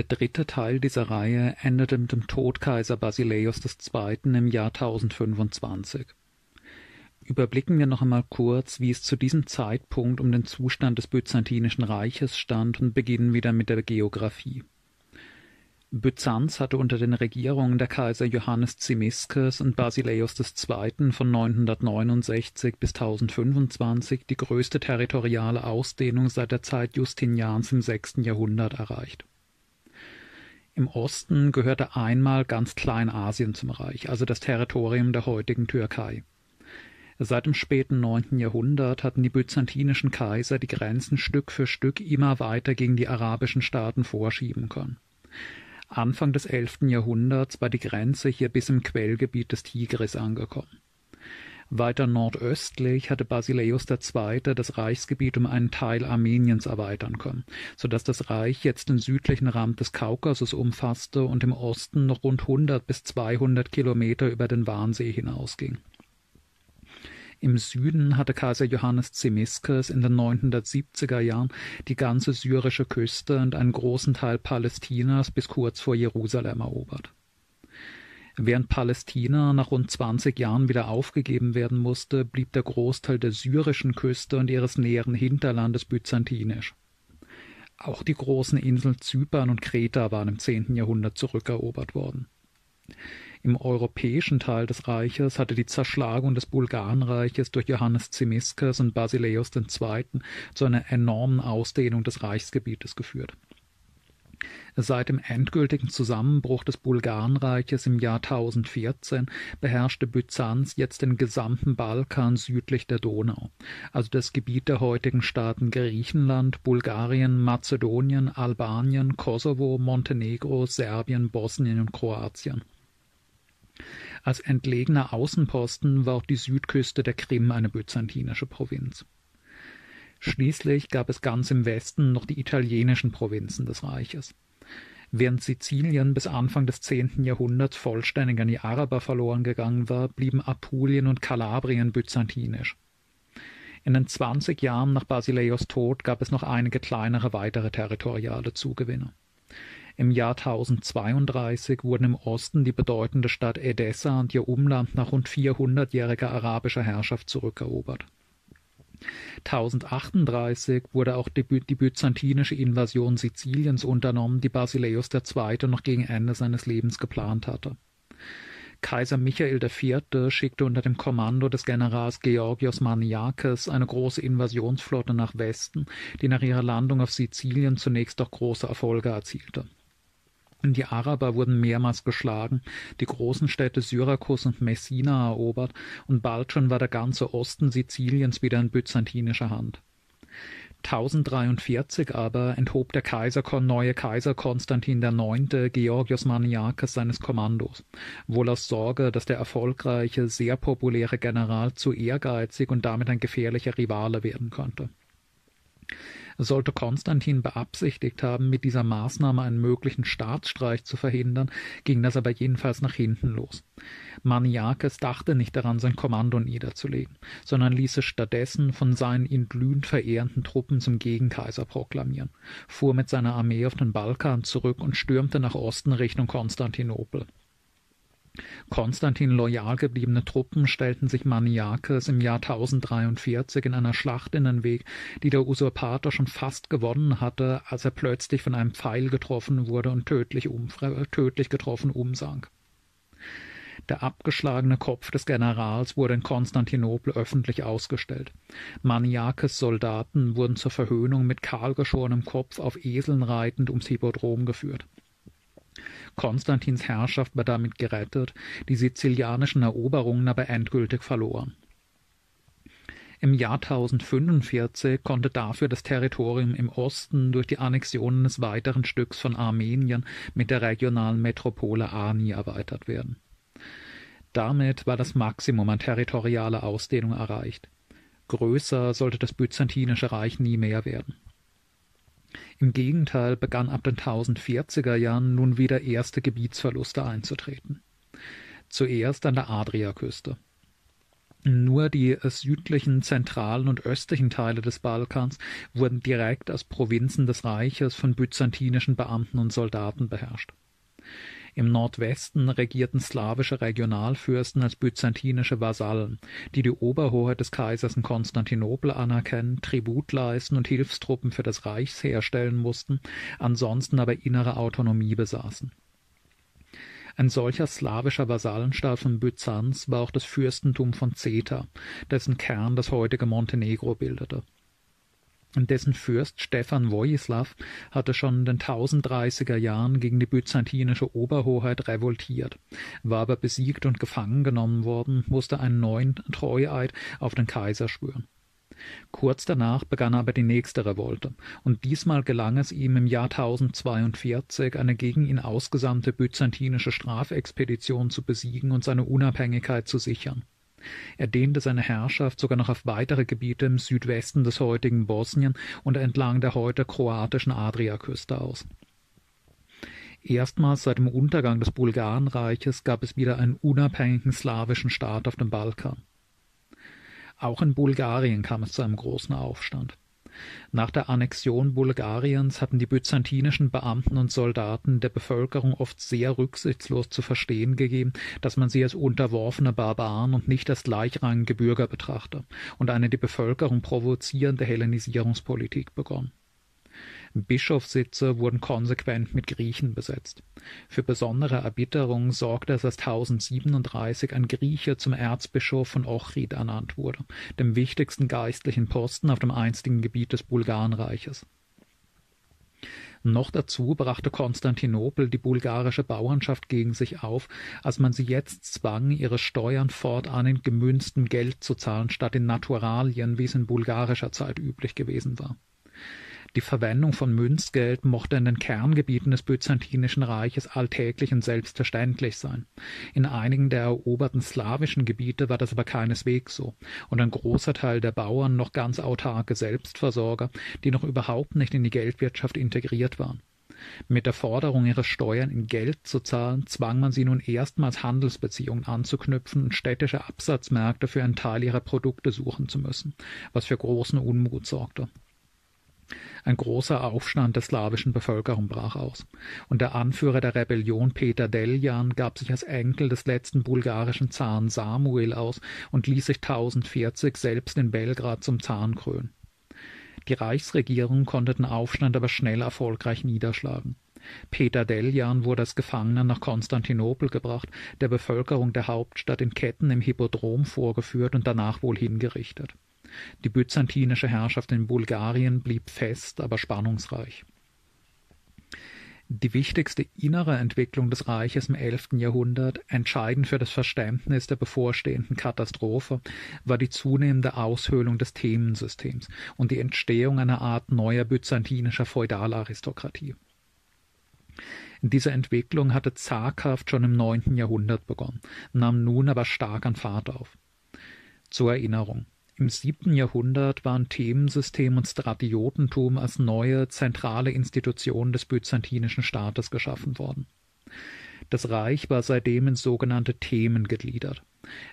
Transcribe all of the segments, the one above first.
Der dritte Teil dieser Reihe endete mit dem Tod Kaiser Basileios II. im Jahr 1025. Überblicken wir noch einmal kurz, wie es zu diesem Zeitpunkt um den Zustand des Byzantinischen Reiches stand und beginnen wieder mit der Geographie. Byzanz hatte unter den Regierungen der Kaiser Johannes Zimisces und Basileios II. von 969 bis 1025 die größte territoriale Ausdehnung seit der Zeit Justinians im sechsten Jahrhundert erreicht. Im Osten gehörte einmal ganz Kleinasien zum Reich, also das Territorium der heutigen Türkei. Seit dem späten neunten Jahrhundert hatten die byzantinischen Kaiser die Grenzen Stück für Stück immer weiter gegen die arabischen Staaten vorschieben können. Anfang des elften Jahrhunderts war die Grenze hier bis im Quellgebiet des Tigris angekommen. Weiter nordöstlich hatte Basileios II. das Reichsgebiet um einen Teil Armeniens erweitern können, so dass das Reich jetzt den südlichen Rand des Kaukasus umfasste und im Osten noch rund 100 bis 200 Kilometer über den Warnsee hinausging. Im Süden hatte Kaiser Johannes Zimisces in den 970er Jahren die ganze syrische Küste und einen großen Teil Palästinas bis kurz vor Jerusalem erobert. Während Palästina nach rund 20 Jahren wieder aufgegeben werden musste, blieb der Großteil der syrischen Küste und ihres näheren Hinterlandes byzantinisch. Auch die großen Inseln Zypern und Kreta waren im 10. Jahrhundert zurückerobert worden. Im europäischen Teil des Reiches hatte die Zerschlagung des Bulgarenreiches durch Johannes Zimisces und Basileios II. zu einer enormen Ausdehnung des Reichsgebietes geführt. Seit dem endgültigen Zusammenbruch des Bulgarenreiches im Jahr 1014 beherrschte Byzanz jetzt den gesamten Balkan südlich der Donau, also das Gebiet der heutigen Staaten Griechenland, Bulgarien, Mazedonien, Albanien, Kosovo, Montenegro, Serbien, Bosnien und Kroatien. Als entlegener Außenposten war auch die Südküste der Krim eine byzantinische Provinz. Schließlich gab es ganz im Westen noch die italienischen Provinzen des Reiches. Während Sizilien bis Anfang des zehnten Jahrhunderts vollständig an die Araber verloren gegangen war, blieben Apulien und Kalabrien byzantinisch. In den zwanzig Jahren nach Basileios Tod gab es noch einige kleinere weitere territoriale Zugewinne. Im Jahr 1032 wurden im Osten die bedeutende Stadt Edessa und ihr Umland nach rund 400-jähriger arabischer Herrschaft zurückerobert. 1038 wurde auch die, die, byzantinische Invasion Siziliens unternommen, die Basileios II. noch gegen Ende seines Lebens geplant hatte. Kaiser Michael IV. schickte unter dem Kommando des Generals Georgios Maniakes eine große Invasionsflotte nach Westen, die nach ihrer Landung auf Sizilien zunächst doch große Erfolge erzielte. Die Araber wurden mehrmals geschlagen, die großen Städte Syrakus und Messina erobert, und bald schon war der ganze Osten Siziliens wieder in byzantinischer Hand. 1043 aber enthob der Kaiser neue Kaiser Konstantin IX. Georgios Maniakes seines Kommandos, wohl aus Sorge, dass der erfolgreiche, sehr populäre General zu ehrgeizig und damit ein gefährlicher Rivale werden könnte. Sollte Konstantin beabsichtigt haben, mit dieser Maßnahme einen möglichen Staatsstreich zu verhindern, ging das aber jedenfalls nach hinten los. Maniakes dachte nicht daran, sein Kommando niederzulegen, sondern ließ es stattdessen von seinen ihn glühend verehrenden Truppen zum Gegenkaiser proklamieren, fuhr mit seiner Armee auf den Balkan zurück und stürmte nach Osten Richtung Konstantinopel. Konstantin loyal gebliebene Truppen stellten sich Maniakes im Jahr 1043 in einer Schlacht in den Weg, die der Usurpator schon fast gewonnen hatte, als er plötzlich von einem Pfeil getroffen wurde und tödlich, tödlich getroffen umsank. Der abgeschlagene Kopf des Generals wurde in Konstantinopel öffentlich ausgestellt. Maniakes Soldaten wurden zur Verhöhnung mit kahlgeschorenem Kopf auf Eseln reitend ums Hippodrom geführt. Konstantins Herrschaft war damit gerettet, die sizilianischen Eroberungen aber endgültig verloren. Im Jahr 1045 konnte dafür das Territorium im Osten durch die Annexion eines weiteren Stücks von Armenien mit der regionalen Metropole Ani erweitert werden. Damit war das Maximum an territorialer Ausdehnung erreicht. Größer sollte das Byzantinische Reich nie mehr werden. Im Gegenteil begann ab den 1040er Jahren nun wieder erste Gebietsverluste einzutreten. Zuerst an der Adriaküste. Nur die südlichen, zentralen und östlichen Teile des Balkans wurden direkt als Provinzen des Reiches von byzantinischen Beamten und Soldaten beherrscht. Im Nordwesten regierten slawische Regionalfürsten als byzantinische Vasallen, die die Oberhoheit des Kaisers in Konstantinopel anerkennen, Tribut leisten und Hilfstruppen für das Reich herstellen mussten, ansonsten aber innere Autonomie besaßen. Ein solcher slawischer Vasallenstaat von Byzanz war auch das Fürstentum von Zeta, dessen Kern das heutige Montenegro bildete. Dessen Fürst Stefan Wojislaw hatte schon in den 1030er Jahren gegen die byzantinische Oberhoheit revoltiert, war aber besiegt und gefangen genommen worden, musste einen neuen Treueid auf den Kaiser schwören. Kurz danach begann aber die nächste Revolte, und diesmal gelang es ihm im Jahr 1042 eine gegen ihn ausgesandte byzantinische Strafexpedition zu besiegen und seine Unabhängigkeit zu sichern. Er dehnte seine Herrschaft sogar noch auf weitere Gebiete im Südwesten des heutigen Bosnien und entlang der heute kroatischen Adriaküste aus. Erstmals seit dem Untergang des Bulgarenreiches gab es wieder einen unabhängigen slawischen Staat auf dem Balkan. Auch in Bulgarien kam es zu einem großen Aufstand. Nach der Annexion Bulgariens hatten die byzantinischen Beamten und Soldaten der Bevölkerung oft sehr rücksichtslos zu verstehen gegeben, dass man sie als unterworfene Barbaren und nicht als gleichrangige Bürger betrachte und eine die Bevölkerung provozierende Hellenisierungspolitik begonnen. Bischofssitze wurden konsequent mit Griechen besetzt. Für besondere Erbitterung sorgte es, dass 1037 ein Grieche zum Erzbischof von Ochrid ernannt wurde, dem wichtigsten geistlichen Posten auf dem einstigen Gebiet des Bulgarenreiches. Noch dazu brachte Konstantinopel die bulgarische Bauernschaft gegen sich auf, als man sie jetzt zwang, ihre Steuern fortan in gemünztem Geld zu zahlen, statt in Naturalien, wie es in bulgarischer Zeit üblich gewesen war. Die Verwendung von Münzgeld mochte in den Kerngebieten des Byzantinischen Reiches alltäglich und selbstverständlich sein. In einigen der eroberten slawischen Gebiete war das aber keineswegs so, und ein großer Teil der Bauern noch ganz autarke Selbstversorger, die noch überhaupt nicht in die Geldwirtschaft integriert waren. Mit der Forderung, ihre Steuern in Geld zu zahlen, zwang man sie nun erstmals Handelsbeziehungen anzuknüpfen und städtische Absatzmärkte für einen Teil ihrer Produkte suchen zu müssen, was für großen Unmut sorgte. Ein großer Aufstand der slawischen Bevölkerung brach aus, und der Anführer der Rebellion Peter Deljan gab sich als Enkel des letzten bulgarischen Zaren Samuel aus und ließ sich 1040 selbst in Belgrad zum Zaren krönen. Die Reichsregierung konnte den Aufstand aber schnell erfolgreich niederschlagen. Peter Deljan wurde als Gefangener nach Konstantinopel gebracht, der Bevölkerung der Hauptstadt in Ketten im Hippodrom vorgeführt und danach wohl hingerichtet. Die byzantinische Herrschaft in Bulgarien blieb fest, aber spannungsreich. Die wichtigste innere Entwicklung des Reiches im 11. Jahrhundert, entscheidend für das Verständnis der bevorstehenden Katastrophe, war die zunehmende Aushöhlung des Themensystems und die Entstehung einer Art neuer byzantinischer Feudalaristokratie. Diese Entwicklung hatte zaghaft schon im 9. Jahrhundert begonnen, nahm nun aber stark an Fahrt auf. Zur Erinnerung. Im siebten Jahrhundert waren Themensystem und Stratiotentum als neue zentrale Institutionen des byzantinischen Staates geschaffen worden. Das Reich war seitdem in sogenannte Themen gegliedert.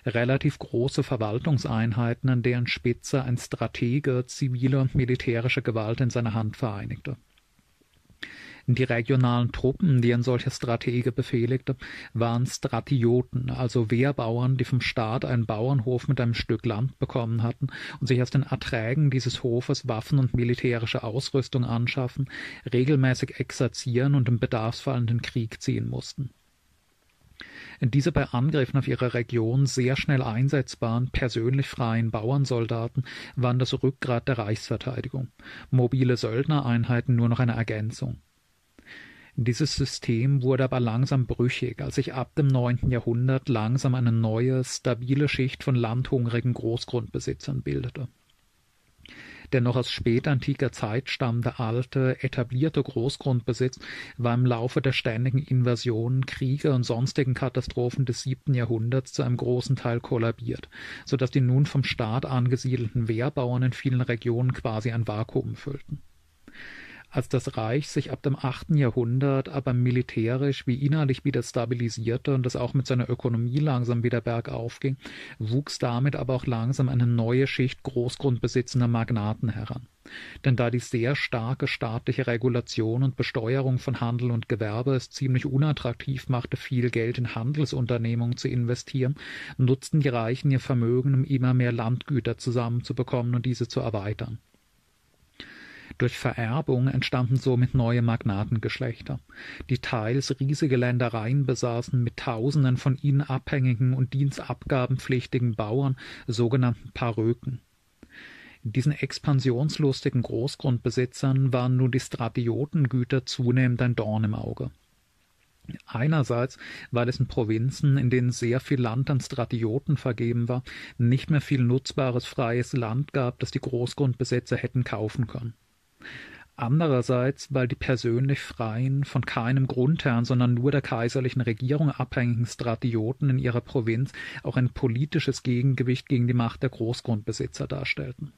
Relativ große Verwaltungseinheiten, an deren Spitze ein Stratege zivile und militärische Gewalt in seiner Hand vereinigte. Die regionalen Truppen, die ein solcher Stratege befehligte, waren Stratioten, also Wehrbauern, die vom Staat einen Bauernhof mit einem Stück Land bekommen hatten und sich aus den Erträgen dieses Hofes Waffen und militärische Ausrüstung anschaffen, regelmäßig exerzieren und im Bedarfsfall in den Krieg ziehen mussten. Diese bei Angriffen auf ihre Region sehr schnell einsetzbaren, persönlich freien Bauernsoldaten waren das Rückgrat der Reichsverteidigung, mobile Söldnereinheiten nur noch eine Ergänzung. Dieses System wurde aber langsam brüchig, als sich ab dem neunten Jahrhundert langsam eine neue, stabile Schicht von landhungrigen Großgrundbesitzern bildete. Der noch aus spätantiker Zeit stammende alte, etablierte Großgrundbesitz war im Laufe der ständigen Invasionen, Kriege und sonstigen Katastrophen des siebten Jahrhunderts zu einem großen Teil kollabiert, so dass die nun vom Staat angesiedelten Wehrbauern in vielen Regionen quasi ein Vakuum füllten. Als das Reich sich ab dem achten Jahrhundert aber militärisch wie innerlich wieder stabilisierte und es auch mit seiner Ökonomie langsam wieder bergauf ging, wuchs damit aber auch langsam eine neue Schicht großgrundbesitzender Magnaten heran. Denn da die sehr starke staatliche Regulation und Besteuerung von Handel und Gewerbe es ziemlich unattraktiv machte, viel Geld in Handelsunternehmungen zu investieren, nutzten die Reichen ihr Vermögen, um immer mehr Landgüter zusammenzubekommen und diese zu erweitern. Durch Vererbung entstanden somit neue Magnatengeschlechter, die teils riesige Ländereien besaßen mit Tausenden von ihnen abhängigen und dienstabgabenpflichtigen Bauern, sogenannten Paröken. Diesen expansionslustigen Großgrundbesitzern waren nun die Stratiotengüter zunehmend ein Dorn im Auge. Einerseits, weil es in Provinzen, in denen sehr viel Land an Stratioten vergeben war, nicht mehr viel nutzbares freies Land gab, das die Großgrundbesitzer hätten kaufen können. Andererseits, weil die persönlich freien, von keinem Grundherrn, sondern nur der kaiserlichen Regierung abhängigen Stratioten in ihrer Provinz auch ein politisches Gegengewicht gegen die Macht der Großgrundbesitzer darstellten.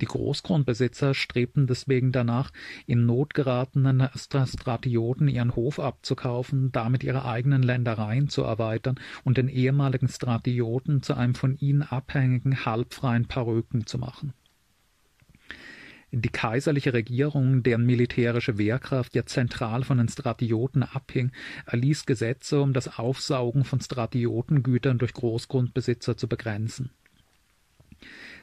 Die Großgrundbesitzer strebten deswegen danach, in Not geratenen Stratioten ihren Hof abzukaufen, damit ihre eigenen Ländereien zu erweitern und den ehemaligen Stratioten zu einem von ihnen abhängigen, halbfreien Paröken zu machen. Die kaiserliche Regierung, deren militärische Wehrkraft ja zentral von den Stratioten abhing, erließ Gesetze, um das Aufsaugen von Stratiotengütern durch Großgrundbesitzer zu begrenzen.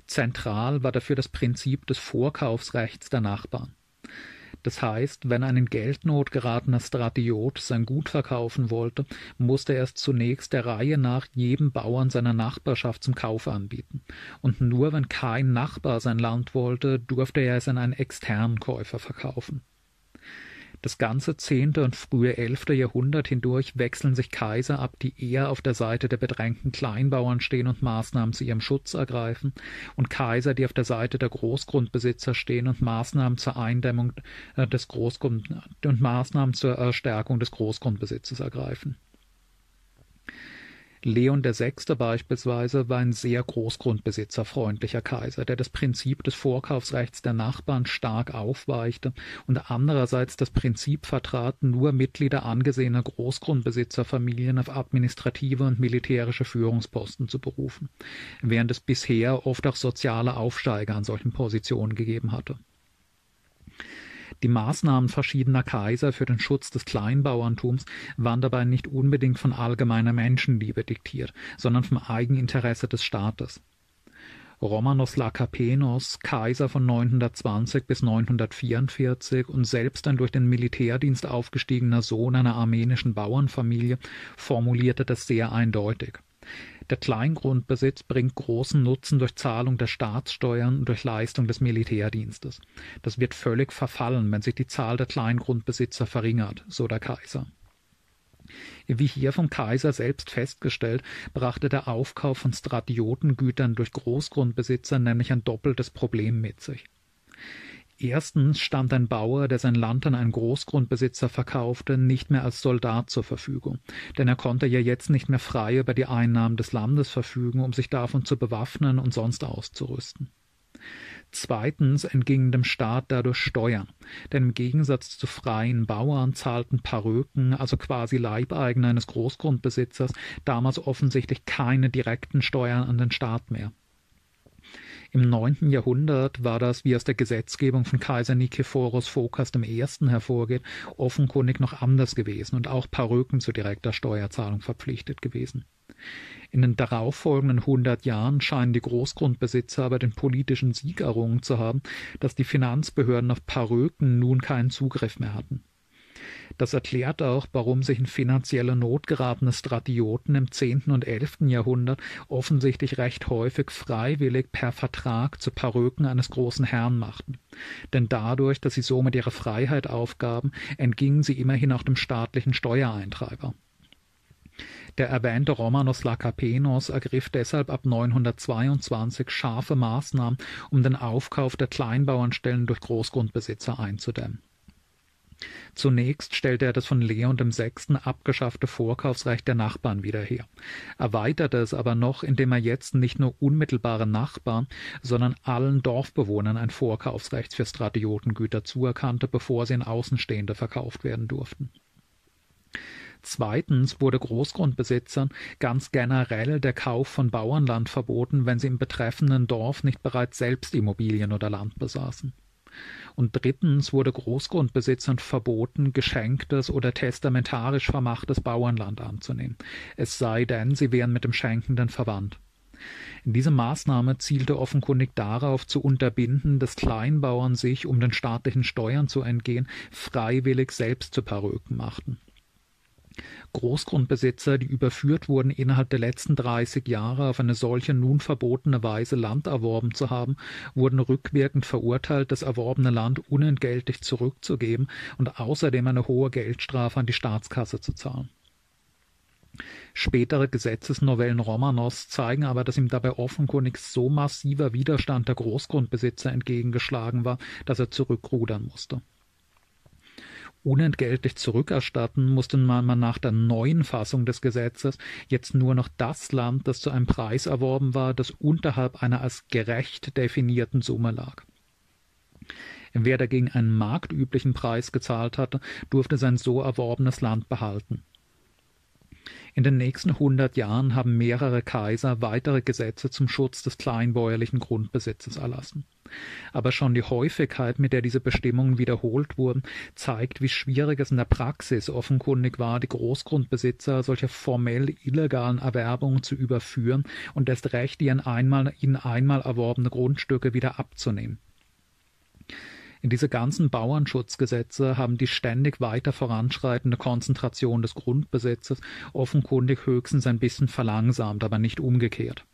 Zentral war dafür das Prinzip des Vorkaufsrechts der Nachbarn. Das heißt, wenn ein in Geldnot geratener Stratiot sein Gut verkaufen wollte, musste er es zunächst der Reihe nach jedem Bauern seiner Nachbarschaft zum Kauf anbieten. Und nur wenn kein Nachbar sein Land wollte, durfte er es an einen externen Käufer verkaufen. Das ganze zehnte und frühe elfte Jahrhundert hindurch wechseln sich Kaiser ab, die eher auf der Seite der bedrängten Kleinbauern stehen und Maßnahmen zu ihrem Schutz ergreifen, und Kaiser, die auf der Seite der Großgrundbesitzer stehen und Maßnahmen zur Eindämmung äh, des Großgrund und Maßnahmen zur Stärkung des Großgrundbesitzes ergreifen. Leon VI. beispielsweise war ein sehr großgrundbesitzerfreundlicher Kaiser, der das Prinzip des Vorkaufsrechts der Nachbarn stark aufweichte und andererseits das Prinzip vertrat, nur Mitglieder angesehener Großgrundbesitzerfamilien auf administrative und militärische Führungsposten zu berufen, während es bisher oft auch soziale Aufsteiger an solchen Positionen gegeben hatte. Die Maßnahmen verschiedener Kaiser für den Schutz des Kleinbauerntums waren dabei nicht unbedingt von allgemeiner Menschenliebe diktiert, sondern vom Eigeninteresse des Staates. Romanos Lakapenos, Kaiser von 920 bis 944 und selbst ein durch den Militärdienst aufgestiegener Sohn einer armenischen Bauernfamilie, formulierte das sehr eindeutig. Der Kleingrundbesitz bringt großen Nutzen durch Zahlung der Staatssteuern und durch Leistung des Militärdienstes. Das wird völlig verfallen, wenn sich die Zahl der Kleingrundbesitzer verringert, so der Kaiser. Wie hier vom Kaiser selbst festgestellt, brachte der Aufkauf von Stratiotengütern durch Großgrundbesitzer nämlich ein doppeltes Problem mit sich. Erstens stand ein Bauer, der sein Land an einen Großgrundbesitzer verkaufte, nicht mehr als Soldat zur Verfügung, denn er konnte ja jetzt nicht mehr frei über die Einnahmen des Landes verfügen, um sich davon zu bewaffnen und sonst auszurüsten. Zweitens entgingen dem Staat dadurch Steuern, denn im Gegensatz zu freien Bauern zahlten Paröken, also quasi Leibeigene eines Großgrundbesitzers, damals offensichtlich keine direkten Steuern an den Staat mehr. Im neunten Jahrhundert war das, wie aus der Gesetzgebung von Kaiser Nikephoros Phokas I. hervorgeht, offenkundig noch anders gewesen und auch Paröken zu direkter Steuerzahlung verpflichtet gewesen. In den darauffolgenden hundert Jahren scheinen die Großgrundbesitzer aber den politischen Sieg errungen zu haben, dass die Finanzbehörden auf Paröken nun keinen Zugriff mehr hatten. Das erklärt auch, warum sich in finanzielle Not geratene Stratioten im zehnten und elften Jahrhundert offensichtlich recht häufig freiwillig per Vertrag zu Paröken eines großen Herrn machten. Denn dadurch, dass sie somit ihre Freiheit aufgaben, entgingen sie immerhin auch dem staatlichen Steuereintreiber. Der erwähnte Romanos Lakapenos ergriff deshalb ab 922 scharfe Maßnahmen, um den Aufkauf der Kleinbauernstellen durch Großgrundbesitzer einzudämmen. Zunächst stellte er das von Leon VI. abgeschaffte Vorkaufsrecht der Nachbarn wieder her, erweiterte es aber noch, indem er jetzt nicht nur unmittelbare Nachbarn, sondern allen Dorfbewohnern ein Vorkaufsrecht für Stratiotengüter zuerkannte, bevor sie in Außenstehende verkauft werden durften. Zweitens wurde Großgrundbesitzern ganz generell der Kauf von Bauernland verboten, wenn sie im betreffenden Dorf nicht bereits selbst Immobilien oder Land besaßen. Und drittens wurde Großgrundbesitzern verboten, geschenktes oder testamentarisch vermachtes Bauernland anzunehmen, es sei denn, sie wären mit dem Schenkenden verwandt. Diese Maßnahme zielte offenkundig darauf zu unterbinden, dass Kleinbauern sich, um den staatlichen Steuern zu entgehen, freiwillig selbst zu Peröken machten. Großgrundbesitzer, die überführt wurden, innerhalb der letzten 30 Jahre auf eine solche nun verbotene Weise Land erworben zu haben, wurden rückwirkend verurteilt, das erworbene Land unentgeltlich zurückzugeben und außerdem eine hohe Geldstrafe an die Staatskasse zu zahlen. Spätere Gesetzesnovellen Romanos zeigen aber, dass ihm dabei offenkundig so massiver Widerstand der Großgrundbesitzer entgegengeschlagen war, dass er zurückrudern musste unentgeltlich zurückerstatten, musste man nach der neuen Fassung des Gesetzes jetzt nur noch das Land, das zu einem Preis erworben war, das unterhalb einer als gerecht definierten Summe lag. Wer dagegen einen marktüblichen Preis gezahlt hatte, durfte sein so erworbenes Land behalten. In den nächsten hundert Jahren haben mehrere Kaiser weitere Gesetze zum Schutz des kleinbäuerlichen Grundbesitzes erlassen. Aber schon die Häufigkeit, mit der diese Bestimmungen wiederholt wurden, zeigt, wie schwierig es in der Praxis offenkundig war, die Großgrundbesitzer solcher formell illegalen Erwerbungen zu überführen und erst recht ihren einmal, ihnen einmal erworbene Grundstücke wieder abzunehmen. Diese ganzen Bauernschutzgesetze haben die ständig weiter voranschreitende Konzentration des Grundbesitzes offenkundig höchstens ein bisschen verlangsamt, aber nicht umgekehrt.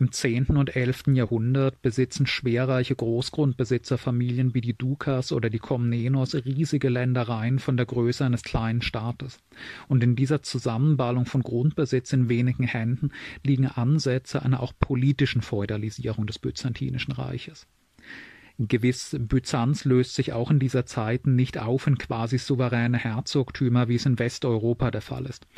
Im zehnten und elften Jahrhundert besitzen schwerreiche Großgrundbesitzerfamilien wie die Dukas oder die Komnenos riesige Ländereien von der Größe eines kleinen Staates. Und in dieser Zusammenballung von Grundbesitz in wenigen Händen liegen Ansätze einer auch politischen Feudalisierung des Byzantinischen Reiches. Gewiss Byzanz löst sich auch in dieser Zeit nicht auf in quasi souveräne Herzogtümer, wie es in Westeuropa der Fall ist.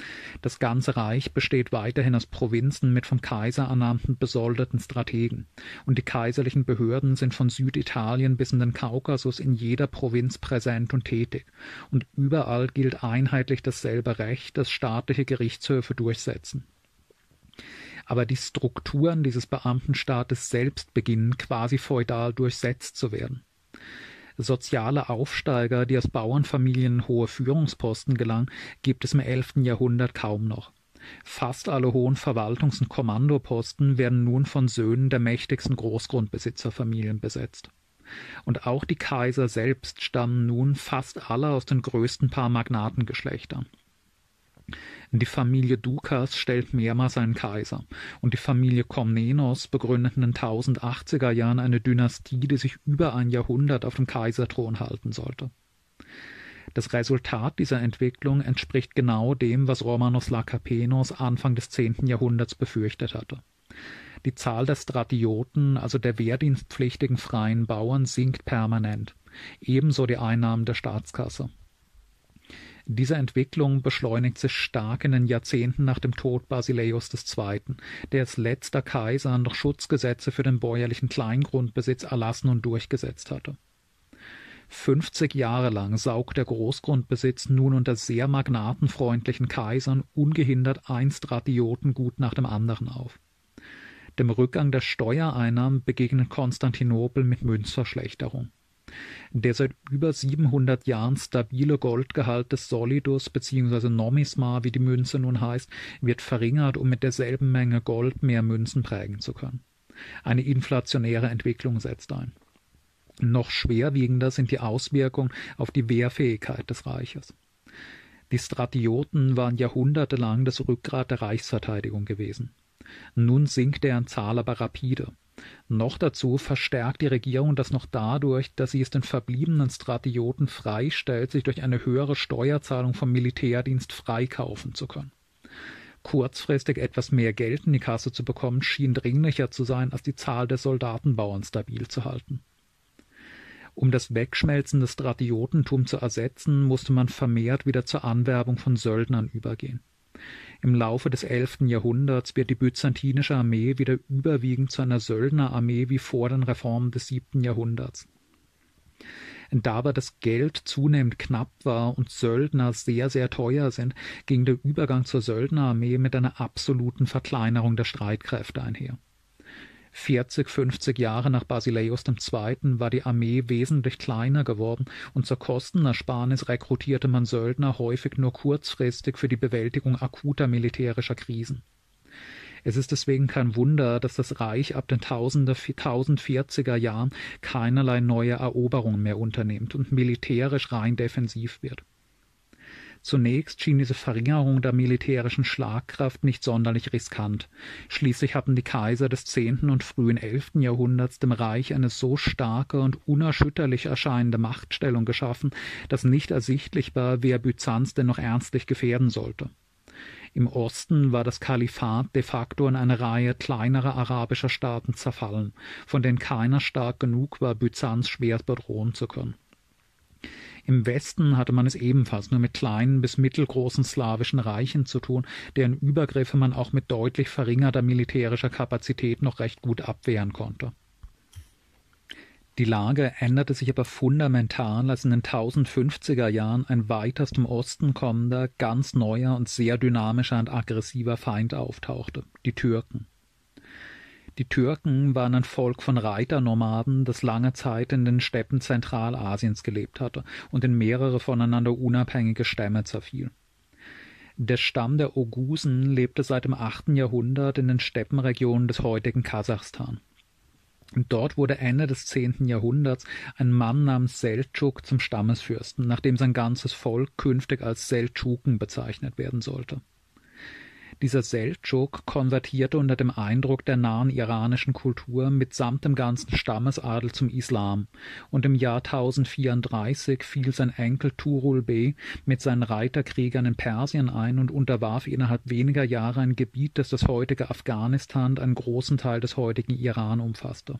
Das ganze Reich besteht weiterhin aus Provinzen mit vom Kaiser ernannten besoldeten Strategen. Und die kaiserlichen Behörden sind von Süditalien bis in den Kaukasus in jeder Provinz präsent und tätig. Und überall gilt einheitlich dasselbe Recht, das staatliche Gerichtshöfe durchsetzen aber die Strukturen dieses Beamtenstaates selbst beginnen quasi feudal durchsetzt zu werden. Soziale Aufsteiger, die aus Bauernfamilien hohe Führungsposten gelangen, gibt es im elften Jahrhundert kaum noch. Fast alle hohen Verwaltungs- und Kommandoposten werden nun von Söhnen der mächtigsten Großgrundbesitzerfamilien besetzt. Und auch die Kaiser selbst stammen nun fast alle aus den größten paar Magnatengeschlechtern. Die Familie Dukas stellt mehrmals einen Kaiser, und die Familie Komnenos begründet in den 1080er Jahren eine Dynastie, die sich über ein Jahrhundert auf dem Kaiserthron halten sollte. Das Resultat dieser Entwicklung entspricht genau dem, was Romanos Lakapenos Anfang des zehnten Jahrhunderts befürchtet hatte. Die Zahl der Stratioten, also der wehrdienstpflichtigen freien Bauern, sinkt permanent, ebenso die Einnahmen der Staatskasse. Diese Entwicklung beschleunigt sich stark in den Jahrzehnten nach dem Tod Basileios II., der als letzter Kaiser noch Schutzgesetze für den bäuerlichen Kleingrundbesitz erlassen und durchgesetzt hatte. Fünfzig Jahre lang saugt der Großgrundbesitz nun unter sehr magnatenfreundlichen Kaisern ungehindert ein Stratiotengut nach dem anderen auf. Dem Rückgang der Steuereinnahmen begegnet Konstantinopel mit Münzverschlechterung. Der seit über 700 Jahren stabile Goldgehalt des Solidus bzw. Nomisma, wie die Münze nun heißt, wird verringert, um mit derselben Menge Gold mehr Münzen prägen zu können. Eine inflationäre Entwicklung setzt ein. Noch schwerwiegender sind die Auswirkungen auf die Wehrfähigkeit des Reiches. Die Stratioten waren jahrhundertelang das Rückgrat der Reichsverteidigung gewesen. Nun sinkt deren Zahl aber rapide. Noch dazu verstärkt die Regierung das noch dadurch, dass sie es den verbliebenen Stratioten freistellt, sich durch eine höhere Steuerzahlung vom Militärdienst freikaufen zu können. Kurzfristig etwas mehr Geld in die Kasse zu bekommen, schien dringlicher zu sein, als die Zahl der Soldatenbauern stabil zu halten. Um das wegschmelzende Stratiotentum zu ersetzen, musste man vermehrt wieder zur Anwerbung von Söldnern übergehen. Im Laufe des elften Jahrhunderts wird die byzantinische Armee wieder überwiegend zu einer Söldnerarmee wie vor den Reformen des siebten Jahrhunderts. Da aber das Geld zunehmend knapp war und Söldner sehr, sehr teuer sind, ging der Übergang zur Söldnerarmee mit einer absoluten Verkleinerung der Streitkräfte einher. 40, 50 Jahre nach Basileios II. war die Armee wesentlich kleiner geworden und zur Kostenersparnis rekrutierte man Söldner häufig nur kurzfristig für die Bewältigung akuter militärischer Krisen. Es ist deswegen kein Wunder, dass das Reich ab den 1040er Jahren keinerlei neue Eroberungen mehr unternimmt und militärisch rein defensiv wird. Zunächst schien diese Verringerung der militärischen Schlagkraft nicht sonderlich riskant. Schließlich hatten die Kaiser des zehnten und frühen elften Jahrhunderts dem Reich eine so starke und unerschütterlich erscheinende Machtstellung geschaffen, dass nicht ersichtlich war, wer Byzanz denn noch ernstlich gefährden sollte. Im Osten war das Kalifat de facto in eine Reihe kleinerer arabischer Staaten zerfallen, von denen keiner stark genug war, Byzanz schwer bedrohen zu können. Im Westen hatte man es ebenfalls nur mit kleinen bis mittelgroßen slawischen Reichen zu tun, deren Übergriffe man auch mit deutlich verringerter militärischer Kapazität noch recht gut abwehren konnte. Die Lage änderte sich aber fundamental, als in den 1050er Jahren ein weit aus dem Osten kommender, ganz neuer und sehr dynamischer und aggressiver Feind auftauchte, die Türken. Die Türken waren ein Volk von Reiternomaden, das lange Zeit in den Steppen Zentralasiens gelebt hatte und in mehrere voneinander unabhängige Stämme zerfiel. Der Stamm der Ogusen lebte seit dem achten Jahrhundert in den Steppenregionen des heutigen Kasachstan. Dort wurde Ende des zehnten Jahrhunderts ein Mann namens Seltschuk zum Stammesfürsten, nachdem sein ganzes Volk künftig als Seldschuken bezeichnet werden sollte. Dieser Seltschuk konvertierte unter dem Eindruck der nahen iranischen Kultur mitsamt dem ganzen Stammesadel zum Islam, und im Jahr 1034 fiel sein Enkel Turul Bey mit seinen Reiterkriegern in Persien ein und unterwarf innerhalb weniger Jahre ein Gebiet, das das heutige Afghanistan einen großen Teil des heutigen Iran umfasste.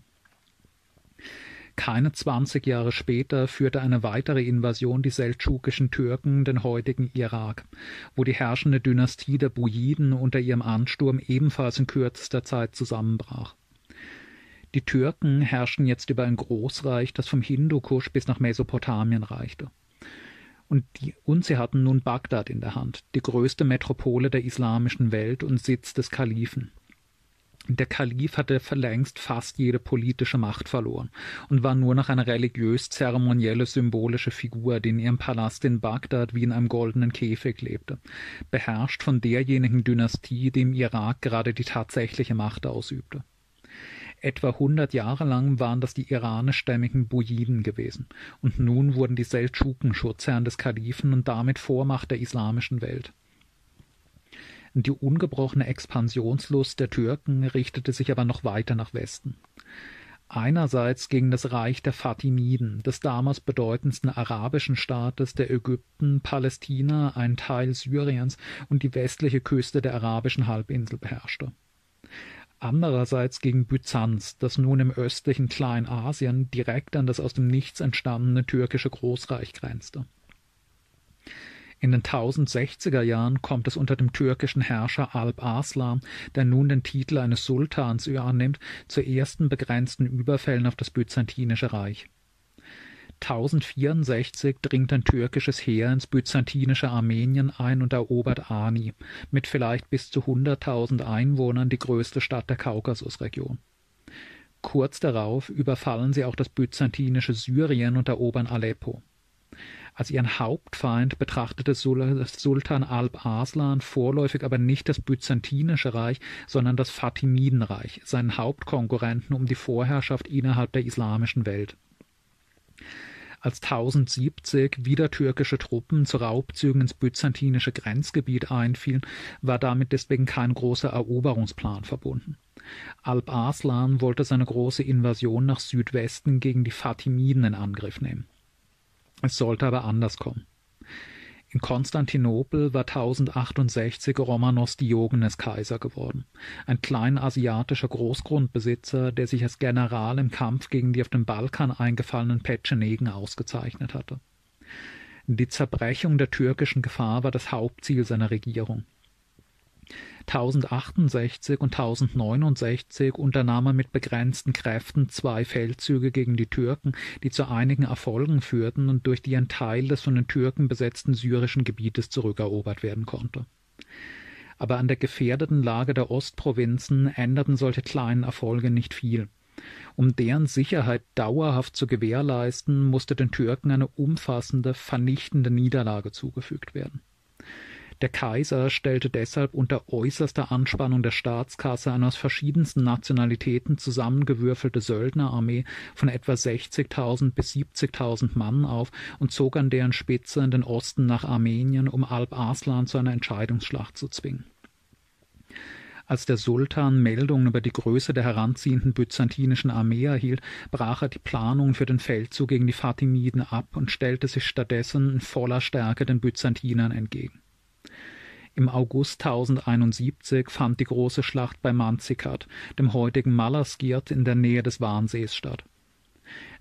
Keine zwanzig Jahre später führte eine weitere Invasion die seldschukischen Türken den heutigen Irak, wo die herrschende Dynastie der Bujiden unter ihrem Ansturm ebenfalls in kürzester Zeit zusammenbrach. Die Türken herrschten jetzt über ein Großreich, das vom Hindukusch bis nach Mesopotamien reichte. Und, die, und sie hatten nun Bagdad in der Hand, die größte Metropole der islamischen Welt und Sitz des Kalifen. Der Kalif hatte längst fast jede politische Macht verloren und war nur noch eine religiös-zeremonielle symbolische Figur, die in ihrem Palast in Bagdad wie in einem goldenen Käfig lebte, beherrscht von derjenigen Dynastie, die im Irak gerade die tatsächliche Macht ausübte. Etwa hundert Jahre lang waren das die iranischstämmigen Bujiden gewesen, und nun wurden die Seldschuken Schutzherren des Kalifen und damit Vormacht der islamischen Welt. Die ungebrochene Expansionslust der Türken richtete sich aber noch weiter nach Westen. Einerseits gegen das Reich der Fatimiden, des damals bedeutendsten arabischen Staates, der Ägypten, Palästina, einen Teil Syriens und die westliche Küste der arabischen Halbinsel beherrschte. Andererseits gegen Byzanz, das nun im östlichen Kleinasien direkt an das aus dem Nichts entstandene türkische Großreich grenzte. In den 1060er Jahren kommt es unter dem türkischen Herrscher Alp Arslan, der nun den Titel eines Sultans annimmt, zu ersten begrenzten Überfällen auf das Byzantinische Reich. 1064 dringt ein türkisches Heer ins byzantinische Armenien ein und erobert Ani, mit vielleicht bis zu 100.000 Einwohnern die größte Stadt der Kaukasusregion. Kurz darauf überfallen sie auch das byzantinische Syrien und erobern Aleppo. Als ihren Hauptfeind betrachtete Sultan Alp Arslan vorläufig aber nicht das Byzantinische Reich, sondern das Fatimidenreich, seinen Hauptkonkurrenten um die Vorherrschaft innerhalb der islamischen Welt. Als 1070 wieder türkische Truppen zu Raubzügen ins byzantinische Grenzgebiet einfielen, war damit deswegen kein großer Eroberungsplan verbunden. Alp Arslan wollte seine große Invasion nach Südwesten gegen die Fatimiden in Angriff nehmen. Es sollte aber anders kommen. In Konstantinopel war 1068 Romanos Diogenes Kaiser geworden, ein kleinasiatischer Großgrundbesitzer, der sich als General im Kampf gegen die auf dem Balkan eingefallenen Petschenegen ausgezeichnet hatte. Die Zerbrechung der türkischen Gefahr war das Hauptziel seiner Regierung. 1068 und 1069 unternahm er mit begrenzten Kräften zwei Feldzüge gegen die Türken, die zu einigen Erfolgen führten und durch die ein Teil des von den Türken besetzten syrischen Gebietes zurückerobert werden konnte. Aber an der gefährdeten Lage der Ostprovinzen änderten solche kleinen Erfolge nicht viel. Um deren Sicherheit dauerhaft zu gewährleisten, musste den Türken eine umfassende, vernichtende Niederlage zugefügt werden. Der Kaiser stellte deshalb unter äußerster Anspannung der Staatskasse eine aus verschiedensten Nationalitäten zusammengewürfelte Söldnerarmee von etwa 60.000 bis 70.000 Mann auf und zog an deren Spitze in den Osten nach Armenien, um Alp Arslan zu einer Entscheidungsschlacht zu zwingen. Als der Sultan Meldungen über die Größe der heranziehenden byzantinischen Armee erhielt, brach er die Planungen für den Feldzug gegen die Fatimiden ab und stellte sich stattdessen in voller Stärke den Byzantinern entgegen. Im August 1071 fand die große Schlacht bei Manzikert, dem heutigen Malaskirt in der Nähe des Warnsees statt.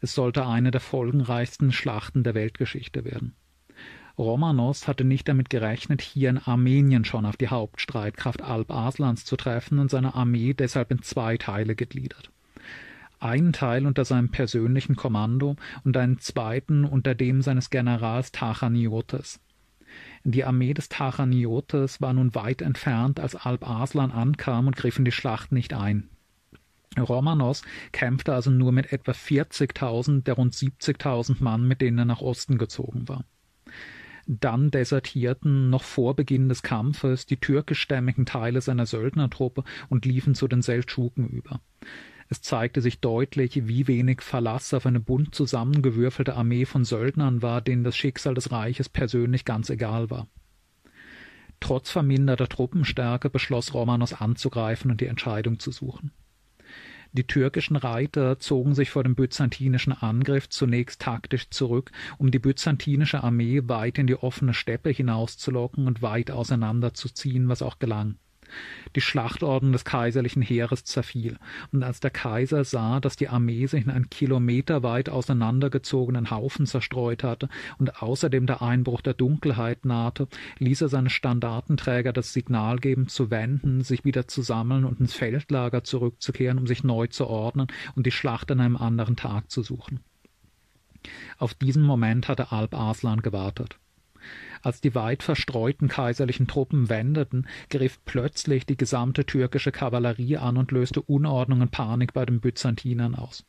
Es sollte eine der folgenreichsten Schlachten der Weltgeschichte werden. Romanos hatte nicht damit gerechnet, hier in Armenien schon auf die Hauptstreitkraft Alp Aslans zu treffen und seine Armee deshalb in zwei Teile gegliedert. Einen Teil unter seinem persönlichen Kommando und einen zweiten unter dem seines Generals Tachaniotes. Die Armee des Tachaniotes war nun weit entfernt, als Alp Arslan ankam und griff in die Schlacht nicht ein. Romanos kämpfte also nur mit etwa 40.000 der rund 70.000 Mann, mit denen er nach Osten gezogen war. Dann desertierten noch vor Beginn des Kampfes die türkischstämmigen Teile seiner Söldnertruppe und liefen zu den Seldschuken über. Es zeigte sich deutlich, wie wenig Verlass auf eine bunt zusammengewürfelte Armee von Söldnern war, denen das Schicksal des Reiches persönlich ganz egal war. Trotz verminderter Truppenstärke beschloss Romanos anzugreifen und die Entscheidung zu suchen. Die türkischen Reiter zogen sich vor dem byzantinischen Angriff zunächst taktisch zurück, um die byzantinische Armee weit in die offene Steppe hinauszulocken und weit auseinanderzuziehen, was auch gelang. Die Schlachtordnung des kaiserlichen Heeres zerfiel, und als der Kaiser sah, dass die Armee sich in einen kilometerweit auseinandergezogenen Haufen zerstreut hatte und außerdem der Einbruch der Dunkelheit nahte, ließ er seine Standartenträger das Signal geben, zu wenden, sich wieder zu sammeln und ins Feldlager zurückzukehren, um sich neu zu ordnen und die Schlacht an einem anderen Tag zu suchen. Auf diesen Moment hatte Alp Arslan gewartet. Als die weit verstreuten kaiserlichen Truppen wendeten, griff plötzlich die gesamte türkische Kavallerie an und löste Unordnung und Panik bei den Byzantinern aus.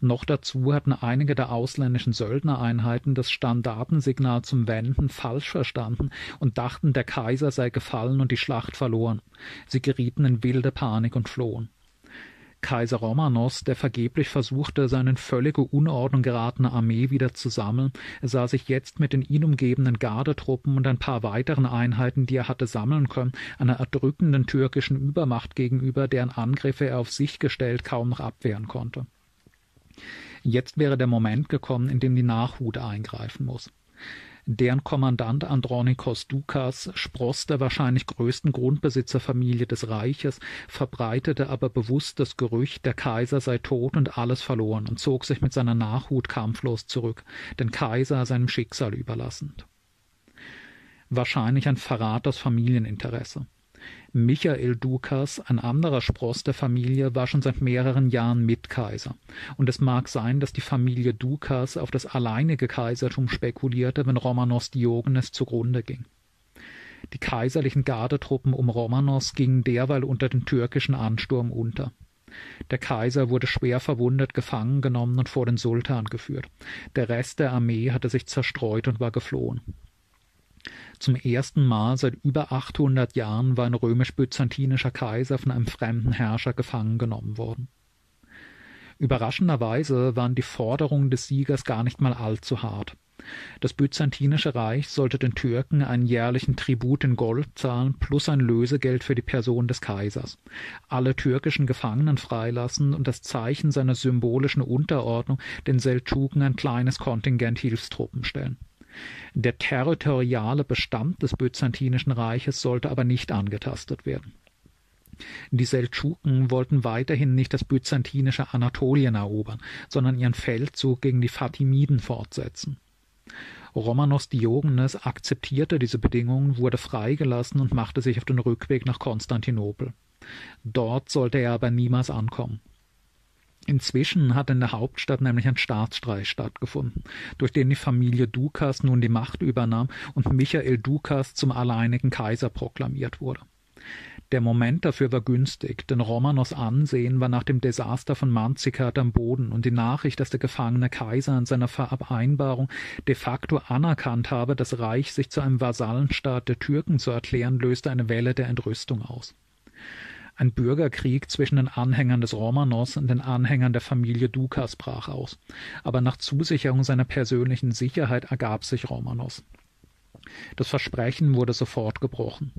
Noch dazu hatten einige der ausländischen Söldnereinheiten das Standartensignal zum Wenden falsch verstanden und dachten, der Kaiser sei gefallen und die Schlacht verloren. Sie gerieten in wilde Panik und flohen. Kaiser Romanos, der vergeblich versuchte, seine in völlige Unordnung geratene Armee wieder zu sammeln, sah sich jetzt mit den ihn umgebenden Gardetruppen und ein paar weiteren Einheiten, die er hatte sammeln können, einer erdrückenden türkischen Übermacht gegenüber, deren Angriffe er auf sich gestellt kaum noch abwehren konnte. Jetzt wäre der Moment gekommen, in dem die Nachhut eingreifen muss. Deren Kommandant Andronikos Dukas, Spross der wahrscheinlich größten Grundbesitzerfamilie des Reiches, verbreitete aber bewusst das Gerücht, der Kaiser sei tot und alles verloren und zog sich mit seiner Nachhut kampflos zurück, den Kaiser seinem Schicksal überlassend. Wahrscheinlich ein Verrat aus Familieninteresse. Michael Dukas, ein anderer Spross der Familie, war schon seit mehreren Jahren Mitkaiser, und es mag sein, dass die Familie Dukas auf das alleinige Kaisertum spekulierte, wenn Romanos Diogenes zugrunde ging. Die kaiserlichen Gardetruppen um Romanos gingen derweil unter den türkischen Ansturm unter. Der Kaiser wurde schwer verwundet gefangen genommen und vor den Sultan geführt. Der Rest der Armee hatte sich zerstreut und war geflohen. Zum ersten Mal seit über 800 Jahren war ein römisch-byzantinischer Kaiser von einem fremden Herrscher gefangen genommen worden. Überraschenderweise waren die Forderungen des Siegers gar nicht mal allzu hart. Das byzantinische Reich sollte den Türken einen jährlichen Tribut in Gold zahlen plus ein Lösegeld für die Person des Kaisers, alle türkischen Gefangenen freilassen und das Zeichen seiner symbolischen Unterordnung den Seldschuken ein kleines Kontingent Hilfstruppen stellen. Der territoriale Bestand des Byzantinischen Reiches sollte aber nicht angetastet werden. Die Seldschuken wollten weiterhin nicht das byzantinische Anatolien erobern, sondern ihren Feldzug gegen die Fatimiden fortsetzen. Romanos Diogenes akzeptierte diese Bedingungen, wurde freigelassen und machte sich auf den Rückweg nach Konstantinopel. Dort sollte er aber niemals ankommen. Inzwischen hat in der Hauptstadt nämlich ein Staatsstreich stattgefunden, durch den die Familie Dukas nun die Macht übernahm und Michael Dukas zum alleinigen Kaiser proklamiert wurde. Der Moment dafür war günstig, denn Romanos Ansehen war nach dem Desaster von Manzikert am Boden und die Nachricht, dass der gefangene Kaiser in seiner Vereinbarung de facto anerkannt habe, das Reich sich zu einem Vasallenstaat der Türken zu erklären, löste eine Welle der Entrüstung aus. Ein Bürgerkrieg zwischen den Anhängern des Romanos und den Anhängern der Familie Dukas brach aus, aber nach Zusicherung seiner persönlichen Sicherheit ergab sich Romanos. Das Versprechen wurde sofort gebrochen.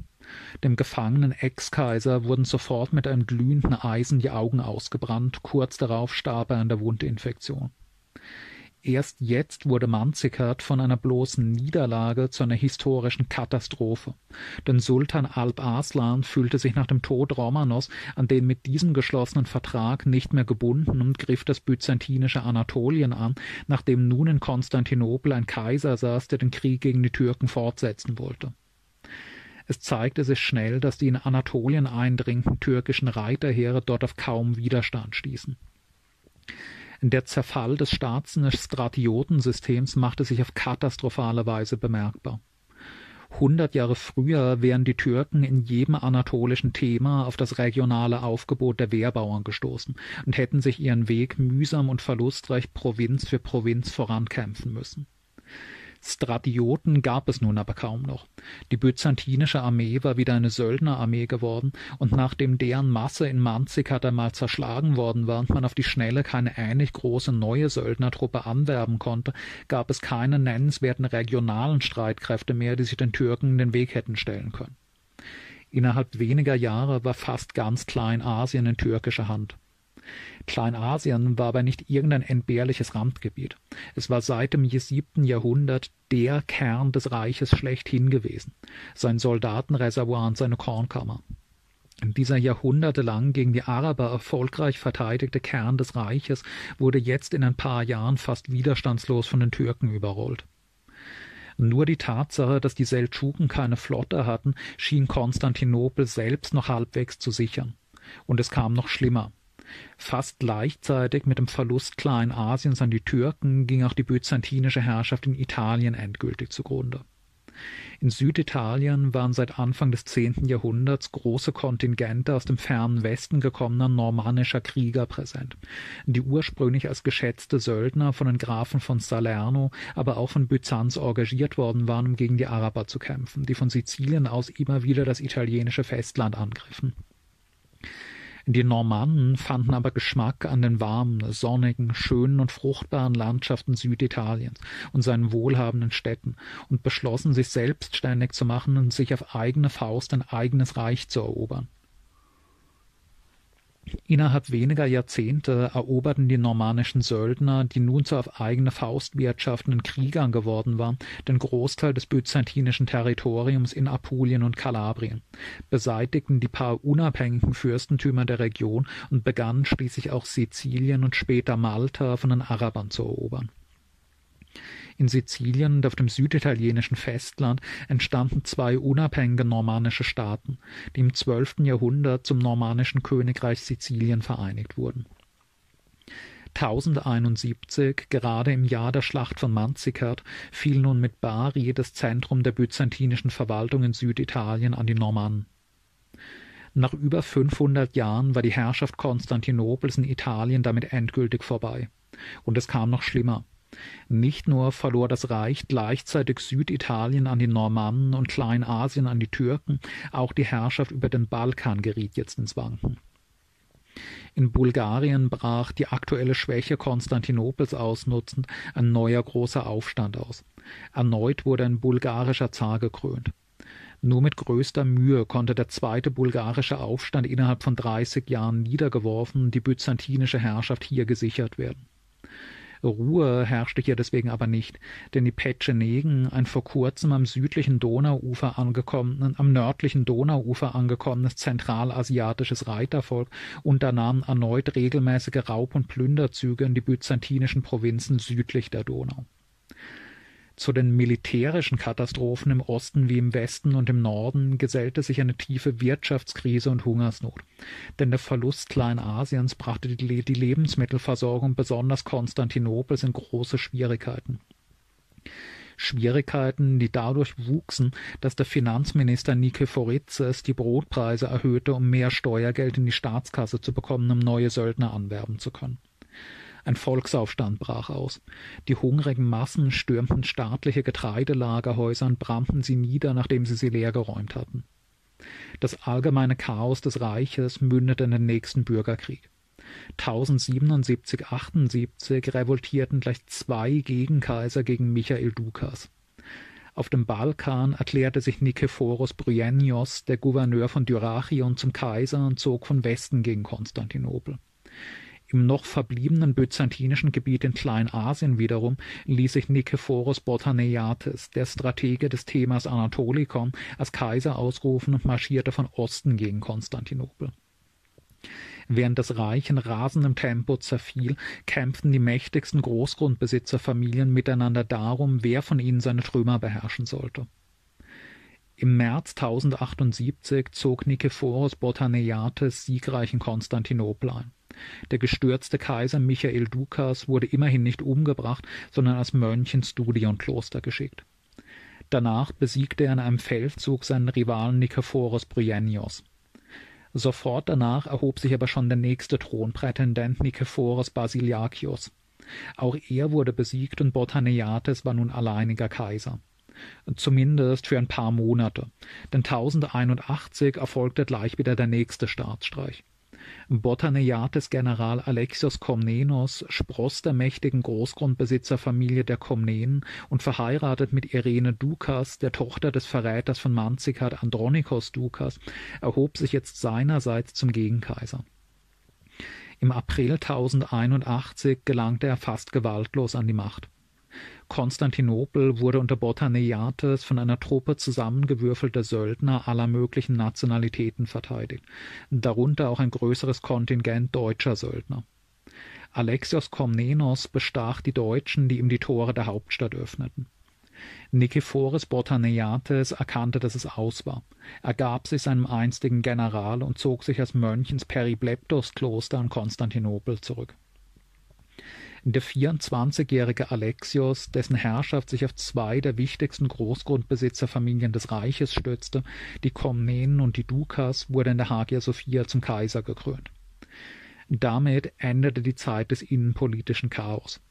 Dem gefangenen Ex-Kaiser wurden sofort mit einem glühenden Eisen die Augen ausgebrannt, kurz darauf starb er an der Wundinfektion. Erst jetzt wurde Manzikert von einer bloßen Niederlage zu einer historischen Katastrophe. Denn Sultan Alp Arslan fühlte sich nach dem Tod Romanos an den mit diesem geschlossenen Vertrag nicht mehr gebunden und griff das byzantinische Anatolien an, nachdem nun in Konstantinopel ein Kaiser saß, der den Krieg gegen die Türken fortsetzen wollte. Es zeigte sich schnell, dass die in Anatolien eindringenden türkischen Reiterheere dort auf kaum Widerstand stießen. Der Zerfall des Stratiotensystems machte sich auf katastrophale Weise bemerkbar. Hundert Jahre früher wären die Türken in jedem anatolischen Thema auf das regionale Aufgebot der Wehrbauern gestoßen und hätten sich ihren Weg mühsam und verlustreich Provinz für Provinz vorankämpfen müssen. Stratioten gab es nun aber kaum noch. Die byzantinische Armee war wieder eine Söldnerarmee geworden, und nachdem deren Masse in Manzikert einmal zerschlagen worden war und man auf die Schnelle keine ähnlich große neue Söldnertruppe anwerben konnte, gab es keine nennenswerten regionalen Streitkräfte mehr, die sich den Türken in den Weg hätten stellen können. Innerhalb weniger Jahre war fast ganz Kleinasien in türkischer Hand. Kleinasien war aber nicht irgendein entbehrliches Randgebiet. Es war seit dem siebten Jahrhundert der Kern des Reiches schlechthin gewesen, sein Soldatenreservoir und seine Kornkammer. Dieser jahrhundertelang gegen die Araber erfolgreich verteidigte Kern des Reiches wurde jetzt in ein paar Jahren fast widerstandslos von den Türken überrollt. Nur die Tatsache, dass die Seldschuken keine Flotte hatten, schien Konstantinopel selbst noch halbwegs zu sichern. Und es kam noch schlimmer. Fast gleichzeitig mit dem Verlust Kleinasiens an die Türken ging auch die byzantinische Herrschaft in Italien endgültig zugrunde. In Süditalien waren seit Anfang des zehnten Jahrhunderts große Kontingente aus dem fernen Westen gekommener normannischer Krieger präsent, die ursprünglich als geschätzte Söldner von den Grafen von Salerno, aber auch von Byzanz engagiert worden waren, um gegen die Araber zu kämpfen, die von Sizilien aus immer wieder das italienische Festland angriffen. Die Normannen fanden aber Geschmack an den warmen, sonnigen, schönen und fruchtbaren Landschaften Süditaliens und seinen wohlhabenden Städten und beschlossen, sich selbstständig zu machen und sich auf eigene Faust ein eigenes Reich zu erobern. Innerhalb weniger Jahrzehnte eroberten die normannischen Söldner, die nun zu auf eigene Faust wirtschaftenden Kriegern geworden waren, den Großteil des byzantinischen Territoriums in Apulien und Kalabrien, beseitigten die paar unabhängigen Fürstentümer der Region und begannen schließlich auch Sizilien und später Malta von den Arabern zu erobern. In Sizilien und auf dem süditalienischen Festland entstanden zwei unabhängige normannische Staaten, die im zwölften Jahrhundert zum normannischen Königreich Sizilien vereinigt wurden. 1071, gerade im Jahr der Schlacht von Manzikert, fiel nun mit Bari das Zentrum der byzantinischen Verwaltung in Süditalien an die Normannen. Nach über 500 Jahren war die Herrschaft Konstantinopels in Italien damit endgültig vorbei. Und es kam noch schlimmer. Nicht nur verlor das Reich gleichzeitig Süditalien an die Normannen und Kleinasien an die Türken, auch die Herrschaft über den Balkan geriet jetzt ins Wanken. In Bulgarien brach die aktuelle Schwäche Konstantinopels ausnutzend ein neuer großer Aufstand aus. Erneut wurde ein bulgarischer Zar gekrönt. Nur mit größter Mühe konnte der zweite bulgarische Aufstand innerhalb von dreißig Jahren niedergeworfen und die byzantinische Herrschaft hier gesichert werden. Ruhe herrschte hier deswegen aber nicht, denn die Petschenegen, ein vor kurzem am südlichen Donauufer angekommen, am nördlichen Donauufer angekommenes zentralasiatisches Reitervolk, unternahmen erneut regelmäßige Raub- und Plünderzüge in die byzantinischen Provinzen südlich der Donau. Zu den militärischen Katastrophen im Osten wie im Westen und im Norden gesellte sich eine tiefe Wirtschaftskrise und Hungersnot. Denn der Verlust Kleinasiens brachte die, Lebensmittelversorgung besonders Konstantinopels in große Schwierigkeiten. Schwierigkeiten, die dadurch wuchsen, dass der Finanzminister Nikephorizes die Brotpreise erhöhte, um mehr Steuergeld in die Staatskasse zu bekommen, um neue Söldner anwerben zu können. Ein Volksaufstand brach aus. Die hungrigen Massen stürmten staatliche Getreidelagerhäuser und brannten sie nieder, nachdem sie sie leergeräumt hatten. Das allgemeine Chaos des Reiches mündete in den nächsten Bürgerkrieg. 1077-78 revoltierten gleich zwei Gegenkaiser gegen Michael Dukas. Auf dem Balkan erklärte sich Nikephoros Bryennios, der Gouverneur von Dyrrhachion, zum Kaiser und zog von Westen gegen Konstantinopel. Im noch verbliebenen byzantinischen Gebiet in Kleinasien wiederum ließ sich Nikephoros Botaneiates, der Stratege des Themas Anatolikon, als Kaiser ausrufen und marschierte von Osten gegen Konstantinopel. Während das Reich in rasendem Tempo zerfiel, kämpften die mächtigsten Großgrundbesitzerfamilien miteinander darum, wer von ihnen seine Trümmer beherrschen sollte. Im März 1078 zog Nikephoros Botaneiates siegreich in Konstantinopel ein. Der gestürzte Kaiser Michael Dukas wurde immerhin nicht umgebracht, sondern als Mönch ins Studionkloster geschickt. Danach besiegte er in einem Feldzug seinen Rivalen Nikephoros Bryennios. Sofort danach erhob sich aber schon der nächste Thronprätendent Nikephoros Basiliakios. Auch er wurde besiegt und Botaneiates war nun alleiniger Kaiser. Zumindest für ein paar Monate, denn 1081 erfolgte gleich wieder der nächste Staatsstreich. Botaneiates General Alexios Komnenos, Spross der mächtigen Großgrundbesitzerfamilie der Komnenen und verheiratet mit Irene Dukas, der Tochter des Verräters von Manzikert Andronikos Dukas, erhob sich jetzt seinerseits zum Gegenkaiser. Im April 1081 gelangte er fast gewaltlos an die Macht. Konstantinopel wurde unter Botaneiates von einer Truppe zusammengewürfelter Söldner aller möglichen Nationalitäten verteidigt, darunter auch ein größeres Kontingent deutscher Söldner. Alexios Komnenos bestach die Deutschen, die ihm die Tore der Hauptstadt öffneten. Nikephoros Botaneiates erkannte, dass es aus war. Er gab sich seinem einstigen General und zog sich als Mönch ins Peribleptos-Kloster in Konstantinopel zurück. Der 24-jährige Alexios, dessen Herrschaft sich auf zwei der wichtigsten Großgrundbesitzerfamilien des Reiches stützte, die Komnenen und die Dukas, wurde in der Hagia Sophia zum Kaiser gekrönt. Damit endete die Zeit des innenpolitischen Chaos.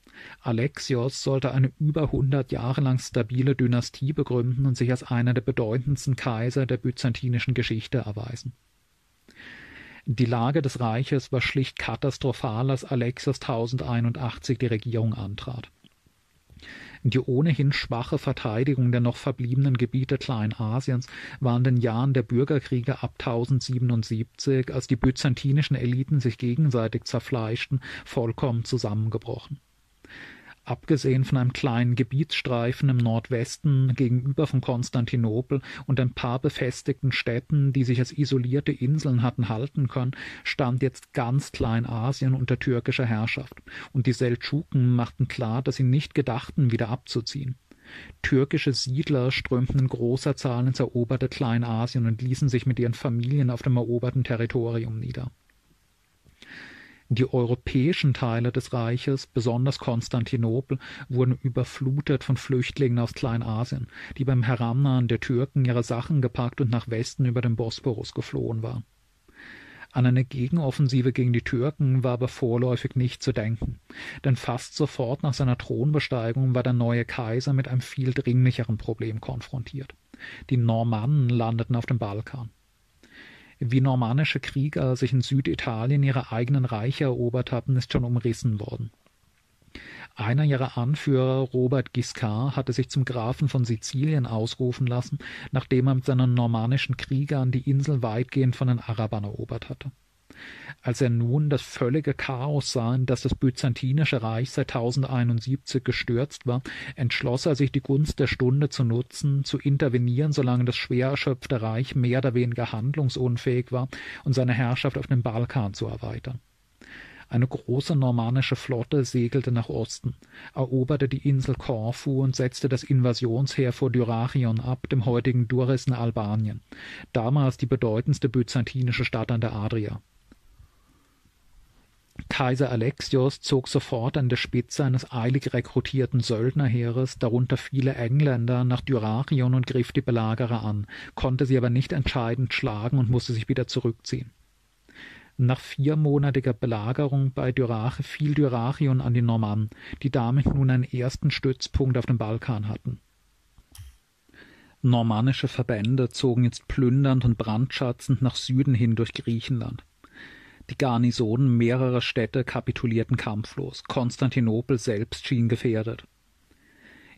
Alexios sollte eine über hundert Jahre lang stabile Dynastie begründen und sich als einer der bedeutendsten Kaiser der byzantinischen Geschichte erweisen. Die Lage des Reiches war schlicht katastrophal, als Alexios 1081 die Regierung antrat. Die ohnehin schwache Verteidigung der noch verbliebenen Gebiete Kleinasiens war in den Jahren der Bürgerkriege ab 1077, als die byzantinischen Eliten sich gegenseitig zerfleischten, vollkommen zusammengebrochen abgesehen von einem kleinen Gebietsstreifen im Nordwesten gegenüber von Konstantinopel und ein paar befestigten Städten, die sich als isolierte Inseln hatten halten können, stand jetzt ganz Kleinasien unter türkischer Herrschaft, und die Seldschuken machten klar, dass sie nicht gedachten, wieder abzuziehen. Türkische Siedler strömten in großer Zahl ins eroberte Kleinasien und ließen sich mit ihren Familien auf dem eroberten Territorium nieder. Die europäischen Teile des Reiches, besonders Konstantinopel, wurden überflutet von Flüchtlingen aus Kleinasien, die beim Herannahen der Türken ihre Sachen gepackt und nach Westen über den Bosporus geflohen waren. An eine Gegenoffensive gegen die Türken war aber vorläufig nicht zu denken, denn fast sofort nach seiner Thronbesteigung war der neue Kaiser mit einem viel dringlicheren Problem konfrontiert. Die Normannen landeten auf dem Balkan wie normannische Krieger sich in Süditalien ihre eigenen Reiche erobert hatten, ist schon umrissen worden. Einer ihrer Anführer, Robert Guiscard, hatte sich zum Grafen von Sizilien ausrufen lassen, nachdem er mit seinen normannischen Kriegern die Insel weitgehend von den Arabern erobert hatte. Als er nun das völlige Chaos sah, in das das byzantinische Reich seit 1071 gestürzt war, entschloss er sich, die Gunst der Stunde zu nutzen, zu intervenieren, solange das schwer erschöpfte Reich mehr oder weniger handlungsunfähig war und seine Herrschaft auf dem Balkan zu erweitern. Eine große normannische Flotte segelte nach Osten, eroberte die Insel Korfu und setzte das Invasionsheer vor Dyrrhachion ab, dem heutigen Durrës in Albanien, damals die bedeutendste byzantinische Stadt an der Adria. Kaiser Alexios zog sofort an der Spitze eines eilig rekrutierten Söldnerheeres, darunter viele Engländer, nach Dyrrhachion und griff die Belagerer an, konnte sie aber nicht entscheidend schlagen und musste sich wieder zurückziehen. Nach viermonatiger Belagerung bei Dyrrhache fiel Dyrrhachion an die Normannen, die damit nun einen ersten Stützpunkt auf dem Balkan hatten. Normannische Verbände zogen jetzt plündernd und brandschatzend nach Süden hin durch Griechenland. Die Garnisonen mehrerer Städte kapitulierten kampflos, Konstantinopel selbst schien gefährdet.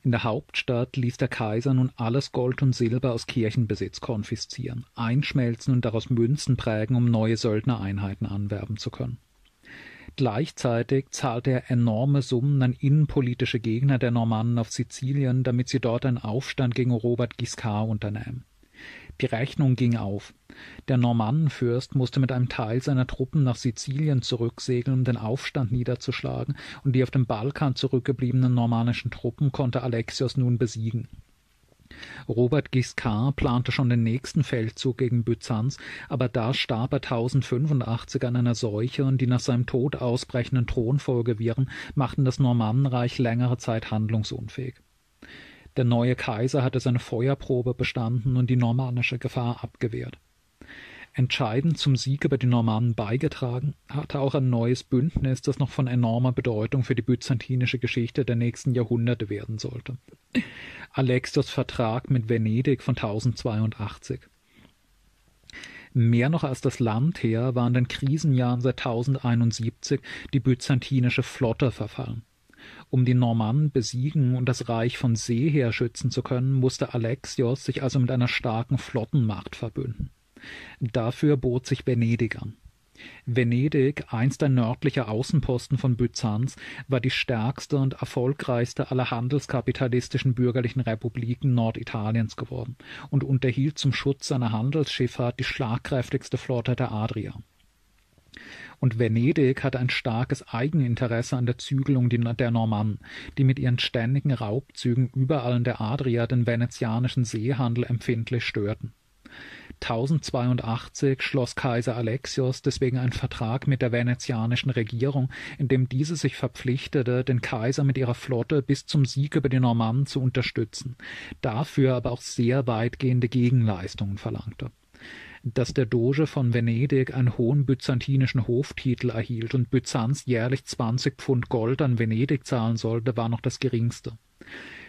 In der Hauptstadt ließ der Kaiser nun alles Gold und Silber aus Kirchenbesitz konfiszieren, einschmelzen und daraus Münzen prägen, um neue Söldnereinheiten anwerben zu können. Gleichzeitig zahlte er enorme Summen an innenpolitische Gegner der Normannen auf Sizilien, damit sie dort einen Aufstand gegen Robert Guiscard unternehmen. Die Rechnung ging auf. Der Normannenfürst musste mit einem Teil seiner Truppen nach Sizilien zurücksegeln, um den Aufstand niederzuschlagen, und die auf dem Balkan zurückgebliebenen normannischen Truppen konnte Alexios nun besiegen. Robert Guiscard plante schon den nächsten Feldzug gegen Byzanz, aber da starb er 1085 an einer Seuche und die nach seinem Tod ausbrechenden Thronfolgeviren machten das Normannenreich längere Zeit handlungsunfähig. Der neue Kaiser hatte seine Feuerprobe bestanden und die normannische Gefahr abgewehrt. Entscheidend zum Sieg über die Normannen beigetragen hatte auch ein neues Bündnis, das noch von enormer Bedeutung für die byzantinische Geschichte der nächsten Jahrhunderte werden sollte. Alexios Vertrag mit Venedig von 1082. Mehr noch als das Landheer war in den Krisenjahren seit 1071 die byzantinische Flotte verfallen. Um die Normannen besiegen und das Reich von See her schützen zu können, musste Alexios sich also mit einer starken Flottenmacht verbünden. Dafür bot sich Venedig an. Venedig, einst ein nördlicher Außenposten von Byzanz, war die stärkste und erfolgreichste aller handelskapitalistischen bürgerlichen Republiken Norditaliens geworden und unterhielt zum Schutz seiner Handelsschifffahrt die schlagkräftigste Flotte der Adria. Und Venedig hatte ein starkes Eigeninteresse an der Zügelung der Normannen, die mit ihren ständigen Raubzügen überall in der Adria den venezianischen Seehandel empfindlich störten. 1082 schloss Kaiser Alexios deswegen einen Vertrag mit der venezianischen Regierung, in dem diese sich verpflichtete, den Kaiser mit ihrer Flotte bis zum Sieg über die Normannen zu unterstützen, dafür aber auch sehr weitgehende Gegenleistungen verlangte dass der Doge von Venedig einen hohen byzantinischen Hoftitel erhielt und Byzanz jährlich 20 Pfund Gold an Venedig zahlen sollte, war noch das geringste.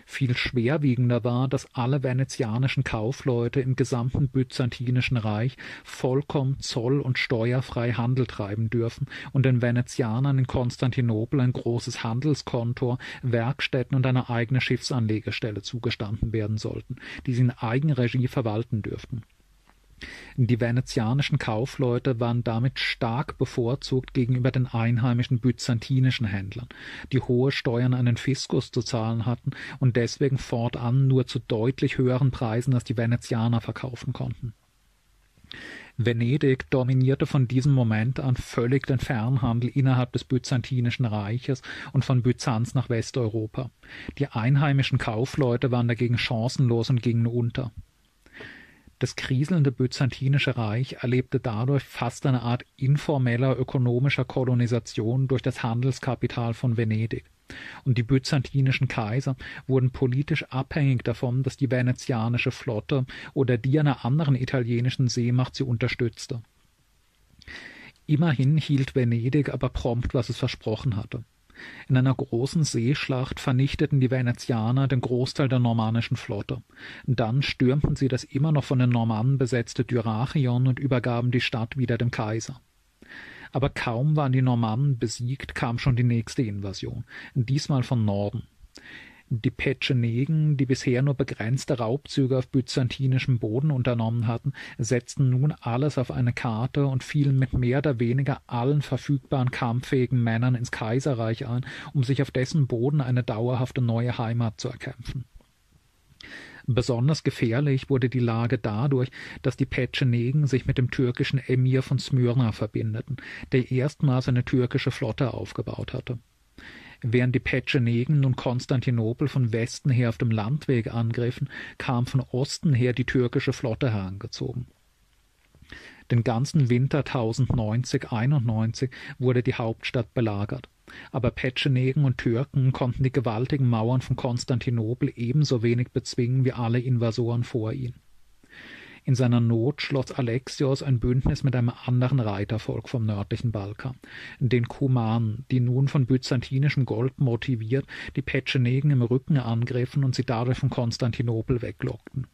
Viel schwerwiegender war, dass alle venezianischen Kaufleute im gesamten byzantinischen Reich vollkommen zoll- und steuerfrei Handel treiben dürfen und den Venezianern in Konstantinopel ein großes Handelskontor, Werkstätten und eine eigene Schiffsanlegestelle zugestanden werden sollten, die sie in Eigenregie verwalten dürften. Die venezianischen Kaufleute waren damit stark bevorzugt gegenüber den einheimischen byzantinischen Händlern, die hohe Steuern an den Fiskus zu zahlen hatten und deswegen fortan nur zu deutlich höheren Preisen als die Venezianer verkaufen konnten. Venedig dominierte von diesem Moment an völlig den Fernhandel innerhalb des Byzantinischen Reiches und von Byzanz nach Westeuropa. Die einheimischen Kaufleute waren dagegen chancenlos und gingen unter. Das kriselnde Byzantinische Reich erlebte dadurch fast eine Art informeller ökonomischer Kolonisation durch das Handelskapital von Venedig, und die byzantinischen Kaiser wurden politisch abhängig davon, dass die venezianische Flotte oder die einer anderen italienischen Seemacht sie unterstützte. Immerhin hielt Venedig aber prompt, was es versprochen hatte. In einer großen Seeschlacht vernichteten die Venezianer den Großteil der normannischen Flotte. Dann stürmten sie das immer noch von den Normannen besetzte Dyrrhachion und übergaben die Stadt wieder dem Kaiser. Aber kaum waren die Normannen besiegt, kam schon die nächste Invasion, diesmal von Norden. Die Petschenegen, die bisher nur begrenzte Raubzüge auf byzantinischem Boden unternommen hatten, setzten nun alles auf eine Karte und fielen mit mehr oder weniger allen verfügbaren kampffähigen Männern ins Kaiserreich ein, um sich auf dessen Boden eine dauerhafte neue Heimat zu erkämpfen. Besonders gefährlich wurde die Lage dadurch, dass die Petschenegen sich mit dem türkischen Emir von Smyrna verbindeten, der erstmals eine türkische Flotte aufgebaut hatte. Während die Petschenegen nun Konstantinopel von Westen her auf dem Landweg angriffen, kam von Osten her die türkische Flotte herangezogen. Den ganzen Winter 1090-91 wurde die Hauptstadt belagert. Aber Petschenegen und Türken konnten die gewaltigen Mauern von Konstantinopel ebenso wenig bezwingen wie alle Invasoren vor ihnen. In seiner Not schloss Alexios ein Bündnis mit einem anderen Reitervolk vom nördlichen Balkan, den Kumanen, die nun von byzantinischem Gold motiviert die Petschenegen im Rücken angriffen und sie dadurch von Konstantinopel weglockten.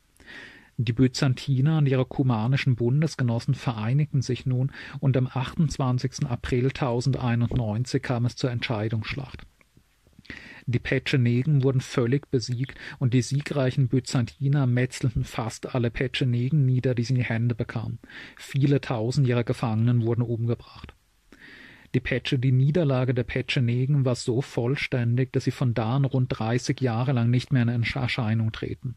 Die Byzantiner und ihre kumanischen Bundesgenossen vereinigten sich nun und am 28. April 1091 kam es zur Entscheidungsschlacht. Die Petschenegen wurden völlig besiegt und die siegreichen Byzantiner metzelten fast alle Petschenegen nieder, die sie in die Hände bekamen. Viele tausend ihrer Gefangenen wurden umgebracht. Die, Petsche, die Niederlage der Petschenegen war so vollständig, dass sie von da an rund dreißig Jahre lang nicht mehr in Erscheinung treten.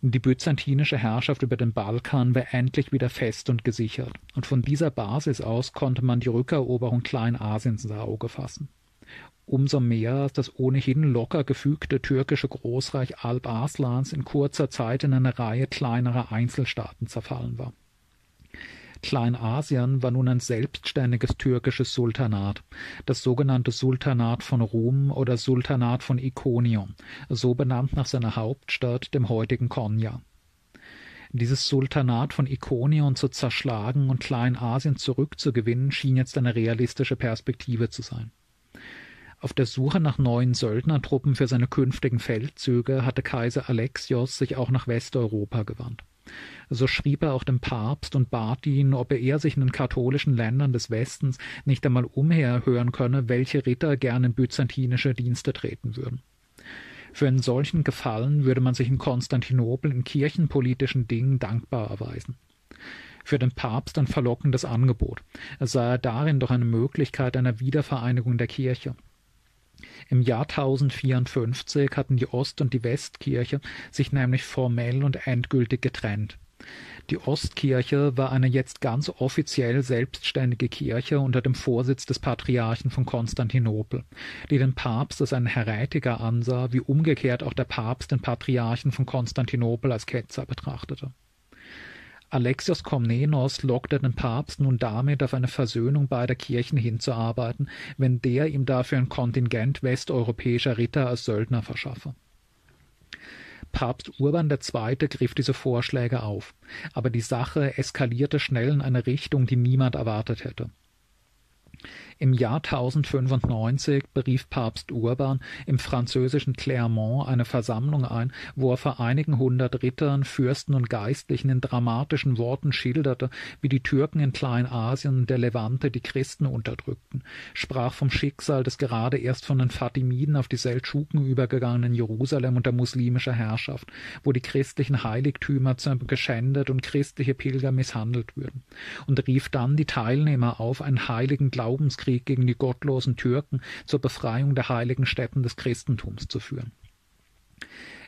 Die byzantinische Herrschaft über den Balkan war endlich wieder fest und gesichert, und von dieser Basis aus konnte man die Rückeroberung Kleinasiens ins Auge fassen umso mehr das ohnehin locker gefügte türkische Großreich Alp Arslans in kurzer Zeit in eine Reihe kleinerer Einzelstaaten zerfallen war. Kleinasien war nun ein selbstständiges türkisches Sultanat, das sogenannte Sultanat von Rum oder Sultanat von Ikonion, so benannt nach seiner Hauptstadt, dem heutigen Konya. Dieses Sultanat von Ikonion zu zerschlagen und Kleinasien zurückzugewinnen, schien jetzt eine realistische Perspektive zu sein. Auf der Suche nach neuen Söldnertruppen für seine künftigen Feldzüge hatte Kaiser Alexios sich auch nach Westeuropa gewandt. So schrieb er auch dem Papst und bat ihn, ob er sich in den katholischen Ländern des Westens nicht einmal umherhören könne, welche Ritter gern in byzantinische Dienste treten würden. Für einen solchen Gefallen würde man sich in Konstantinopel in kirchenpolitischen Dingen dankbar erweisen. Für den Papst ein verlockendes Angebot. Er sah darin doch eine Möglichkeit einer Wiedervereinigung der Kirche. Im Jahr 1054 hatten die Ost- und die Westkirche sich nämlich formell und endgültig getrennt. Die Ostkirche war eine jetzt ganz offiziell selbstständige Kirche unter dem Vorsitz des Patriarchen von Konstantinopel, die den Papst als einen Heretiker ansah, wie umgekehrt auch der Papst den Patriarchen von Konstantinopel als Ketzer betrachtete. Alexios Komnenos lockte den Papst nun damit, auf eine Versöhnung beider Kirchen hinzuarbeiten, wenn der ihm dafür ein Kontingent westeuropäischer Ritter als Söldner verschaffe. Papst Urban II. griff diese Vorschläge auf, aber die Sache eskalierte schnell in eine Richtung, die niemand erwartet hätte. Im Jahr 1095 berief Papst Urban im französischen Clermont eine Versammlung ein, wo er vor einigen hundert Rittern, Fürsten und Geistlichen in dramatischen Worten schilderte, wie die Türken in Kleinasien und der Levante die Christen unterdrückten, sprach vom Schicksal des gerade erst von den Fatimiden auf die Seldschuken übergegangenen Jerusalem unter muslimischer Herrschaft, wo die christlichen Heiligtümer geschändet und christliche Pilger misshandelt würden, und rief dann die Teilnehmer auf, einen heiligen Glaubenskrieg Krieg gegen die gottlosen Türken zur Befreiung der heiligen Stätten des Christentums zu führen.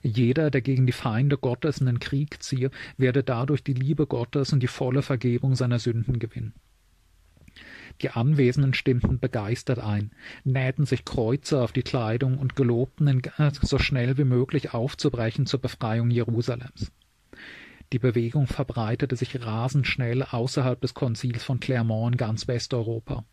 Jeder, der gegen die Feinde Gottes in den Krieg ziehe, werde dadurch die Liebe Gottes und die volle Vergebung seiner Sünden gewinnen. Die Anwesenden stimmten begeistert ein, nähten sich Kreuze auf die Kleidung und gelobten, so schnell wie möglich aufzubrechen zur Befreiung Jerusalems. Die Bewegung verbreitete sich rasend schnell außerhalb des Konzils von Clermont in ganz Westeuropa.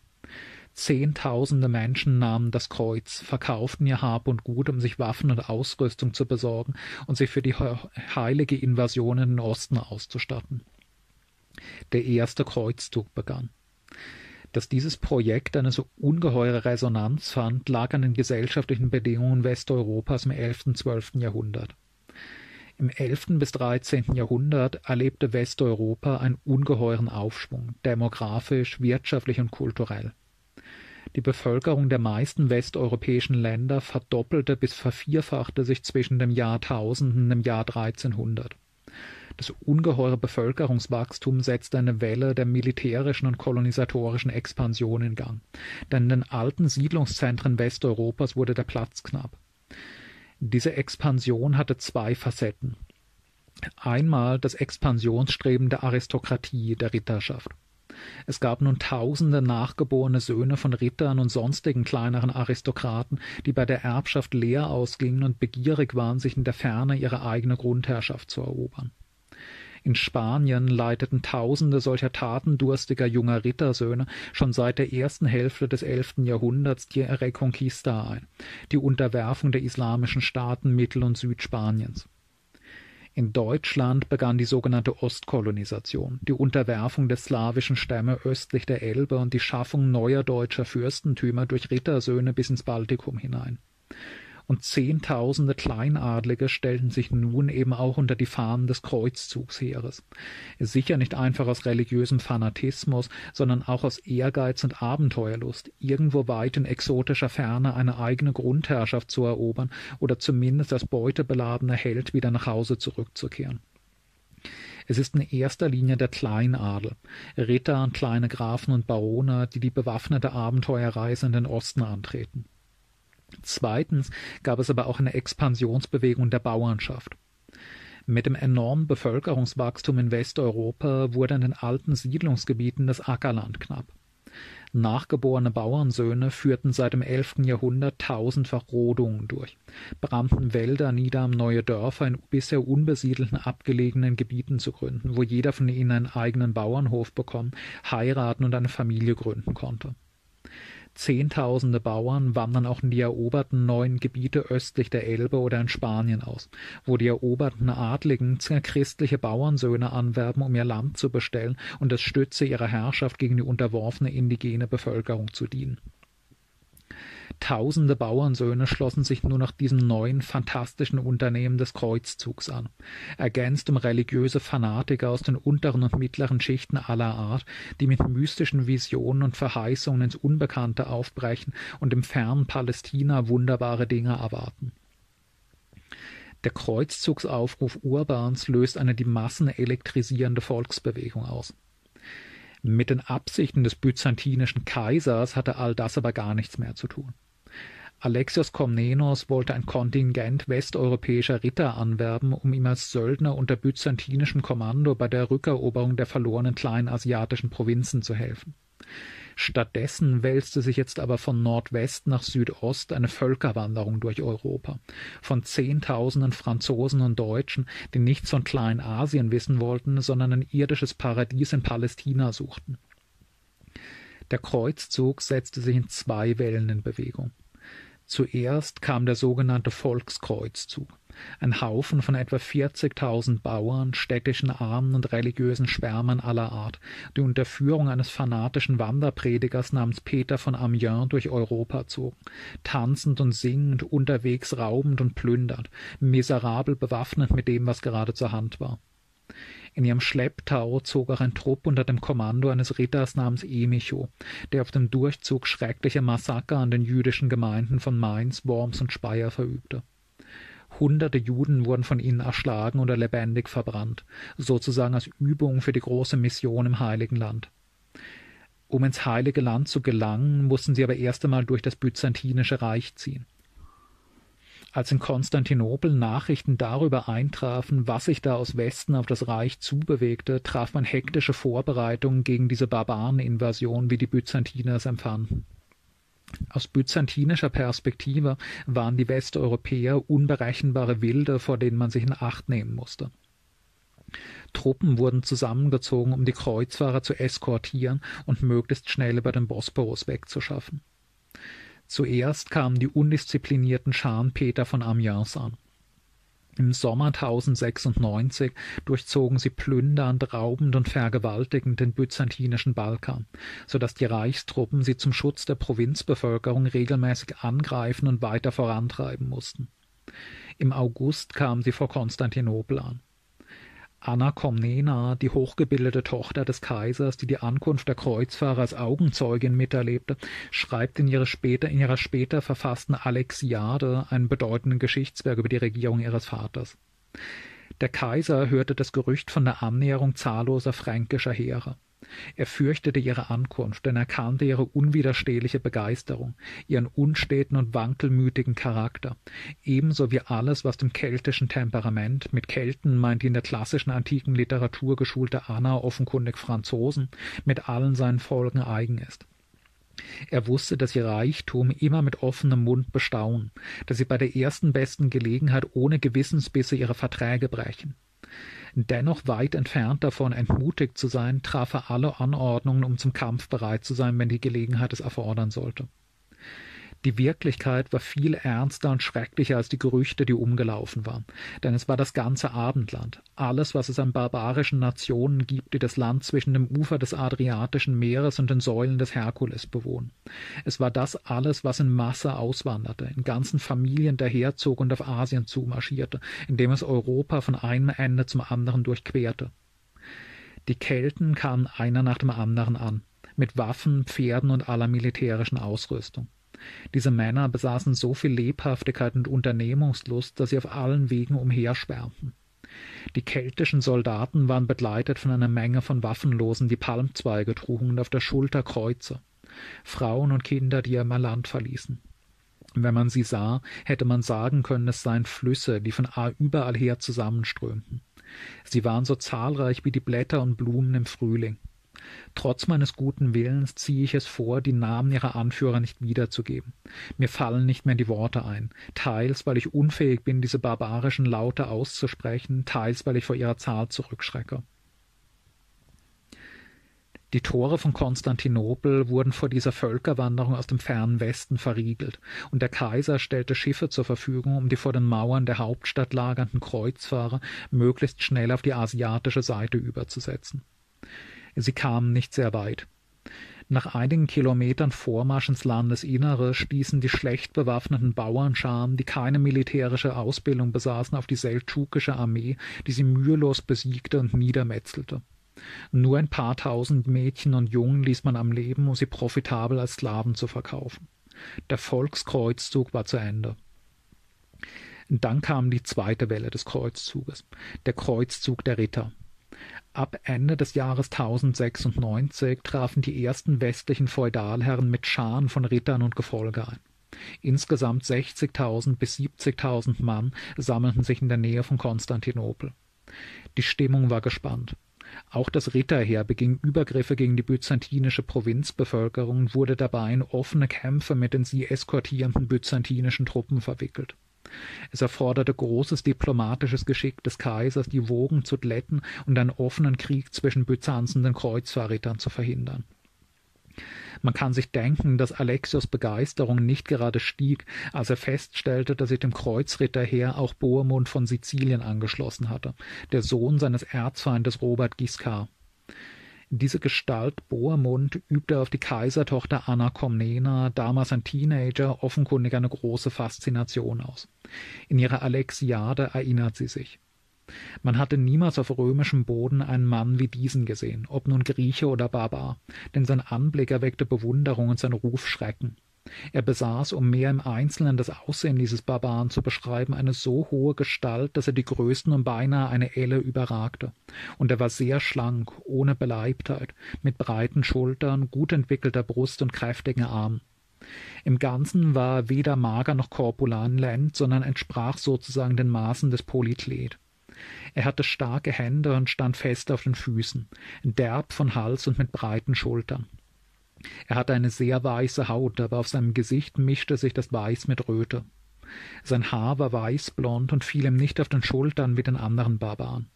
Zehntausende Menschen nahmen das Kreuz, verkauften ihr Hab und Gut, um sich Waffen und Ausrüstung zu besorgen und sich für die heilige Invasion in den Osten auszustatten. Der erste Kreuzzug begann. Dass dieses Projekt eine so ungeheure Resonanz fand, lag an den gesellschaftlichen Bedingungen Westeuropas im 11. und 12. Jahrhundert. Im 11. bis 13. Jahrhundert erlebte Westeuropa einen ungeheuren Aufschwung, demografisch, wirtschaftlich und kulturell. Die Bevölkerung der meisten westeuropäischen Länder verdoppelte bis vervierfachte sich zwischen dem Jahr 1000 und dem Jahr 1300. Das ungeheure Bevölkerungswachstum setzte eine Welle der militärischen und kolonisatorischen Expansion in Gang, denn in den alten Siedlungszentren Westeuropas wurde der Platz knapp. Diese Expansion hatte zwei Facetten. Einmal das Expansionsstreben der Aristokratie, der Ritterschaft. Es gab nun tausende nachgeborene Söhne von Rittern und sonstigen kleineren Aristokraten, die bei der Erbschaft leer ausgingen und begierig waren, sich in der Ferne ihre eigene Grundherrschaft zu erobern. In Spanien leiteten Tausende solcher tatendurstiger junger Rittersöhne schon seit der ersten Hälfte des elften Jahrhunderts die Reconquista ein, die Unterwerfung der islamischen Staaten Mittel- und Südspaniens. In Deutschland begann die sogenannte Ostkolonisation, die Unterwerfung der slawischen Stämme östlich der Elbe und die Schaffung neuer deutscher Fürstentümer durch Rittersöhne bis ins Baltikum hinein und Zehntausende Kleinadlige stellten sich nun eben auch unter die Fahnen des Kreuzzugsheeres. Sicher nicht einfach aus religiösem Fanatismus, sondern auch aus Ehrgeiz und Abenteuerlust, irgendwo weit in exotischer Ferne eine eigene Grundherrschaft zu erobern oder zumindest als beutebeladener Held wieder nach Hause zurückzukehren. Es ist in erster Linie der Kleinadel, Ritter und kleine Grafen und Barone, die die bewaffnete Abenteuerreise in den Osten antreten. Zweitens gab es aber auch eine Expansionsbewegung der Bauernschaft. Mit dem enormen Bevölkerungswachstum in Westeuropa wurde in den alten Siedlungsgebieten das Ackerland knapp. Nachgeborene Bauernsöhne führten seit dem 11. Jahrhundert tausendfach Rodungen durch, brannten Wälder nieder, um neue Dörfer in bisher unbesiedelten abgelegenen Gebieten zu gründen, wo jeder von ihnen einen eigenen Bauernhof bekommen, heiraten und eine Familie gründen konnte. Zehntausende Bauern wandern auch in die eroberten neuen Gebiete östlich der Elbe oder in Spanien aus, wo die eroberten Adligen christliche Bauernsöhne anwerben, um ihr Land zu bestellen und als Stütze ihrer Herrschaft gegen die unterworfene indigene Bevölkerung zu dienen. Tausende Bauernsöhne schlossen sich nun nach diesem neuen, phantastischen Unternehmen des Kreuzzugs an, ergänzt um religiöse Fanatiker aus den unteren und mittleren Schichten aller Art, die mit mystischen Visionen und Verheißungen ins Unbekannte aufbrechen und im fernen Palästina wunderbare Dinge erwarten. Der Kreuzzugsaufruf Urbans löst eine die Massen elektrisierende Volksbewegung aus. Mit den Absichten des byzantinischen Kaisers hatte all das aber gar nichts mehr zu tun. Alexios Komnenos wollte ein Kontingent westeuropäischer Ritter anwerben, um ihm als Söldner unter byzantinischem Kommando bei der Rückeroberung der verlorenen kleinasiatischen Provinzen zu helfen. Stattdessen wälzte sich jetzt aber von Nordwest nach Südost eine Völkerwanderung durch Europa, von Zehntausenden Franzosen und Deutschen, die nichts von Kleinasien wissen wollten, sondern ein irdisches Paradies in Palästina suchten. Der Kreuzzug setzte sich in zwei Wellen in Bewegung. Zuerst kam der sogenannte Volkskreuzzug, ein Haufen von etwa 40.000 Bauern, städtischen Armen und religiösen Schwärmern aller Art, die unter Führung eines fanatischen Wanderpredigers namens Peter von Amiens durch Europa zogen, tanzend und singend, unterwegs raubend und plündernd, miserabel bewaffnet mit dem, was gerade zur Hand war. In ihrem Schlepptau zog auch ein Trupp unter dem Kommando eines Ritters namens Emicho, der auf dem Durchzug schreckliche Massaker an den jüdischen Gemeinden von Mainz, Worms und Speyer verübte. Hunderte Juden wurden von ihnen erschlagen oder lebendig verbrannt, sozusagen als Übung für die große Mission im Heiligen Land. Um ins Heilige Land zu gelangen, mussten sie aber erst einmal durch das Byzantinische Reich ziehen. Als in Konstantinopel Nachrichten darüber eintrafen, was sich da aus Westen auf das Reich zubewegte, traf man hektische Vorbereitungen gegen diese Barbareninvasion, wie die Byzantiner es empfanden. Aus byzantinischer Perspektive waren die Westeuropäer unberechenbare Wilde, vor denen man sich in Acht nehmen musste. Truppen wurden zusammengezogen, um die Kreuzfahrer zu eskortieren und möglichst schnell über den Bosporus wegzuschaffen. Zuerst kamen die undisziplinierten Scharen Peter von Amiens an. Im Sommer 1096 durchzogen sie plündernd, raubend und vergewaltigend den byzantinischen Balkan, so dass die Reichstruppen sie zum Schutz der Provinzbevölkerung regelmäßig angreifen und weiter vorantreiben mussten. Im August kamen sie vor Konstantinopel an. Anna Komnena, die hochgebildete Tochter des Kaisers, die die Ankunft der Kreuzfahrer als Augenzeugin miterlebte, schreibt in, ihre später, in ihrer später verfassten Alexiade einen bedeutenden Geschichtswerk über die Regierung ihres Vaters. Der Kaiser hörte das Gerücht von der Annäherung zahlloser fränkischer Heere. Er fürchtete ihre Ankunft, denn er kannte ihre unwiderstehliche Begeisterung, ihren unsteten und wankelmütigen Charakter, ebenso wie alles, was dem keltischen Temperament, mit Kelten meint die in der klassischen antiken Literatur geschulte Anna offenkundig Franzosen, mit allen seinen Folgen eigen ist. Er wusste, dass ihr Reichtum immer mit offenem Mund bestaunen, dass sie bei der ersten besten Gelegenheit ohne Gewissensbisse ihre Verträge brechen. Dennoch weit entfernt davon, entmutigt zu sein, traf er alle Anordnungen, um zum Kampf bereit zu sein, wenn die Gelegenheit es erfordern sollte. Die Wirklichkeit war viel ernster und schrecklicher als die Gerüchte, die umgelaufen waren. Denn es war das ganze Abendland, alles, was es an barbarischen Nationen gibt, die das Land zwischen dem Ufer des Adriatischen Meeres und den Säulen des Herkules bewohnen. Es war das alles, was in Masse auswanderte, in ganzen Familien daherzog und auf Asien zumarschierte, indem es Europa von einem Ende zum anderen durchquerte. Die Kelten kamen einer nach dem anderen an, mit Waffen, Pferden und aller militärischen Ausrüstung. Diese Männer besaßen so viel Lebhaftigkeit und Unternehmungslust, dass sie auf allen Wegen umherschwärmten. Die keltischen Soldaten waren begleitet von einer Menge von Waffenlosen, die Palmzweige trugen und auf der Schulter Kreuze. Frauen und Kinder, die ihr Land verließen. Wenn man sie sah, hätte man sagen können, es seien Flüsse, die von überall her zusammenströmten. Sie waren so zahlreich wie die Blätter und Blumen im Frühling. Trotz meines guten Willens ziehe ich es vor, die Namen ihrer Anführer nicht wiederzugeben. Mir fallen nicht mehr die Worte ein, teils weil ich unfähig bin, diese barbarischen Laute auszusprechen, teils weil ich vor ihrer Zahl zurückschrecke. Die Tore von Konstantinopel wurden vor dieser Völkerwanderung aus dem fernen Westen verriegelt, und der Kaiser stellte Schiffe zur Verfügung, um die vor den Mauern der Hauptstadt lagernden Kreuzfahrer möglichst schnell auf die asiatische Seite überzusetzen. Sie kamen nicht sehr weit. Nach einigen Kilometern Vormarsch ins Landesinnere stießen die schlecht bewaffneten Bauernscharen, die keine militärische Ausbildung besaßen, auf die seldschukische Armee, die sie mühelos besiegte und niedermetzelte. Nur ein paar tausend Mädchen und Jungen ließ man am Leben, um sie profitabel als Sklaven zu verkaufen. Der Volkskreuzzug war zu Ende. Dann kam die zweite Welle des Kreuzzuges, der Kreuzzug der Ritter. Ab Ende des Jahres 1096 trafen die ersten westlichen Feudalherren mit Scharen von Rittern und Gefolge ein. Insgesamt 60.000 bis 70.000 Mann sammelten sich in der Nähe von Konstantinopel. Die Stimmung war gespannt. Auch das Ritterheer beging Übergriffe gegen die byzantinische Provinzbevölkerung und wurde dabei in offene Kämpfe mit den sie eskortierenden byzantinischen Truppen verwickelt. Es erforderte großes diplomatisches Geschick des Kaisers, die Wogen zu glätten und einen offenen Krieg zwischen byzanzenden Kreuzfahrrittern zu verhindern. Man kann sich denken, dass Alexios Begeisterung nicht gerade stieg, als er feststellte, dass sich dem Kreuzritterheer auch Bohemund von Sizilien angeschlossen hatte, der Sohn seines Erzfeindes Robert Giscard. Diese Gestalt Bohemund übte auf die Kaisertochter Anna Komnena, damals ein Teenager, offenkundig eine große Faszination aus. In ihrer Alexiade erinnert sie sich. Man hatte niemals auf römischem Boden einen Mann wie diesen gesehen, ob nun Grieche oder Barbar, denn sein Anblick erweckte Bewunderung und sein Ruf Schrecken. Er besaß, um mehr im Einzelnen das Aussehen dieses Barbaren zu beschreiben, eine so hohe Gestalt, dass er die Größten um beinahe eine Elle überragte. Und er war sehr schlank, ohne Beleibtheit, mit breiten Schultern, gut entwickelter Brust und kräftigen Armen. Im Ganzen war er weder mager noch korpulent, sondern entsprach sozusagen den Maßen des Polytlet. Er hatte starke Hände und stand fest auf den Füßen, derb von Hals und mit breiten Schultern. Er hatte eine sehr weiße Haut, aber auf seinem Gesicht mischte sich das Weiß mit Röte. Sein Haar war weißblond und fiel ihm nicht auf den Schultern wie den anderen Barbaren.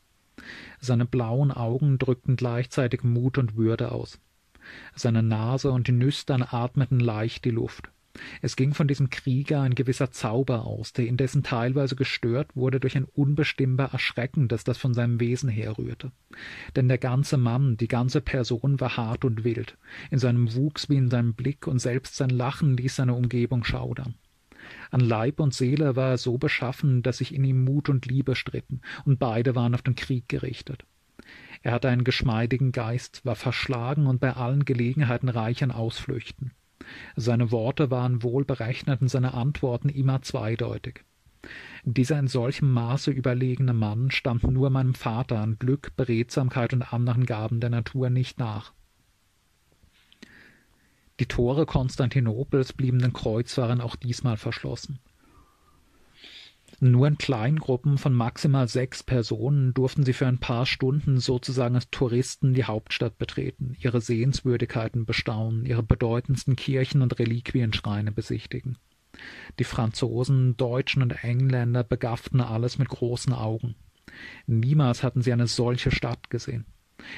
Seine blauen Augen drückten gleichzeitig Mut und Würde aus. Seine Nase und die Nüstern atmeten leicht die Luft. Es ging von diesem Krieger ein gewisser Zauber aus, der indessen teilweise gestört wurde durch ein unbestimmbar Erschreckendes, das von seinem Wesen herrührte. Denn der ganze Mann, die ganze Person war hart und wild, in seinem Wuchs wie in seinem Blick, und selbst sein Lachen ließ seine Umgebung schaudern. An Leib und Seele war er so beschaffen, dass sich in ihm Mut und Liebe stritten, und beide waren auf den Krieg gerichtet. Er hatte einen geschmeidigen Geist, war verschlagen und bei allen Gelegenheiten reich an Ausflüchten. Seine Worte waren wohl berechnet und seine Antworten immer zweideutig. Dieser in solchem Maße überlegene Mann stand nur meinem Vater an Glück, Beredsamkeit und anderen Gaben der Natur nicht nach. Die Tore Konstantinopels blieben den Kreuzfahrern auch diesmal verschlossen. Nur in Kleingruppen von maximal sechs Personen durften sie für ein paar Stunden sozusagen als Touristen die Hauptstadt betreten, ihre Sehenswürdigkeiten bestaunen, ihre bedeutendsten Kirchen und Reliquienschreine besichtigen. Die Franzosen, Deutschen und Engländer begafften alles mit großen Augen. Niemals hatten sie eine solche Stadt gesehen.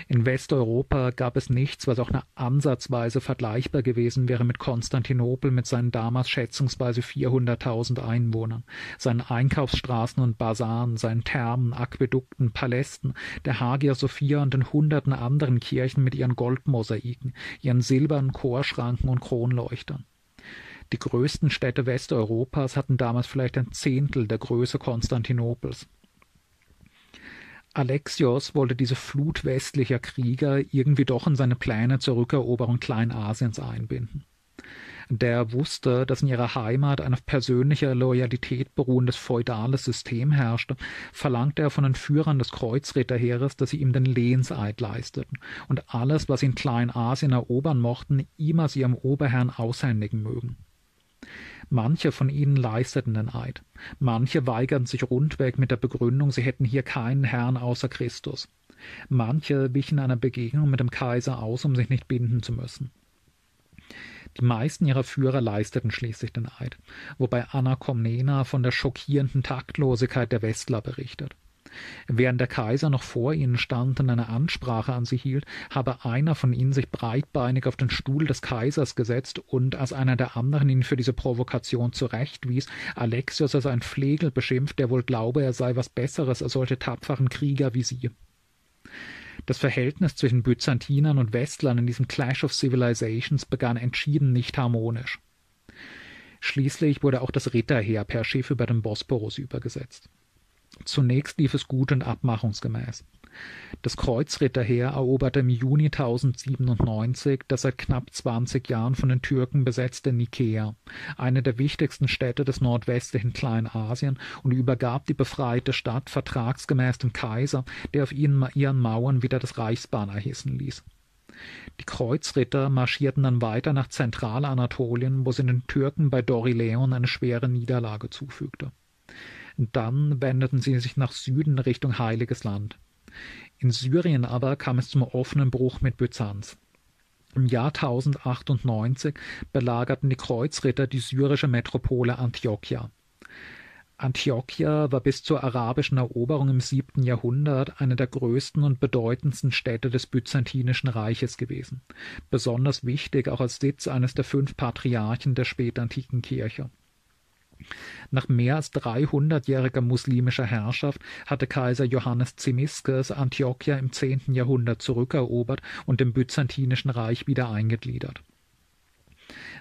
In Westeuropa gab es nichts, was auch nur ansatzweise vergleichbar gewesen wäre mit Konstantinopel mit seinen damals schätzungsweise 400.000 Einwohnern, seinen Einkaufsstraßen und Basaren, seinen Thermen, Aquädukten, Palästen, der Hagia Sophia und den hunderten anderen Kirchen mit ihren Goldmosaiken, ihren silbernen Chorschranken und Kronleuchtern. Die größten Städte Westeuropas hatten damals vielleicht ein Zehntel der Größe Konstantinopels. Alexios wollte diese Flut westlicher Krieger irgendwie doch in seine Pläne zur Rückeroberung Kleinasiens einbinden. Der wusste, dass in ihrer Heimat ein auf persönlicher Loyalität beruhendes feudales System herrschte, verlangte er von den Führern des Kreuzritterheeres, dass sie ihm den Lehenseid leisteten und alles, was sie in Kleinasien erobern mochten, ihm als ihrem Oberherrn aushändigen mögen. Manche von ihnen leisteten den Eid, manche weigerten sich rundweg mit der Begründung, sie hätten hier keinen Herrn außer Christus. Manche wichen einer Begegnung mit dem Kaiser aus, um sich nicht binden zu müssen. Die meisten ihrer Führer leisteten schließlich den Eid, wobei Anna Komnena von der schockierenden Taktlosigkeit der Westler berichtet. Während der Kaiser noch vor ihnen stand und eine Ansprache an sie hielt, habe einer von ihnen sich breitbeinig auf den Stuhl des Kaisers gesetzt und, als einer der anderen ihn für diese Provokation zurechtwies, Alexios als ein Flegel beschimpft, der wohl glaube, er sei was Besseres als solche tapferen Krieger wie sie. Das Verhältnis zwischen Byzantinern und Westlern in diesem Clash of Civilizations begann entschieden nicht harmonisch. Schließlich wurde auch das Ritterheer per Schiff über den Bosporus übergesetzt. Zunächst lief es gut und abmachungsgemäß. Das Kreuzritterheer eroberte im Juni 1097 das seit knapp 20 Jahren von den Türken besetzte Nikäa, eine der wichtigsten Städte des nordwestlichen Kleinasien, und übergab die befreite Stadt vertragsgemäß dem Kaiser, der auf ihren, Mauern wieder das Reichsbanner hissen ließ. Die Kreuzritter marschierten dann weiter nach Zentralanatolien, wo sie den Türken bei Dorileon eine schwere Niederlage zufügte. Dann wendeten sie sich nach Süden Richtung Heiliges Land. In Syrien aber kam es zum offenen Bruch mit Byzanz. Im Jahr 1098 belagerten die Kreuzritter die syrische Metropole Antiochia. Antiochia war bis zur arabischen Eroberung im siebten Jahrhundert eine der größten und bedeutendsten Städte des Byzantinischen Reiches gewesen, besonders wichtig auch als Sitz eines der fünf Patriarchen der spätantiken Kirche. Nach mehr als dreihundertjähriger muslimischer Herrschaft hatte Kaiser Johannes Zimisces Antiochia im zehnten Jahrhundert zurückerobert und dem Byzantinischen Reich wieder eingegliedert.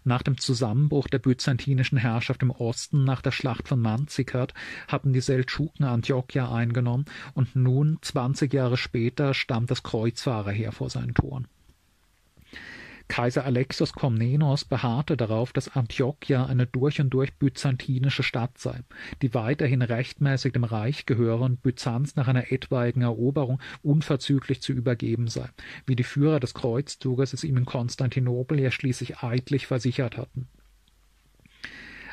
Nach dem Zusammenbruch der byzantinischen Herrschaft im Osten nach der Schlacht von Manzikert hatten die Seldschuken Antiochia eingenommen und nun, zwanzig Jahre später, stammt das Kreuzfahrerheer vor seinen Toren. Kaiser Alexios Komnenos beharrte darauf, dass Antiochia eine durch und durch byzantinische Stadt sei, die weiterhin rechtmäßig dem Reich gehöre und Byzanz nach einer etwaigen Eroberung unverzüglich zu übergeben sei, wie die Führer des Kreuzzuges es ihm in Konstantinopel ja schließlich eidlich versichert hatten.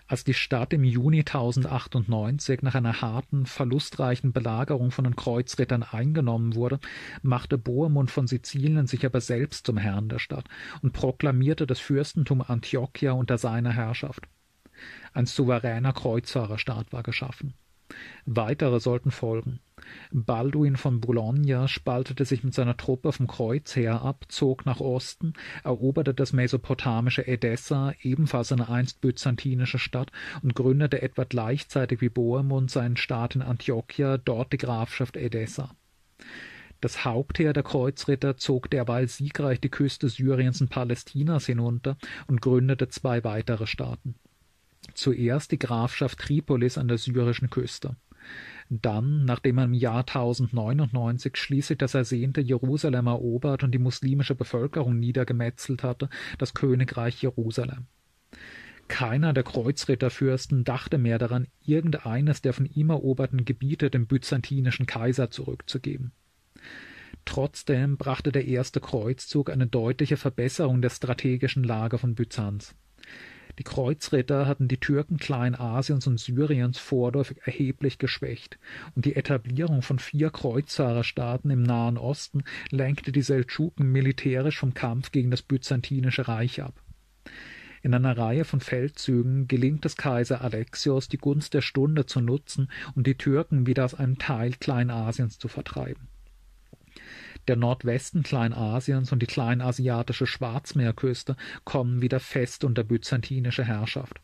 Als die Stadt im Juni 1098 nach einer harten, verlustreichen Belagerung von den Kreuzrittern eingenommen wurde, machte Bohemund von Sizilien sich aber selbst zum Herrn der Stadt und proklamierte das Fürstentum Antiochia unter seiner Herrschaft. Ein souveräner Kreuzfahrerstaat war geschaffen. Weitere sollten folgen. Balduin von Boulogne spaltete sich mit seiner Truppe vom Kreuzheer ab, zog nach Osten, eroberte das mesopotamische Edessa, ebenfalls eine einst byzantinische Stadt, und gründete etwa gleichzeitig wie Bohemund seinen Staat in Antiochia, dort die Grafschaft Edessa. Das Hauptheer der Kreuzritter zog derweil siegreich die Küste Syriens und Palästinas hinunter und gründete zwei weitere Staaten. Zuerst die Grafschaft Tripolis an der syrischen Küste. Dann, nachdem er im Jahr 1099 schließlich das ersehnte Jerusalem erobert und die muslimische Bevölkerung niedergemetzelt hatte, das Königreich Jerusalem. Keiner der Kreuzritterfürsten dachte mehr daran, irgendeines der von ihm eroberten Gebiete dem byzantinischen Kaiser zurückzugeben. Trotzdem brachte der erste Kreuzzug eine deutliche Verbesserung der strategischen Lage von Byzanz. Die Kreuzritter hatten die Türken Kleinasiens und Syriens vorläufig erheblich geschwächt, und die Etablierung von vier Kreuzfahrerstaaten im Nahen Osten lenkte die Seldschuken militärisch vom Kampf gegen das Byzantinische Reich ab. In einer Reihe von Feldzügen gelingt es Kaiser Alexios, die Gunst der Stunde zu nutzen und die Türken wieder aus einem Teil Kleinasiens zu vertreiben. Der Nordwesten Kleinasiens und die kleinasiatische Schwarzmeerküste kommen wieder fest unter byzantinische Herrschaft.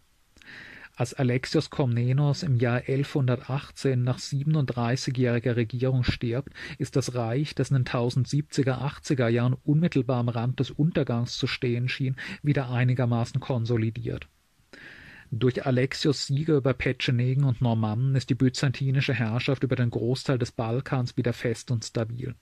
Als Alexios Komnenos im Jahr 1118 nach 37-jähriger Regierung stirbt, ist das Reich, das in den 1070er, 80er Jahren unmittelbar am Rand des Untergangs zu stehen schien, wieder einigermaßen konsolidiert. Durch Alexios Siege über Petschenegen und Normannen ist die byzantinische Herrschaft über den Großteil des Balkans wieder fest und stabil.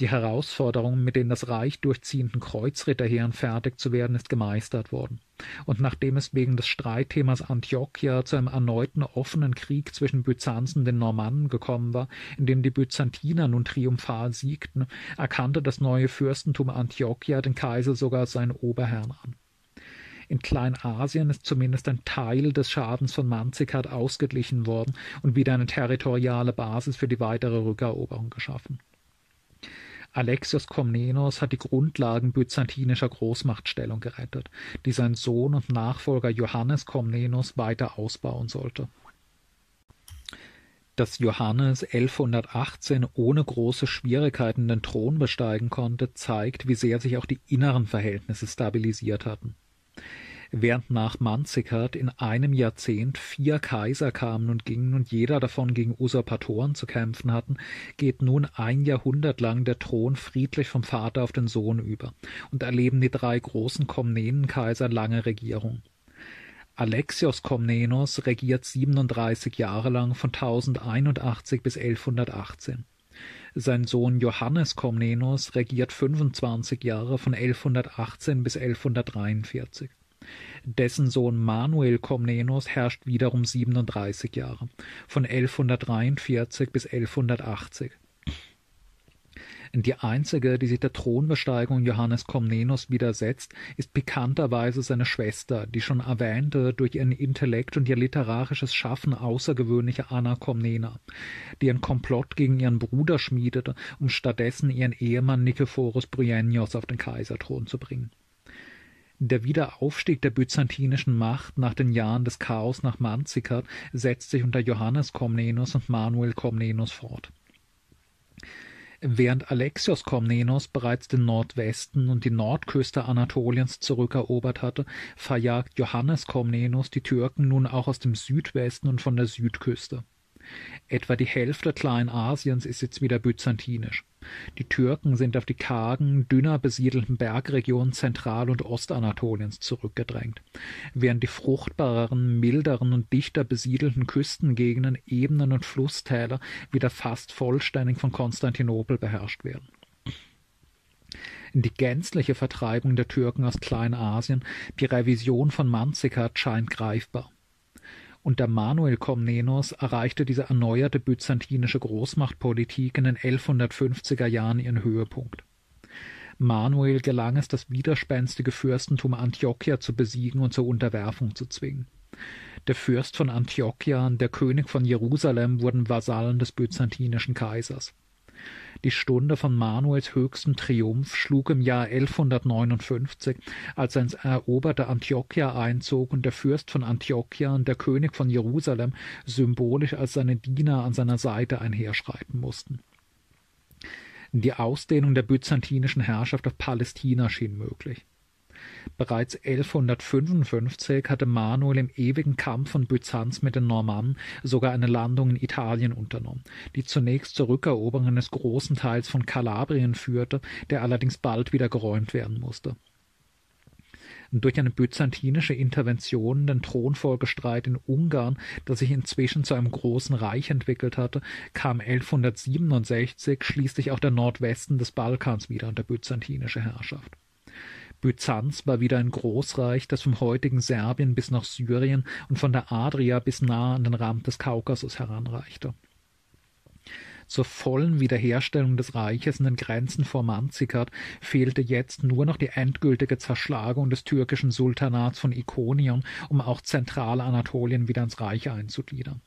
Die Herausforderung, mit den das Reich durchziehenden Kreuzritterheeren fertig zu werden, ist gemeistert worden. Und nachdem es wegen des Streitthemas Antiochia zu einem erneuten offenen Krieg zwischen Byzanz und den Normannen gekommen war, in dem die Byzantiner nun triumphal siegten, erkannte das neue Fürstentum Antiochia den Kaiser sogar als seinen Oberherrn an. In Kleinasien ist zumindest ein Teil des Schadens von Manzikert ausgeglichen worden und wieder eine territoriale Basis für die weitere Rückeroberung geschaffen. Alexios Komnenos hat die Grundlagen byzantinischer Großmachtstellung gerettet, die sein Sohn und Nachfolger Johannes Komnenos weiter ausbauen sollte. Dass Johannes 1118 ohne große Schwierigkeiten den Thron besteigen konnte, zeigt, wie sehr sich auch die inneren Verhältnisse stabilisiert hatten. Während nach Manzikert in einem Jahrzehnt vier Kaiser kamen und gingen und jeder davon gegen Usurpatoren zu kämpfen hatten, geht nun ein Jahrhundert lang der Thron friedlich vom Vater auf den Sohn über und erleben die drei großen Komnenenkaiser lange Regierung. Alexios Komnenos regiert 37 Jahre lang von 1081 bis 1118. Sein Sohn Johannes Komnenos regiert 25 Jahre von 1118 bis 1143. Dessen Sohn Manuel Komnenos herrscht wiederum 37 Jahre, von 1143 bis 1180. Die einzige, die sich der Thronbesteigung Johannes Komnenos widersetzt, ist pikanterweise seine Schwester, die schon erwähnte, durch ihren Intellekt und ihr literarisches Schaffen außergewöhnliche Anna Komnena, die einen Komplott gegen ihren Bruder schmiedete, um stattdessen ihren Ehemann Nikephoros Bryennios auf den Kaiserthron zu bringen. Der Wiederaufstieg der byzantinischen Macht nach den Jahren des Chaos nach Manzikert setzt sich unter Johannes Komnenos und Manuel Komnenos fort. Während Alexios Komnenos bereits den Nordwesten und die Nordküste Anatoliens zurückerobert hatte, verjagt Johannes Komnenos die Türken nun auch aus dem Südwesten und von der Südküste. Etwa die Hälfte Kleinasiens ist jetzt wieder byzantinisch. Die Türken sind auf die kargen, dünner besiedelten Bergregionen Zentral- und Ostanatoliens zurückgedrängt, während die fruchtbareren, milderen und dichter besiedelten Küstengegenden, Ebenen und Flusstäler wieder fast vollständig von Konstantinopel beherrscht werden. Die gänzliche Vertreibung der Türken aus Kleinasien, die Revision von Manzikert scheint greifbar. Unter Manuel Komnenos erreichte diese erneuerte byzantinische Großmachtpolitik in den 1150er Jahren ihren Höhepunkt. Manuel gelang es, das widerspenstige Fürstentum Antiochia zu besiegen und zur Unterwerfung zu zwingen. Der Fürst von Antiochia und der König von Jerusalem wurden Vasallen des byzantinischen Kaisers. Die Stunde von Manuels höchstem Triumph schlug im Jahr 1159, als er ins eroberte Antiochia einzog und der Fürst von Antiochia und der König von Jerusalem symbolisch als seine Diener an seiner Seite einherschreiten mussten. Die Ausdehnung der byzantinischen Herrschaft auf Palästina schien möglich. Bereits 1155 hatte Manuel im ewigen Kampf von Byzanz mit den Normannen sogar eine Landung in Italien unternommen, die zunächst zur Rückeroberung eines großen Teils von Kalabrien führte, der allerdings bald wieder geräumt werden musste. durch eine byzantinische Intervention den Thronfolgestreit in Ungarn, das sich inzwischen zu einem großen Reich entwickelt hatte, kam 1167 schließlich auch der Nordwesten des Balkans wieder unter byzantinische Herrschaft. Byzanz war wieder ein Großreich, das vom heutigen Serbien bis nach Syrien und von der Adria bis nahe an den Rand des Kaukasus heranreichte. Zur vollen Wiederherstellung des Reiches in den Grenzen vor Manzikert fehlte jetzt nur noch die endgültige Zerschlagung des türkischen Sultanats von Ikonion, um auch Zentralanatolien wieder ins Reich einzugliedern.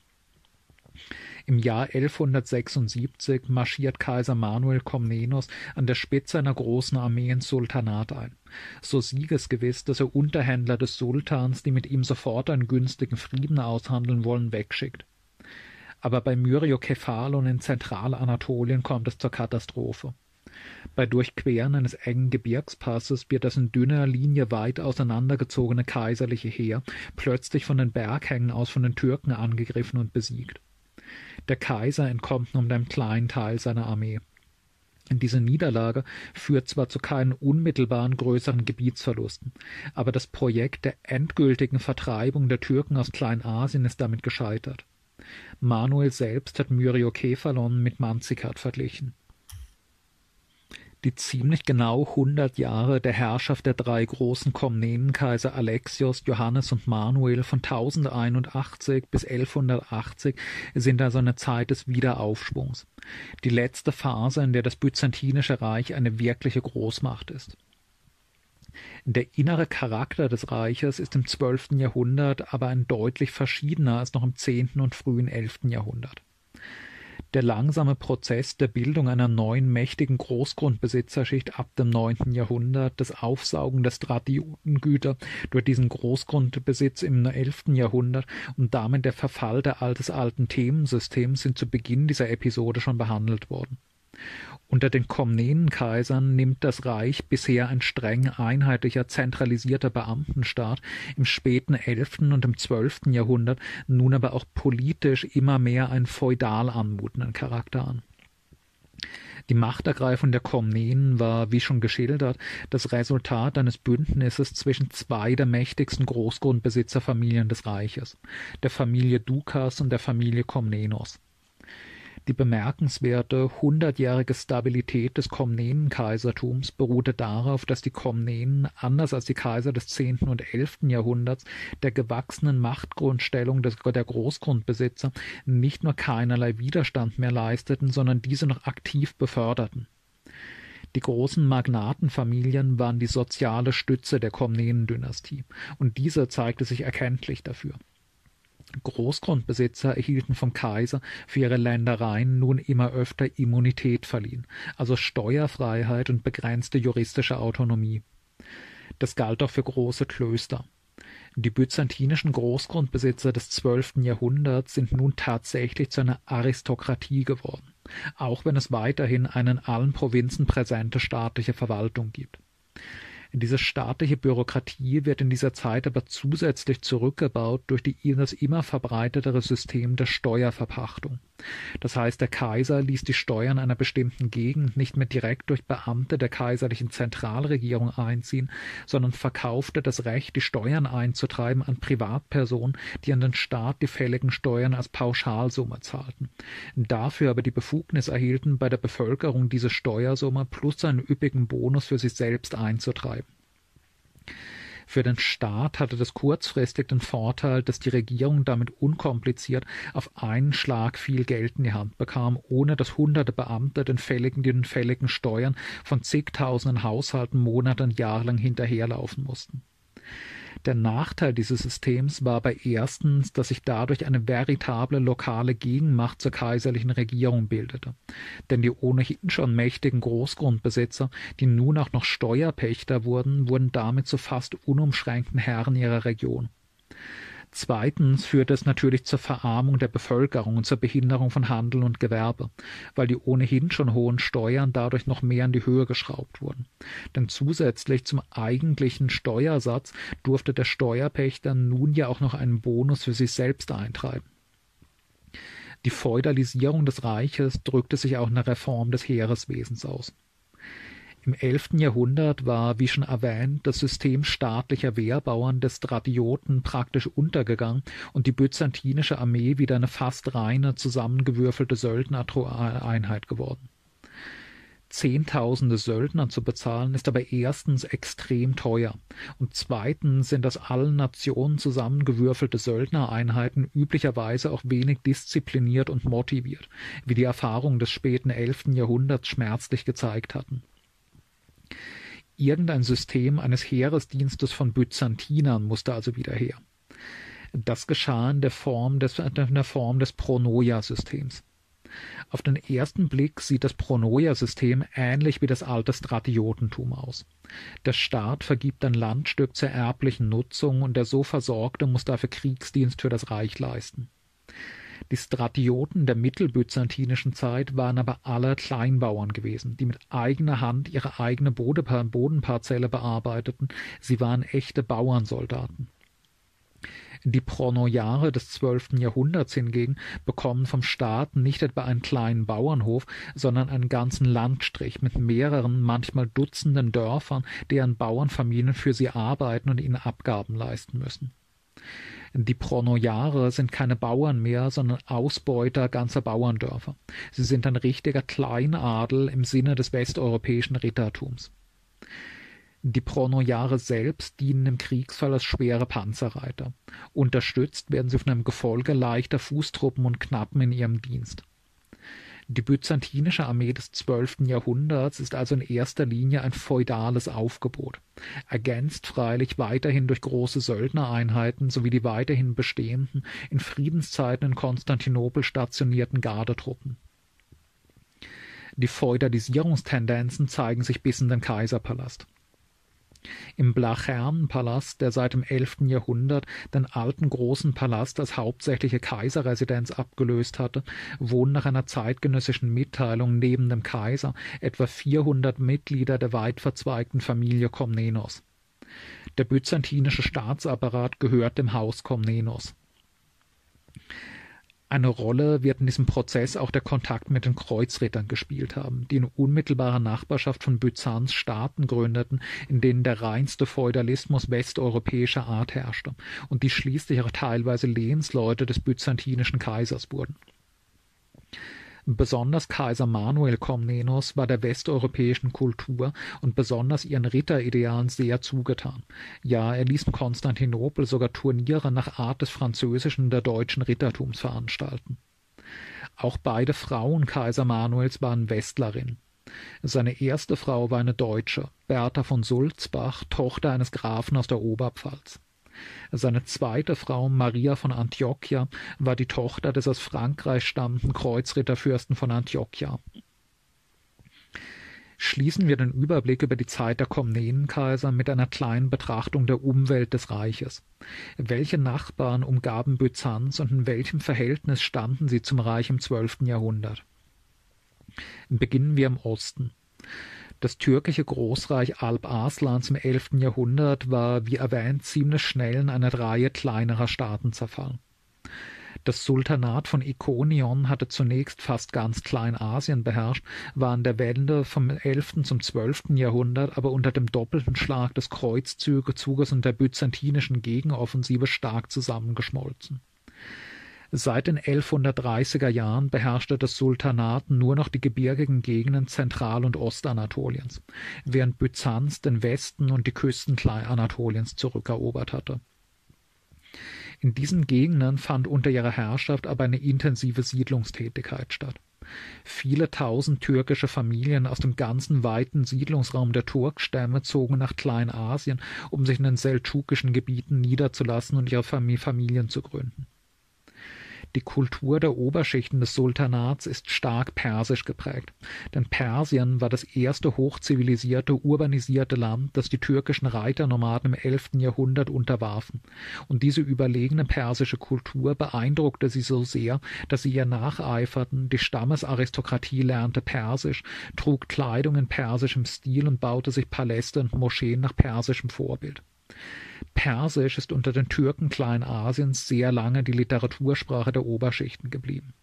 Im Jahr 1176 marschiert Kaiser Manuel Komnenos an der Spitze einer großen Armee ins Sultanat ein. So siegesgewiss, dass er Unterhändler des Sultans, die mit ihm sofort einen günstigen Frieden aushandeln wollen, wegschickt. Aber bei Myriokephalon in Zentralanatolien kommt es zur Katastrophe. Bei Durchqueren eines engen Gebirgspasses wird das in dünner Linie weit auseinandergezogene kaiserliche Heer plötzlich von den Berghängen aus von den Türken angegriffen und besiegt. Der Kaiser entkommt nur mit einem kleinen Teil seiner Armee. Diese Niederlage führt zwar zu keinen unmittelbaren größeren Gebietsverlusten, aber das Projekt der endgültigen Vertreibung der Türken aus Kleinasien ist damit gescheitert. Manuel selbst hat Myriokephalon mit Manzikert verglichen die ziemlich genau hundert Jahre der Herrschaft der drei großen Komnenenkaiser Alexios, Johannes und Manuel von 1081 bis 1180 sind also eine Zeit des Wiederaufschwungs. Die letzte Phase, in der das Byzantinische Reich eine wirkliche Großmacht ist. Der innere Charakter des Reiches ist im zwölften Jahrhundert aber ein deutlich verschiedener als noch im zehnten und frühen elften Jahrhundert. Der langsame Prozess der Bildung einer neuen mächtigen Großgrundbesitzerschicht ab dem neunten Jahrhundert, das Aufsaugen der Stratigüter durch diesen Großgrundbesitz im elften Jahrhundert und damit der Verfall der altes alten Themensystems sind zu Beginn dieser Episode schon behandelt worden. Unter den Komnenenkaisern nimmt das Reich bisher ein streng einheitlicher, zentralisierter Beamtenstaat im späten elften und im zwölften Jahrhundert nun aber auch politisch immer mehr einen feudal anmutenden Charakter an. Die Machtergreifung der Komnenen war, wie schon geschildert, das Resultat eines Bündnisses zwischen zwei der mächtigsten Großgrundbesitzerfamilien des Reiches, der Familie Dukas und der Familie Komnenos. Die bemerkenswerte hundertjährige Stabilität des Komnenenkaisertums beruhte darauf, dass die Komnenen, anders als die Kaiser des zehnten und elften Jahrhunderts, der gewachsenen Machtgrundstellung des, der Großgrundbesitzer nicht nur keinerlei Widerstand mehr leisteten, sondern diese noch aktiv beförderten. Die großen Magnatenfamilien waren die soziale Stütze der Komnenendynastie, und diese zeigte sich erkenntlich dafür. Großgrundbesitzer erhielten vom Kaiser für ihre Ländereien nun immer öfter Immunität verliehen, also Steuerfreiheit und begrenzte juristische Autonomie. Das galt auch für große Klöster. Die byzantinischen Großgrundbesitzer des zwölften Jahrhunderts sind nun tatsächlich zu einer Aristokratie geworden, auch wenn es weiterhin eine in allen Provinzen präsente staatliche Verwaltung gibt. Diese staatliche Bürokratie wird in dieser Zeit aber zusätzlich zurückgebaut durch das immer verbreitetere System der Steuerverpachtung. Das heißt, der Kaiser ließ die Steuern einer bestimmten Gegend nicht mehr direkt durch Beamte der kaiserlichen Zentralregierung einziehen, sondern verkaufte das Recht, die Steuern einzutreiben an Privatpersonen, die an den Staat die fälligen Steuern als Pauschalsumme zahlten, dafür aber die Befugnis erhielten, bei der Bevölkerung diese Steuersumme plus einen üppigen Bonus für sich selbst einzutreiben. Für den Staat hatte das kurzfristig den Vorteil, dass die Regierung damit unkompliziert auf einen Schlag viel Geld in die Hand bekam, ohne dass hunderte Beamte den fälligen, den fälligen Steuern von zigtausenden Haushalten Monate und jahrelang hinterherlaufen mussten. Der Nachteil dieses Systems war aber erstens, dass sich dadurch eine veritable lokale Gegenmacht zur kaiserlichen Regierung bildete. Denn die ohnehin schon mächtigen Großgrundbesitzer, die nun auch noch Steuerpächter wurden, wurden damit zu fast unumschränkten Herren ihrer Region. Zweitens führte es natürlich zur Verarmung der Bevölkerung und zur Behinderung von Handel und Gewerbe, weil die ohnehin schon hohen Steuern dadurch noch mehr in die Höhe geschraubt wurden. Denn zusätzlich zum eigentlichen Steuersatz durfte der Steuerpächter nun ja auch noch einen Bonus für sich selbst eintreiben. Die Feudalisierung des Reiches drückte sich auch in der Reform des Heereswesens aus. Im 11. Jahrhundert war, wie schon erwähnt, das System staatlicher Wehrbauern des Stratioten praktisch untergegangen und die byzantinische Armee wieder eine fast reine, zusammengewürfelte Söldnereinheit geworden. Zehntausende Söldner zu bezahlen, ist aber erstens extrem teuer und zweitens sind aus allen Nationen zusammengewürfelte Söldnereinheiten üblicherweise auch wenig diszipliniert und motiviert, wie die Erfahrungen des späten elften Jahrhunderts schmerzlich gezeigt hatten. Irgendein System eines Heeresdienstes von Byzantinern musste also wieder her. Das geschah in der Form des, der Form des Pronoia-Systems. Auf den ersten Blick sieht das Pronoia-System ähnlich wie das alte Stratiotentum aus. Der Staat vergibt ein Landstück zur erblichen Nutzung und der so Versorgte muss dafür Kriegsdienst für das Reich leisten. Die Stratioten der mittelbyzantinischen Zeit waren aber alle Kleinbauern gewesen, die mit eigener Hand ihre eigene Bodenparzelle bearbeiteten. Sie waren echte Bauernsoldaten. Die Pronojare des zwölften Jahrhunderts hingegen bekommen vom Staat nicht etwa einen kleinen Bauernhof, sondern einen ganzen Landstrich mit mehreren, manchmal Dutzenden Dörfern, deren Bauernfamilien für sie arbeiten und ihnen Abgaben leisten müssen. Die Pronojare sind keine Bauern mehr, sondern Ausbeuter ganzer Bauerndörfer. Sie sind ein richtiger Kleinadel im Sinne des westeuropäischen Rittertums. Die Pronojare selbst dienen im Kriegsfall als schwere Panzerreiter. Unterstützt werden sie von einem Gefolge leichter Fußtruppen und Knappen in ihrem Dienst. Die byzantinische Armee des zwölften Jahrhunderts ist also in erster Linie ein feudales Aufgebot, ergänzt freilich weiterhin durch große Söldnereinheiten sowie die weiterhin bestehenden, in Friedenszeiten in Konstantinopel stationierten Gardetruppen. Die Feudalisierungstendenzen zeigen sich bis in den Kaiserpalast. Im Blachernenpalast, der seit dem 11. Jahrhundert den alten großen Palast als hauptsächliche Kaiserresidenz abgelöst hatte, wohnen nach einer zeitgenössischen Mitteilung neben dem Kaiser etwa 400 Mitglieder der weit verzweigten Familie Komnenos. Der byzantinische Staatsapparat gehört dem Haus Komnenos. Eine Rolle wird in diesem Prozess auch der Kontakt mit den Kreuzrittern gespielt haben, die in unmittelbarer Nachbarschaft von Byzanz Staaten gründeten, in denen der reinste Feudalismus westeuropäischer Art herrschte und die schließlich auch teilweise Lehensleute des byzantinischen Kaisers wurden Besonders Kaiser Manuel Komnenos war der westeuropäischen Kultur und besonders ihren Ritteridealen sehr zugetan. Ja, er ließ in Konstantinopel sogar Turniere nach Art des französischen und der deutschen Rittertums veranstalten. Auch beide Frauen Kaiser Manuels waren Westlerinnen. Seine erste Frau war eine Deutsche, Bertha von Sulzbach, Tochter eines Grafen aus der Oberpfalz. Seine zweite Frau Maria von Antiochia war die Tochter des aus Frankreich stammenden Kreuzritterfürsten von Antiochia. Schließen wir den Überblick über die Zeit der Komnenenkaiser mit einer kleinen Betrachtung der Umwelt des Reiches. Welche Nachbarn umgaben Byzanz und in welchem Verhältnis standen sie zum Reich im zwölften Jahrhundert? Beginnen wir im Osten. Das türkische Großreich Alp Arslans im 11. Jahrhundert war, wie erwähnt, ziemlich schnell in eine Reihe kleinerer Staaten zerfallen. Das Sultanat von Ikonion hatte zunächst fast ganz Kleinasien beherrscht, war in der Wende vom 11. zum 12. Jahrhundert aber unter dem doppelten Schlag des Kreuzzügezuges und der byzantinischen Gegenoffensive stark zusammengeschmolzen. Seit den 1130er Jahren beherrschte das Sultanat nur noch die gebirgigen Gegenden Zentral- und Ostanatoliens, während Byzanz den Westen und die Küsten Kleinanatoliens zurückerobert hatte. In diesen Gegenden fand unter ihrer Herrschaft aber eine intensive Siedlungstätigkeit statt. Viele tausend türkische Familien aus dem ganzen weiten Siedlungsraum der Turkstämme zogen nach Kleinasien, um sich in den seldschukischen Gebieten niederzulassen und ihre Familien zu gründen. Die Kultur der Oberschichten des Sultanats ist stark persisch geprägt, denn Persien war das erste hochzivilisierte, urbanisierte Land, das die türkischen Reiternomaden im 11. Jahrhundert unterwarfen, und diese überlegene persische Kultur beeindruckte sie so sehr, dass sie ihr nacheiferten, die Stammesaristokratie lernte Persisch, trug Kleidung in persischem Stil und baute sich Paläste und Moscheen nach persischem Vorbild. Persisch ist unter den Türken Kleinasiens sehr lange die Literatursprache der Oberschichten geblieben.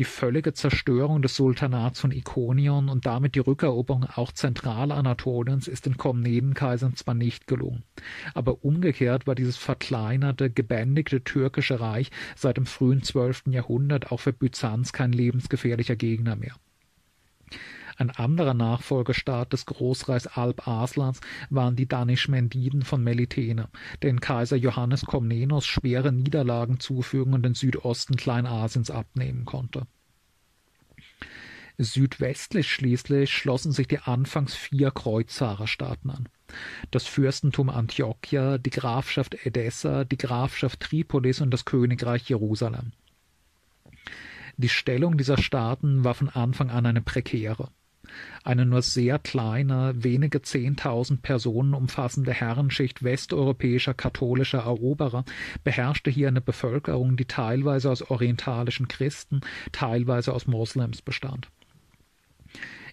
Die völlige Zerstörung des Sultanats von Ikonion und damit die Rückeroberung auch Zentralanatoliens ist den Komnedenkaisern zwar nicht gelungen, aber umgekehrt war dieses verkleinerte, gebändigte türkische Reich seit dem frühen zwölften Jahrhundert auch für Byzanz kein lebensgefährlicher Gegner mehr. Ein anderer Nachfolgestaat des Großreichs Alp Aslans waren die Danischmendiden von Melitene, denen Kaiser Johannes Komnenos schwere Niederlagen zufügen und den Südosten Kleinasiens abnehmen konnte. Südwestlich schließlich schlossen sich die anfangs vier Kreuzfahrerstaaten an. Das Fürstentum Antiochia, die Grafschaft Edessa, die Grafschaft Tripolis und das Königreich Jerusalem. Die Stellung dieser Staaten war von Anfang an eine prekäre. Eine nur sehr kleine, wenige Zehntausend Personen umfassende Herrenschicht westeuropäischer katholischer Eroberer beherrschte hier eine Bevölkerung, die teilweise aus orientalischen Christen, teilweise aus Moslems bestand.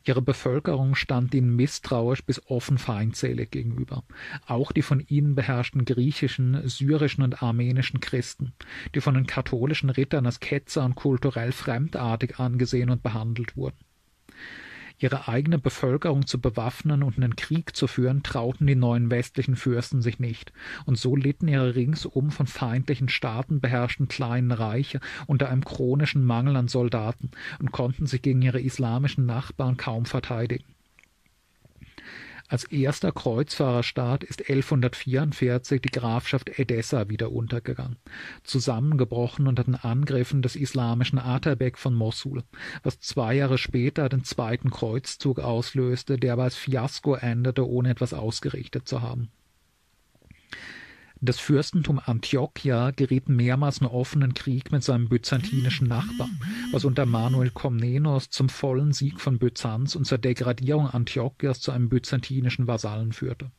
Ihre Bevölkerung stand ihnen misstrauisch bis offen feindselig gegenüber. Auch die von ihnen beherrschten griechischen, syrischen und armenischen Christen, die von den katholischen Rittern als Ketzer und kulturell fremdartig angesehen und behandelt wurden. Ihre eigene Bevölkerung zu bewaffnen und einen Krieg zu führen, trauten die neuen westlichen Fürsten sich nicht, und so litten ihre ringsum von feindlichen Staaten beherrschten kleinen Reiche unter einem chronischen Mangel an Soldaten und konnten sich gegen ihre islamischen Nachbarn kaum verteidigen. Als erster Kreuzfahrerstaat ist 1144 die Grafschaft Edessa wieder untergegangen, zusammengebrochen unter den Angriffen des islamischen Atabek von Mossul, was zwei Jahre später den zweiten Kreuzzug auslöste, der aber als Fiasko endete, ohne etwas ausgerichtet zu haben. Das Fürstentum Antiochia geriet mehrmals in offenen Krieg mit seinem byzantinischen Nachbarn, was unter Manuel Komnenos zum vollen Sieg von Byzanz und zur Degradierung Antiochias zu einem byzantinischen Vasallen führte.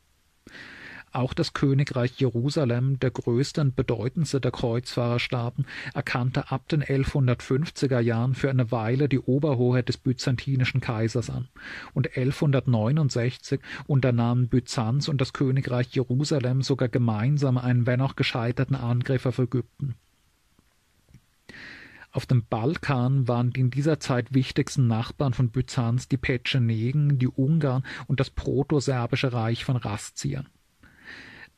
Auch das Königreich Jerusalem, der größte und bedeutendste der Kreuzfahrerstaaten, erkannte ab den 1150er Jahren für eine Weile die Oberhoheit des byzantinischen Kaisers an, und 1169 unternahmen Byzanz und das Königreich Jerusalem sogar gemeinsam einen wenn auch gescheiterten Angriff auf Ägypten. Auf dem Balkan waren die in dieser Zeit wichtigsten Nachbarn von Byzanz die Petschenegen, die Ungarn und das protoserbische Reich von Raszian.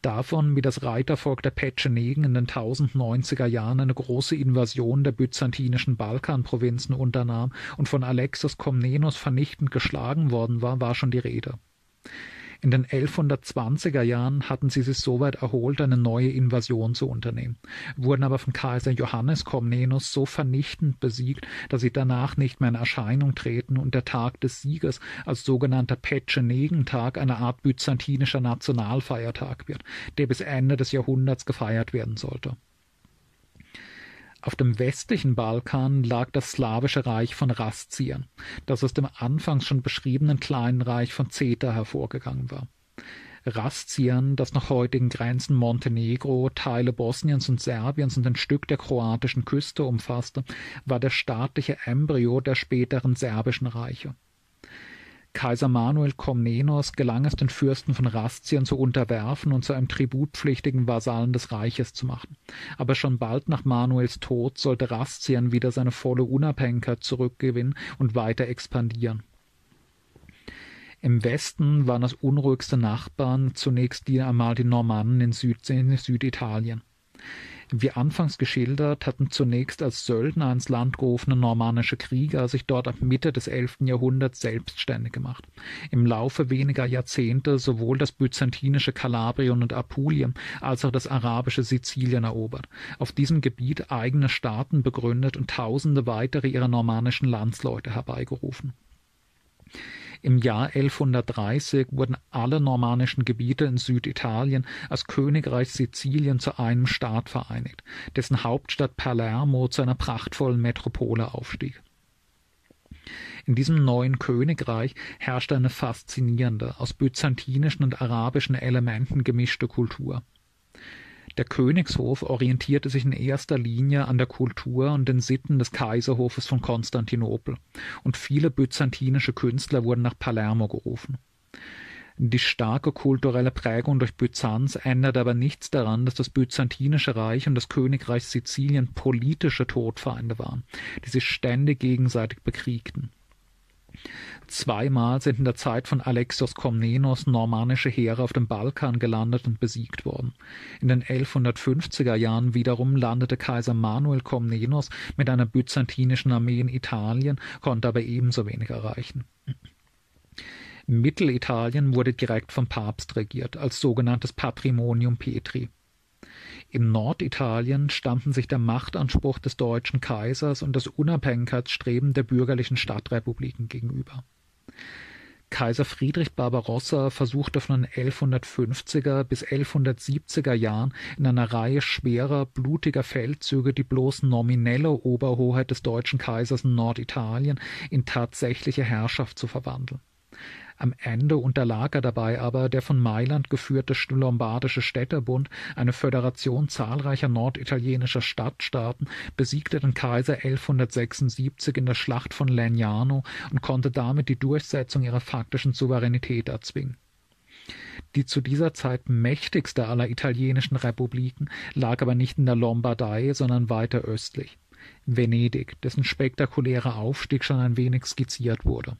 Davon, wie das Reitervolk der Petschenegen in den 1090er Jahren eine große Invasion der byzantinischen Balkanprovinzen unternahm und von Alexis Komnenos vernichtend geschlagen worden war, war schon die Rede. In den 1120er Jahren hatten sie sich soweit erholt, eine neue Invasion zu unternehmen, wurden aber von Kaiser Johannes Komnenos so vernichtend besiegt, dass sie danach nicht mehr in Erscheinung treten und der Tag des Sieges als sogenannter Petschenegentag eine Art byzantinischer Nationalfeiertag wird, der bis Ende des Jahrhunderts gefeiert werden sollte. Auf dem westlichen Balkan lag das slawische Reich von Raszian, das aus dem anfangs schon beschriebenen kleinen Reich von Zeta hervorgegangen war. Raszian, das nach heutigen Grenzen Montenegro, Teile Bosniens und Serbiens und ein Stück der kroatischen Küste umfasste, war der staatliche Embryo der späteren serbischen Reiche. Kaiser Manuel Komnenos gelang es den Fürsten von Rastien zu unterwerfen und zu einem tributpflichtigen Vasallen des Reiches zu machen. Aber schon bald nach Manuels Tod sollte Rastien wieder seine volle Unabhängigkeit zurückgewinnen und weiter expandieren. Im Westen waren das unruhigste Nachbarn zunächst die einmal die Normannen in, Süd in Süditalien. Wie anfangs geschildert, hatten zunächst als Söldner ins Land gerufene normannische Krieger sich dort ab Mitte des 11. Jahrhunderts selbstständig gemacht. Im Laufe weniger Jahrzehnte sowohl das byzantinische Kalabrien und Apulien als auch das arabische Sizilien erobert, auf diesem Gebiet eigene Staaten begründet und tausende weitere ihrer normannischen Landsleute herbeigerufen. Im Jahr 1130 wurden alle normannischen Gebiete in Süditalien als Königreich Sizilien zu einem Staat vereinigt, dessen Hauptstadt Palermo zu einer prachtvollen Metropole aufstieg. In diesem neuen Königreich herrschte eine faszinierende, aus byzantinischen und arabischen Elementen gemischte Kultur. Der Königshof orientierte sich in erster Linie an der Kultur und den Sitten des Kaiserhofes von Konstantinopel, und viele byzantinische Künstler wurden nach Palermo gerufen. Die starke kulturelle Prägung durch Byzanz ändert aber nichts daran, dass das Byzantinische Reich und das Königreich Sizilien politische Todfeinde waren, die sich ständig gegenseitig bekriegten. Zweimal sind in der Zeit von Alexios Komnenos normannische Heere auf dem Balkan gelandet und besiegt worden. In den 1150er Jahren wiederum landete Kaiser Manuel Komnenos mit einer byzantinischen Armee in Italien, konnte aber ebenso wenig erreichen. Mittelitalien wurde direkt vom Papst regiert, als sogenanntes Patrimonium Petri. In Norditalien standen sich der Machtanspruch des deutschen Kaisers und das Unabhängigkeitsstreben der bürgerlichen Stadtrepubliken gegenüber. Kaiser Friedrich Barbarossa versuchte von den 1150er bis 1170er Jahren in einer Reihe schwerer, blutiger Feldzüge die bloß nominelle Oberhoheit des deutschen Kaisers in Norditalien in tatsächliche Herrschaft zu verwandeln. Am Ende unterlag er dabei aber der von Mailand geführte lombardische Städtebund, eine Föderation zahlreicher norditalienischer Stadtstaaten, besiegte den Kaiser 1176 in der Schlacht von Legnano und konnte damit die Durchsetzung ihrer faktischen Souveränität erzwingen. Die zu dieser Zeit mächtigste aller italienischen Republiken lag aber nicht in der Lombardei, sondern weiter östlich. Venedig, dessen spektakulärer Aufstieg schon ein wenig skizziert wurde.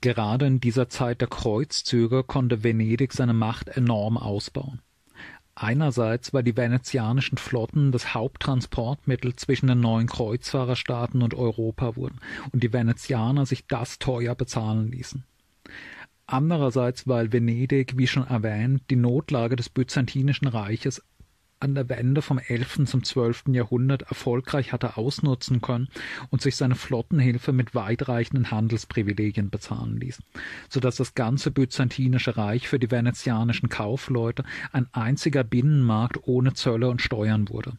Gerade in dieser Zeit der Kreuzzüge konnte Venedig seine Macht enorm ausbauen. Einerseits, weil die venezianischen Flotten das Haupttransportmittel zwischen den neuen Kreuzfahrerstaaten und Europa wurden und die Venezianer sich das teuer bezahlen ließen. Andererseits, weil Venedig, wie schon erwähnt, die Notlage des Byzantinischen Reiches an der Wende vom 11. zum 12. Jahrhundert erfolgreich hatte ausnutzen können und sich seine Flottenhilfe mit weitreichenden Handelsprivilegien bezahlen ließ, so dass das ganze byzantinische Reich für die venezianischen Kaufleute ein einziger Binnenmarkt ohne Zölle und Steuern wurde.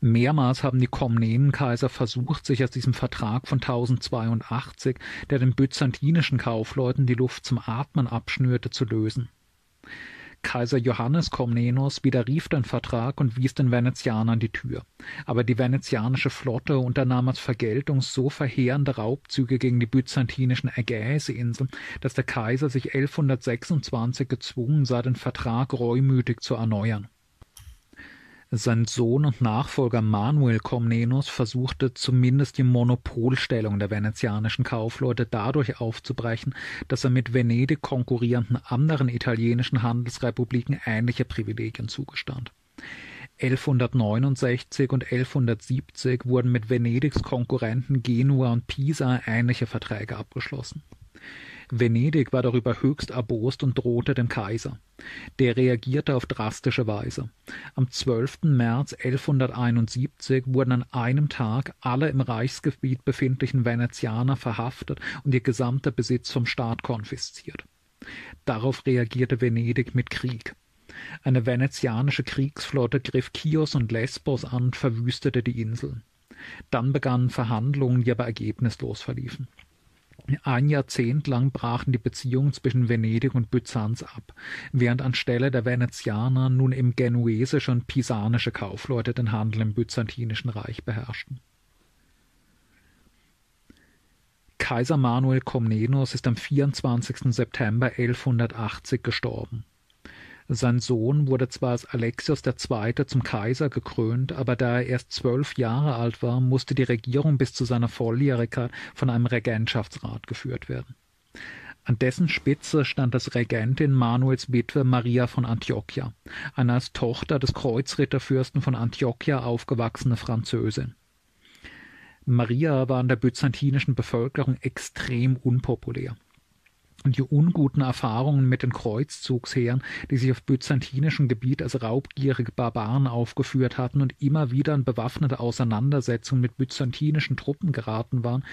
Mehrmals haben die Komnenenkaiser versucht, sich aus diesem Vertrag von 1082, der den byzantinischen Kaufleuten die Luft zum Atmen abschnürte, zu lösen. Kaiser Johannes Komnenos widerrief den Vertrag und wies den Venezianern die Tür. Aber die venezianische Flotte unternahm als Vergeltung so verheerende Raubzüge gegen die byzantinischen Ägäisinseln, dass der Kaiser sich 1126 gezwungen sah, den Vertrag reumütig zu erneuern. Sein Sohn und Nachfolger Manuel Komnenos versuchte zumindest die Monopolstellung der venezianischen Kaufleute dadurch aufzubrechen, dass er mit Venedig konkurrierenden anderen italienischen Handelsrepubliken ähnliche Privilegien zugestand. 1169 und 1170 wurden mit Venedigs Konkurrenten Genua und Pisa ähnliche Verträge abgeschlossen. Venedig war darüber höchst erbost und drohte dem Kaiser. Der reagierte auf drastische Weise. Am 12. März 1171 wurden an einem Tag alle im Reichsgebiet befindlichen Venezianer verhaftet und ihr gesamter Besitz vom Staat konfisziert. Darauf reagierte Venedig mit Krieg. Eine venezianische Kriegsflotte griff Chios und Lesbos an und verwüstete die Inseln. Dann begannen Verhandlungen, die aber ergebnislos verliefen. Ein Jahrzehnt lang brachen die Beziehungen zwischen Venedig und Byzanz ab, während anstelle der Venezianer nun eben genuesische und pisanische Kaufleute den Handel im Byzantinischen Reich beherrschten. Kaiser Manuel Komnenos ist am 24. September 1180 gestorben. Sein Sohn wurde zwar als Alexios II. zum Kaiser gekrönt, aber da er erst zwölf Jahre alt war, musste die Regierung bis zu seiner Volljährigkeit von einem Regentschaftsrat geführt werden. An dessen Spitze stand als Regentin Manuels Witwe Maria von Antiochia, eine als Tochter des Kreuzritterfürsten von Antiochia aufgewachsene Französin. Maria war in der byzantinischen Bevölkerung extrem unpopulär die unguten Erfahrungen mit den Kreuzzugsheeren, die sich auf byzantinischem Gebiet als raubgierige Barbaren aufgeführt hatten und immer wieder in bewaffnete Auseinandersetzungen mit byzantinischen Truppen geraten waren,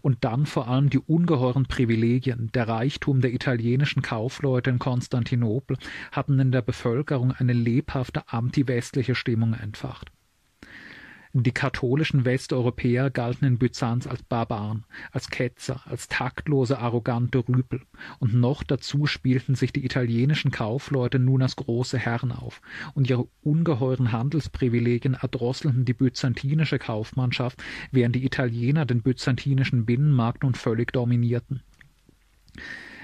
und dann vor allem die ungeheuren Privilegien, der Reichtum der italienischen Kaufleute in Konstantinopel hatten in der Bevölkerung eine lebhafte antiwestliche Stimmung entfacht. Die katholischen Westeuropäer galten in Byzanz als Barbaren, als Ketzer, als taktlose, arrogante Rüpel, und noch dazu spielten sich die italienischen Kaufleute nun als große Herren auf, und ihre ungeheuren Handelsprivilegien erdrosselten die byzantinische Kaufmannschaft, während die Italiener den byzantinischen Binnenmarkt nun völlig dominierten.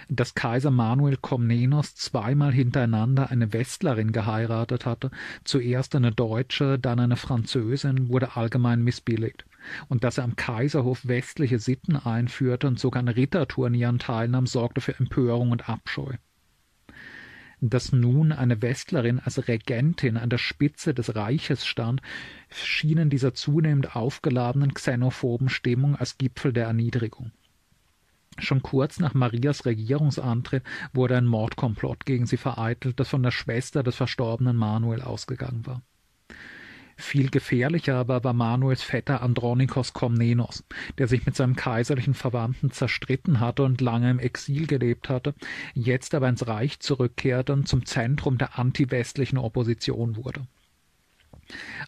Dass Kaiser Manuel Komnenos zweimal hintereinander eine Westlerin geheiratet hatte, zuerst eine Deutsche, dann eine Französin, wurde allgemein missbilligt. Und dass er am Kaiserhof westliche Sitten einführte und sogar an Ritterturnieren teilnahm, sorgte für Empörung und Abscheu. Dass nun eine Westlerin als Regentin an der Spitze des Reiches stand, schien in dieser zunehmend aufgeladenen xenophoben Stimmung als Gipfel der Erniedrigung. Schon kurz nach Marias Regierungsantritt wurde ein Mordkomplott gegen sie vereitelt, das von der Schwester des verstorbenen Manuel ausgegangen war. Viel gefährlicher aber war Manuels Vetter Andronikos Komnenos, der sich mit seinem kaiserlichen Verwandten zerstritten hatte und lange im Exil gelebt hatte, jetzt aber ins Reich zurückkehrte und zum Zentrum der antiwestlichen Opposition wurde.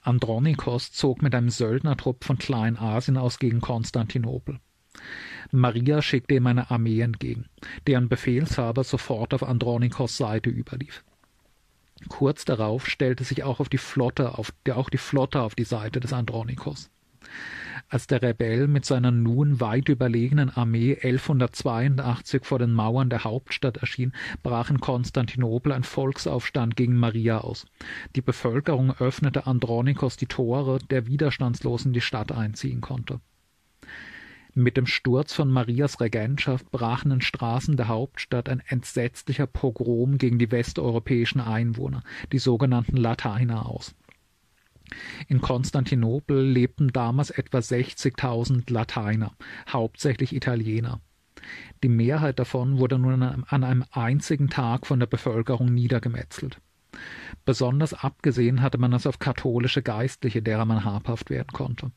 Andronikos zog mit einem Söldnertrupp von Kleinasien aus gegen Konstantinopel. Maria schickte ihm eine Armee entgegen, deren Befehlshaber sofort auf Andronikos Seite überlief. Kurz darauf stellte sich auch, auf die Flotte auf, auch die Flotte auf die Seite des Andronikos. Als der Rebell mit seiner nun weit überlegenen Armee 1182 vor den Mauern der Hauptstadt erschien, brach in Konstantinopel ein Volksaufstand gegen Maria aus. Die Bevölkerung öffnete Andronikos die Tore, der widerstandslos in die Stadt einziehen konnte. Mit dem Sturz von Marias Regentschaft brach in Straßen der Hauptstadt ein entsetzlicher Pogrom gegen die westeuropäischen Einwohner, die sogenannten Lateiner, aus. In Konstantinopel lebten damals etwa 60.000 Lateiner, hauptsächlich Italiener. Die Mehrheit davon wurde nun an einem einzigen Tag von der Bevölkerung niedergemetzelt. Besonders abgesehen hatte man es auf katholische Geistliche, derer man habhaft werden konnte.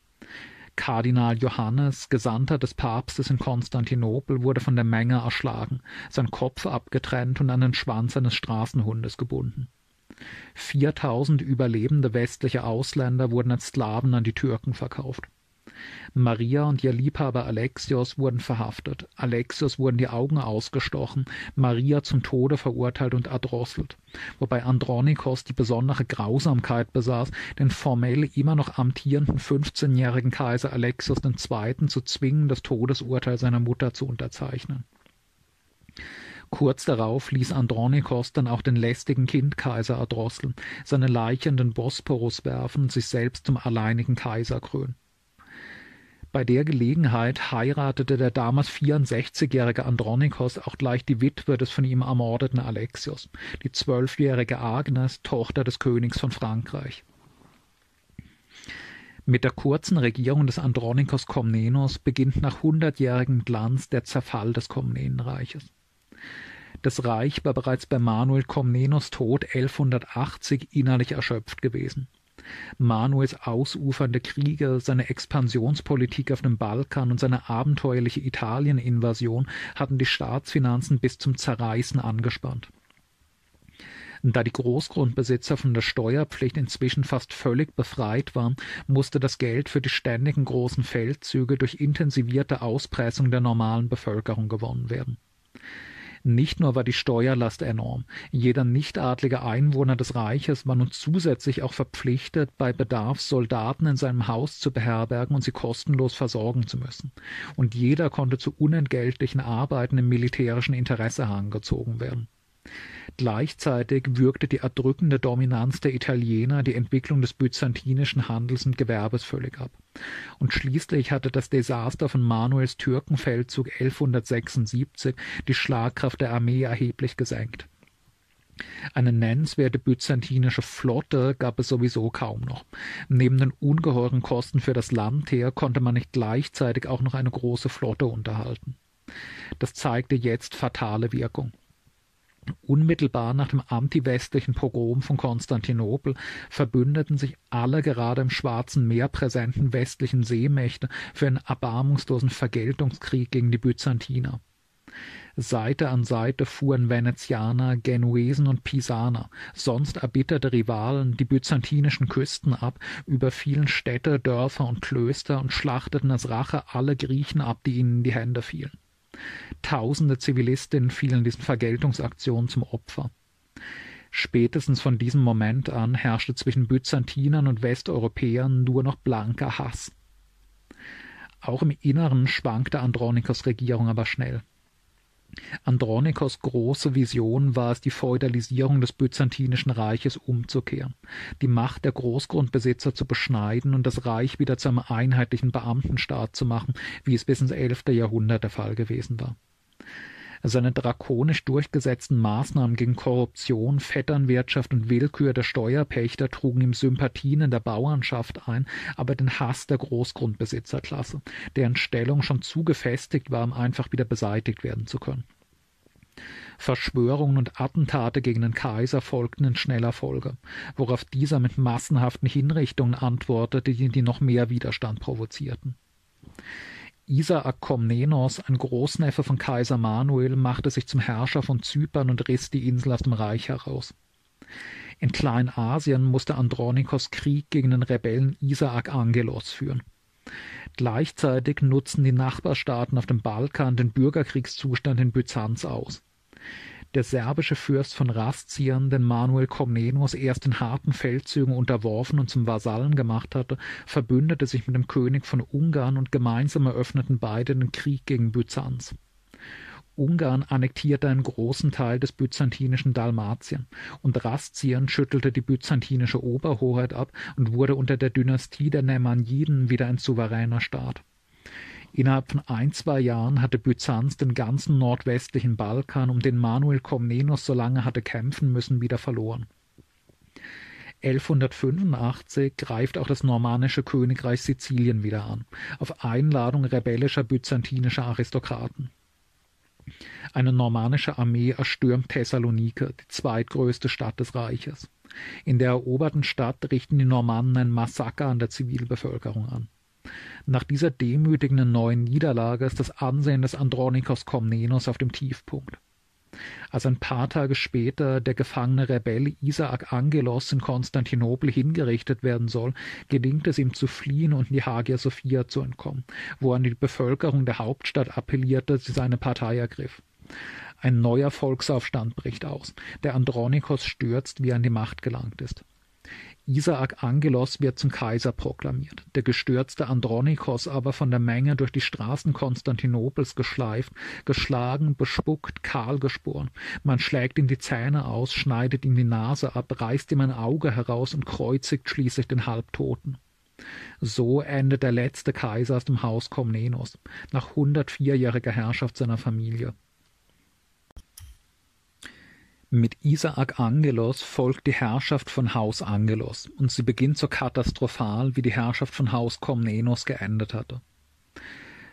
Kardinal Johannes, Gesandter des Papstes in Konstantinopel, wurde von der Menge erschlagen, sein Kopf abgetrennt und an den Schwanz eines Straßenhundes gebunden. Viertausend überlebende westliche Ausländer wurden als Sklaven an die Türken verkauft. Maria und ihr Liebhaber Alexios wurden verhaftet. Alexios wurden die Augen ausgestochen, Maria zum Tode verurteilt und erdrosselt, wobei Andronikos die besondere Grausamkeit besaß, den formell immer noch amtierenden 15-jährigen Kaiser Alexios II. zu zwingen, das Todesurteil seiner Mutter zu unterzeichnen. Kurz darauf ließ Andronikos dann auch den lästigen Kindkaiser erdrosseln, seine Leiche in den Bosporus werfen und sich selbst zum alleinigen Kaiser krönen. Bei der Gelegenheit heiratete der damals 64-jährige Andronikos auch gleich die Witwe des von ihm ermordeten Alexios, die zwölfjährige Agnes, Tochter des Königs von Frankreich. Mit der kurzen Regierung des Andronikos Komnenos beginnt nach hundertjährigem Glanz der Zerfall des Komnenenreiches. Das Reich war bereits bei Manuel Komnenos Tod 1180 innerlich erschöpft gewesen. Manuels ausufernde Kriege, seine Expansionspolitik auf dem Balkan und seine abenteuerliche Italieninvasion hatten die Staatsfinanzen bis zum Zerreißen angespannt. Da die Großgrundbesitzer von der Steuerpflicht inzwischen fast völlig befreit waren, musste das Geld für die ständigen großen Feldzüge durch intensivierte Auspressung der normalen Bevölkerung gewonnen werden. Nicht nur war die Steuerlast enorm, jeder nichtadlige Einwohner des Reiches war nun zusätzlich auch verpflichtet, bei Bedarf Soldaten in seinem Haus zu beherbergen und sie kostenlos versorgen zu müssen. Und jeder konnte zu unentgeltlichen Arbeiten im militärischen Interesse herangezogen werden. Gleichzeitig wirkte die erdrückende Dominanz der Italiener die Entwicklung des byzantinischen Handels und Gewerbes völlig ab. Und schließlich hatte das Desaster von Manuels Türkenfeldzug 1176 die Schlagkraft der Armee erheblich gesenkt. Eine nennenswerte byzantinische Flotte gab es sowieso kaum noch. Neben den ungeheuren Kosten für das Landheer konnte man nicht gleichzeitig auch noch eine große Flotte unterhalten. Das zeigte jetzt fatale Wirkung. Unmittelbar nach dem antiwestlichen Pogrom von Konstantinopel verbündeten sich alle gerade im Schwarzen Meer präsenten westlichen Seemächte für einen erbarmungslosen Vergeltungskrieg gegen die Byzantiner. Seite an Seite fuhren Venezianer, Genuesen und Pisaner, sonst erbitterte Rivalen, die byzantinischen Küsten ab, überfielen Städte, Dörfer und Klöster und schlachteten als Rache alle Griechen ab, die ihnen in die Hände fielen. Tausende Zivilistinnen fielen diesen Vergeltungsaktionen zum Opfer. Spätestens von diesem Moment an herrschte zwischen Byzantinern und Westeuropäern nur noch blanker Hass. Auch im Inneren schwankte Andronikos Regierung aber schnell. Andronikos große Vision war es, die Feudalisierung des Byzantinischen Reiches umzukehren, die Macht der Großgrundbesitzer zu beschneiden und das Reich wieder zu einem einheitlichen Beamtenstaat zu machen, wie es bis ins elfte Jahrhundert der Fall gewesen war. Seine drakonisch durchgesetzten Maßnahmen gegen Korruption, Vetternwirtschaft und Willkür der Steuerpächter trugen ihm Sympathien in der Bauernschaft ein, aber den Hass der Großgrundbesitzerklasse, deren Stellung schon zu gefestigt war, um einfach wieder beseitigt werden zu können. Verschwörungen und Attentate gegen den Kaiser folgten in schneller Folge, worauf dieser mit massenhaften Hinrichtungen antwortete, die, noch mehr Widerstand provozierten. Isaak Komnenos, ein Großneffe von Kaiser Manuel, machte sich zum Herrscher von Zypern und riss die Insel aus dem Reich heraus. In Kleinasien musste Andronikos Krieg gegen den Rebellen Isaak Angelos führen. Gleichzeitig nutzten die Nachbarstaaten auf dem Balkan den Bürgerkriegszustand in Byzanz aus der serbische Fürst von Rastien, den Manuel Komnenos erst in harten Feldzügen unterworfen und zum Vasallen gemacht hatte, verbündete sich mit dem König von Ungarn und gemeinsam eröffneten beide den Krieg gegen Byzanz. Ungarn annektierte einen großen Teil des byzantinischen Dalmatien und Rastien schüttelte die byzantinische Oberhoheit ab und wurde unter der Dynastie der Nemanjiden wieder ein souveräner Staat. Innerhalb von ein, zwei Jahren hatte Byzanz den ganzen nordwestlichen Balkan, um den Manuel Komnenos so lange hatte kämpfen müssen, wieder verloren. 1185 greift auch das normannische Königreich Sizilien wieder an, auf Einladung rebellischer byzantinischer Aristokraten. Eine normannische Armee erstürmt Thessalonike, die zweitgrößte Stadt des Reiches. In der eroberten Stadt richten die Normannen ein Massaker an der Zivilbevölkerung an. Nach dieser demütigenden neuen Niederlage ist das Ansehen des Andronikos Komnenos auf dem Tiefpunkt. Als ein paar Tage später der gefangene Rebell Isaak Angelos in Konstantinopel hingerichtet werden soll, gelingt es ihm zu fliehen und in die Hagia Sophia zu entkommen, wo an die Bevölkerung der Hauptstadt appellierte, sie seine Partei ergriff. Ein neuer Volksaufstand bricht aus. Der Andronikos stürzt, wie er an die Macht gelangt ist. Isaak Angelos wird zum Kaiser proklamiert, der gestürzte Andronikos aber von der Menge durch die Straßen Konstantinopels geschleift, geschlagen, bespuckt, kahl gesporen. Man schlägt ihm die Zähne aus, schneidet ihm die Nase ab, reißt ihm ein Auge heraus und kreuzigt schließlich den Halbtoten. So endet der letzte Kaiser aus dem Haus Komnenos, nach 104-jähriger Herrschaft seiner Familie. Mit Isaak Angelos folgt die Herrschaft von Haus Angelos, und sie beginnt so katastrophal, wie die Herrschaft von Haus Komnenos geendet hatte.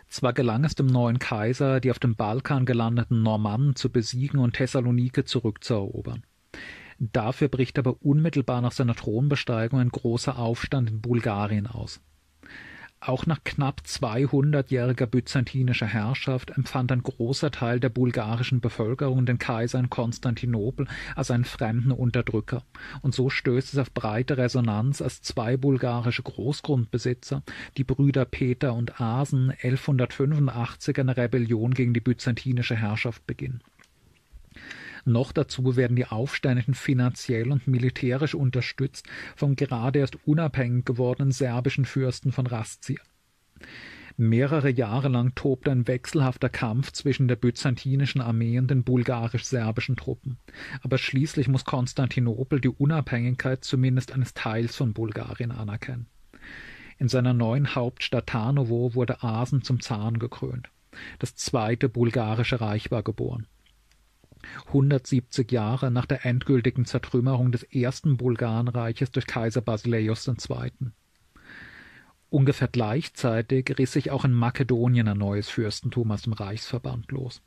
Zwar gelang es dem neuen Kaiser, die auf dem Balkan gelandeten Normannen zu besiegen und Thessalonike zurückzuerobern. Dafür bricht aber unmittelbar nach seiner Thronbesteigung ein großer Aufstand in Bulgarien aus. Auch nach knapp 200-jähriger byzantinischer Herrschaft empfand ein großer Teil der bulgarischen Bevölkerung den Kaiser in Konstantinopel als einen fremden Unterdrücker, und so stößt es auf breite Resonanz, als zwei bulgarische Großgrundbesitzer, die Brüder Peter und Asen, 1185 eine Rebellion gegen die byzantinische Herrschaft beginnen noch dazu werden die Aufständischen finanziell und militärisch unterstützt vom gerade erst unabhängig gewordenen serbischen Fürsten von Rastia. Mehrere Jahre lang tobte ein wechselhafter Kampf zwischen der byzantinischen Armee und den bulgarisch-serbischen Truppen. Aber schließlich muss Konstantinopel die Unabhängigkeit zumindest eines Teils von Bulgarien anerkennen. In seiner neuen Hauptstadt Tarnowo wurde Asen zum Zaren gekrönt. Das zweite bulgarische Reich war geboren. 170 Jahre nach der endgültigen Zertrümmerung des ersten Bulgarenreiches durch Kaiser Basileios II. Ungefähr gleichzeitig riss sich auch in Makedonien ein neues Fürstentum aus dem Reichsverband los.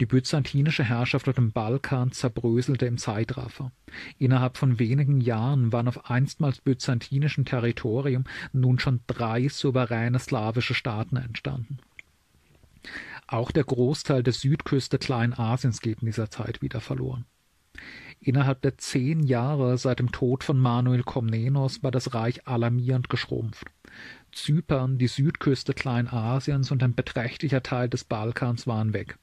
Die byzantinische Herrschaft auf dem Balkan zerbröselte im Zeitraffer. Innerhalb von wenigen Jahren waren auf einstmals byzantinischem Territorium nun schon drei souveräne slawische Staaten entstanden. Auch der Großteil der Südküste Kleinasiens geht in dieser Zeit wieder verloren. Innerhalb der zehn Jahre seit dem Tod von Manuel Komnenos war das Reich alarmierend geschrumpft. Zypern, die Südküste Kleinasiens und ein beträchtlicher Teil des Balkans waren weg.